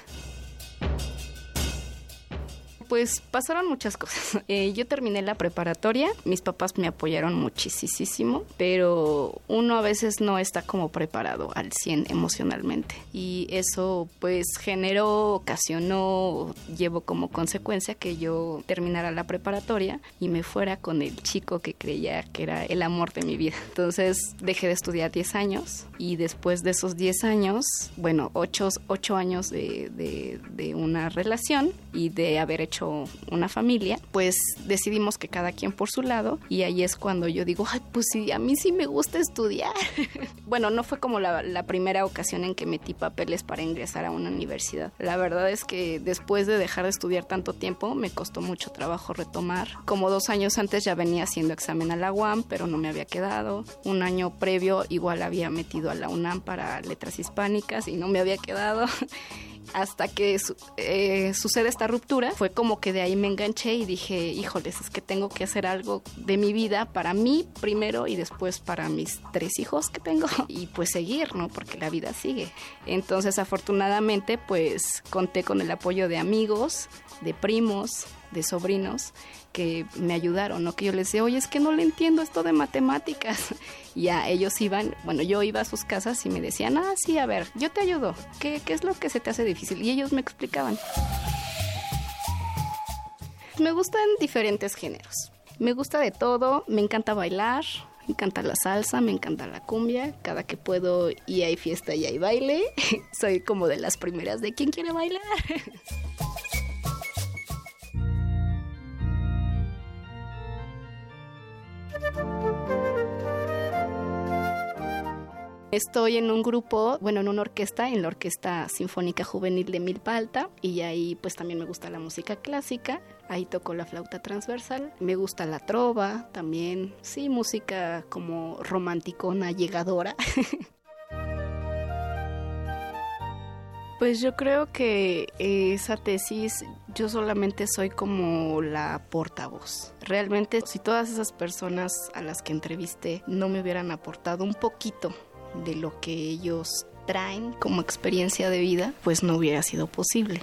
pues pasaron muchas cosas. Eh, yo terminé la preparatoria, mis papás me apoyaron muchísimo, pero uno a veces no está como preparado al 100 emocionalmente. Y eso pues generó, ocasionó, llevó como consecuencia que yo terminara la preparatoria y me fuera con el chico que creía que era el amor de mi vida. Entonces dejé de estudiar 10 años y después de esos 10 años, bueno, 8, años de, de, de una relación y de haber hecho una familia, pues decidimos que cada quien por su lado y ahí es cuando yo digo, ay, pues sí, a mí sí me gusta estudiar. bueno, no fue como la, la primera ocasión en que metí papeles para ingresar a una universidad. La verdad es que después de dejar de estudiar tanto tiempo, me costó mucho trabajo retomar. Como dos años antes ya venía haciendo examen a la UAM, pero no me había quedado. Un año previo igual había metido a la UNAM para letras hispánicas y no me había quedado. hasta que eh, sucede esta ruptura, fue como que de ahí me enganché y dije, híjoles, es que tengo que hacer algo de mi vida para mí primero y después para mis tres hijos que tengo y pues seguir, ¿no? Porque la vida sigue. Entonces, afortunadamente, pues conté con el apoyo de amigos, de primos, de sobrinos que me ayudaron, ¿no? Que yo les decía, oye, es que no le entiendo esto de matemáticas. Y a ellos iban, bueno, yo iba a sus casas y me decían, ah, sí, a ver, yo te ayudo. ¿Qué, qué es lo que se te hace difícil? Y ellos me explicaban. Me gustan diferentes géneros. Me gusta de todo, me encanta bailar, me encanta la salsa, me encanta la cumbia. Cada que puedo y hay fiesta y hay baile. Soy como de las primeras de quién quiere bailar. Estoy en un grupo, bueno, en una orquesta, en la Orquesta Sinfónica Juvenil de Milpa Alta, y ahí pues también me gusta la música clásica, ahí toco la flauta transversal, me gusta la trova también, sí, música como romanticona, llegadora. Pues yo creo que esa tesis yo solamente soy como la portavoz. Realmente si todas esas personas a las que entrevisté no me hubieran aportado un poquito de lo que ellos traen como experiencia de vida, pues no hubiera sido posible.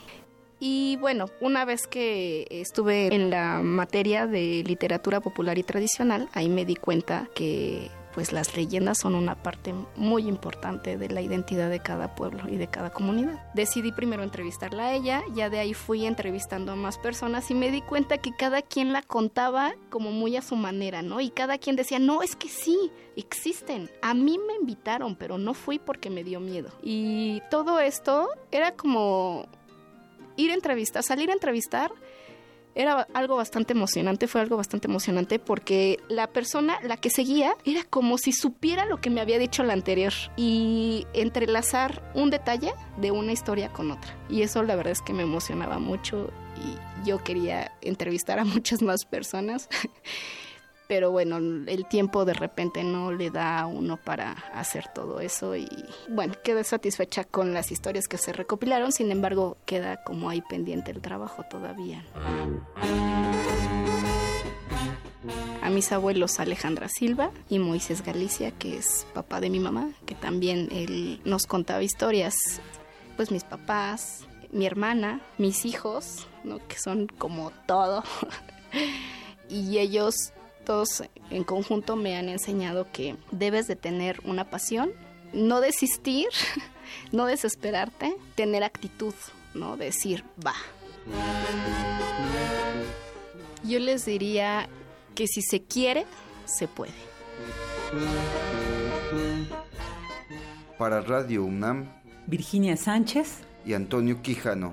Y bueno, una vez que estuve en la materia de literatura popular y tradicional, ahí me di cuenta que pues las leyendas son una parte muy importante de la identidad de cada pueblo y de cada comunidad. Decidí primero entrevistarla a ella, ya de ahí fui entrevistando a más personas y me di cuenta que cada quien la contaba como muy a su manera, ¿no? Y cada quien decía, no, es que sí, existen. A mí me invitaron, pero no fui porque me dio miedo. Y todo esto era como ir a entrevistar, salir a entrevistar era algo bastante emocionante, fue algo bastante emocionante porque la persona, la que seguía, era como si supiera lo que me había dicho la anterior y entrelazar un detalle de una historia con otra. Y eso la verdad es que me emocionaba mucho y yo quería entrevistar a muchas más personas. Pero bueno, el tiempo de repente no le da a uno para hacer todo eso y bueno, quedé satisfecha con las historias que se recopilaron, sin embargo queda como ahí pendiente el trabajo todavía. A mis abuelos Alejandra Silva y Moisés Galicia, que es papá de mi mamá, que también él nos contaba historias, pues mis papás, mi hermana, mis hijos, ¿no? que son como todo. y ellos todos en conjunto me han enseñado que debes de tener una pasión, no desistir, no desesperarte, tener actitud, ¿no? Decir, va. Yo les diría que si se quiere, se puede. Para Radio UNAM, Virginia Sánchez y Antonio Quijano.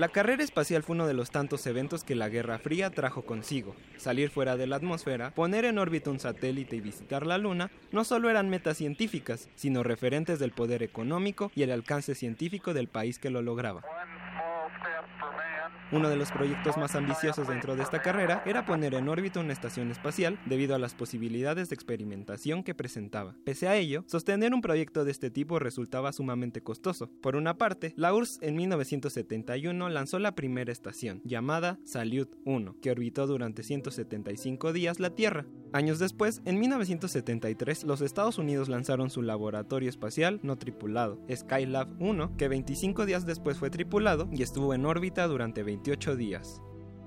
La carrera espacial fue uno de los tantos eventos que la Guerra Fría trajo consigo. Salir fuera de la atmósfera, poner en órbita un satélite y visitar la Luna no solo eran metas científicas, sino referentes del poder económico y el alcance científico del país que lo lograba. Uno de los proyectos más ambiciosos dentro de esta carrera era poner en órbita una estación espacial debido a las posibilidades de experimentación que presentaba. Pese a ello, sostener un proyecto de este tipo resultaba sumamente costoso. Por una parte, la URSS en 1971 lanzó la primera estación, llamada Salyut 1, que orbitó durante 175 días la Tierra. Años después, en 1973, los Estados Unidos lanzaron su laboratorio espacial no tripulado, Skylab 1, que 25 días después fue tripulado y estuvo en órbita durante 20 días.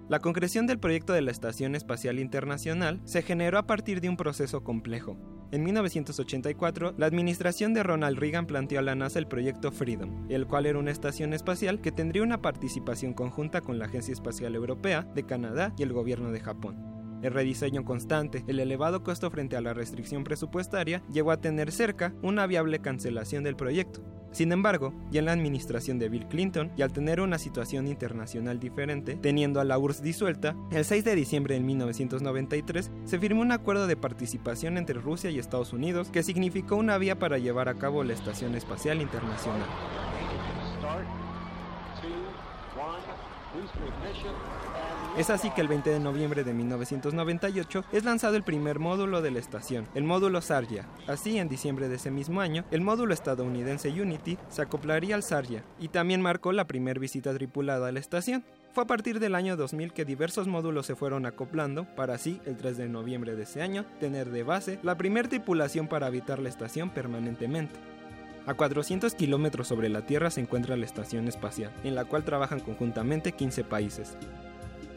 La concreción del proyecto de la Estación Espacial Internacional se generó a partir de un proceso complejo. En 1984, la administración de Ronald Reagan planteó a la NASA el proyecto Freedom, el cual era una estación espacial que tendría una participación conjunta con la Agencia Espacial Europea, de Canadá y el gobierno de Japón. El rediseño constante, el elevado costo frente a la restricción presupuestaria, llevó a tener cerca una viable cancelación del proyecto. Sin embargo, ya en la administración de Bill Clinton y al tener una situación internacional diferente, teniendo a la URSS disuelta, el 6 de diciembre de 1993 se firmó un acuerdo de participación entre Rusia y Estados Unidos que significó una vía para llevar a cabo la Estación Espacial Internacional. Es así que el 20 de noviembre de 1998 es lanzado el primer módulo de la estación, el módulo Sarja. Así, en diciembre de ese mismo año, el módulo estadounidense Unity se acoplaría al Sarja y también marcó la primera visita tripulada a la estación. Fue a partir del año 2000 que diversos módulos se fueron acoplando para así, el 3 de noviembre de ese año, tener de base la primera tripulación para habitar la estación permanentemente. A 400 kilómetros sobre la Tierra se encuentra la Estación Espacial, en la cual trabajan conjuntamente 15 países.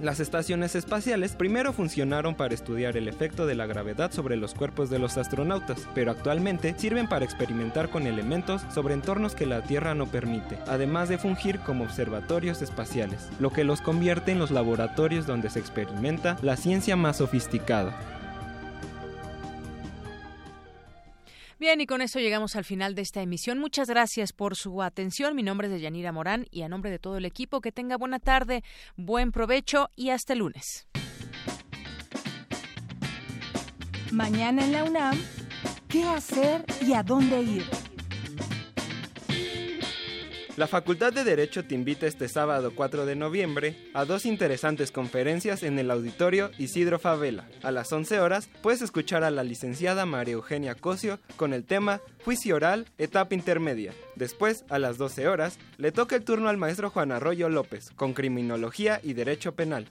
Las estaciones espaciales primero funcionaron para estudiar el efecto de la gravedad sobre los cuerpos de los astronautas, pero actualmente sirven para experimentar con elementos sobre entornos que la Tierra no permite, además de fungir como observatorios espaciales, lo que los convierte en los laboratorios donde se experimenta la ciencia más sofisticada. Bien, y con eso llegamos al final de esta emisión. Muchas gracias por su atención. Mi nombre es Deyanira Morán y a nombre de todo el equipo, que tenga buena tarde, buen provecho y hasta el lunes. Mañana en la UNAM, ¿qué hacer y a dónde ir? La Facultad de Derecho te invita este sábado 4 de noviembre a dos interesantes conferencias en el auditorio Isidro Favela. A las 11 horas puedes escuchar a la licenciada María Eugenia Cosio con el tema Juicio Oral, etapa intermedia. Después, a las 12 horas, le toca el turno al maestro Juan Arroyo López con Criminología y Derecho Penal.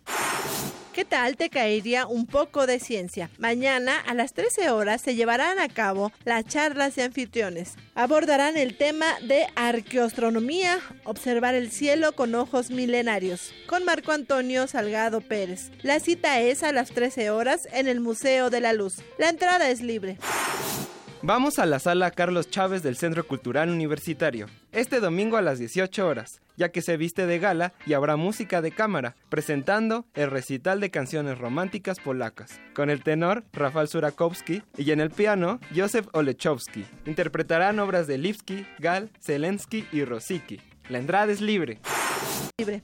¿Qué tal te caería un poco de ciencia? Mañana a las 13 horas se llevarán a cabo las charlas de anfitriones. Abordarán el tema de arqueoastronomía, observar el cielo con ojos milenarios, con Marco Antonio Salgado Pérez. La cita es a las 13 horas en el Museo de la Luz. La entrada es libre. Vamos a la sala Carlos Chávez del Centro Cultural Universitario, este domingo a las 18 horas, ya que se viste de gala y habrá música de cámara, presentando el recital de canciones románticas polacas, con el tenor Rafał Surakowski y en el piano Józef Olechowski. Interpretarán obras de Lipski, Gal, Zelensky y Rosicki. La entrada es libre. Libre.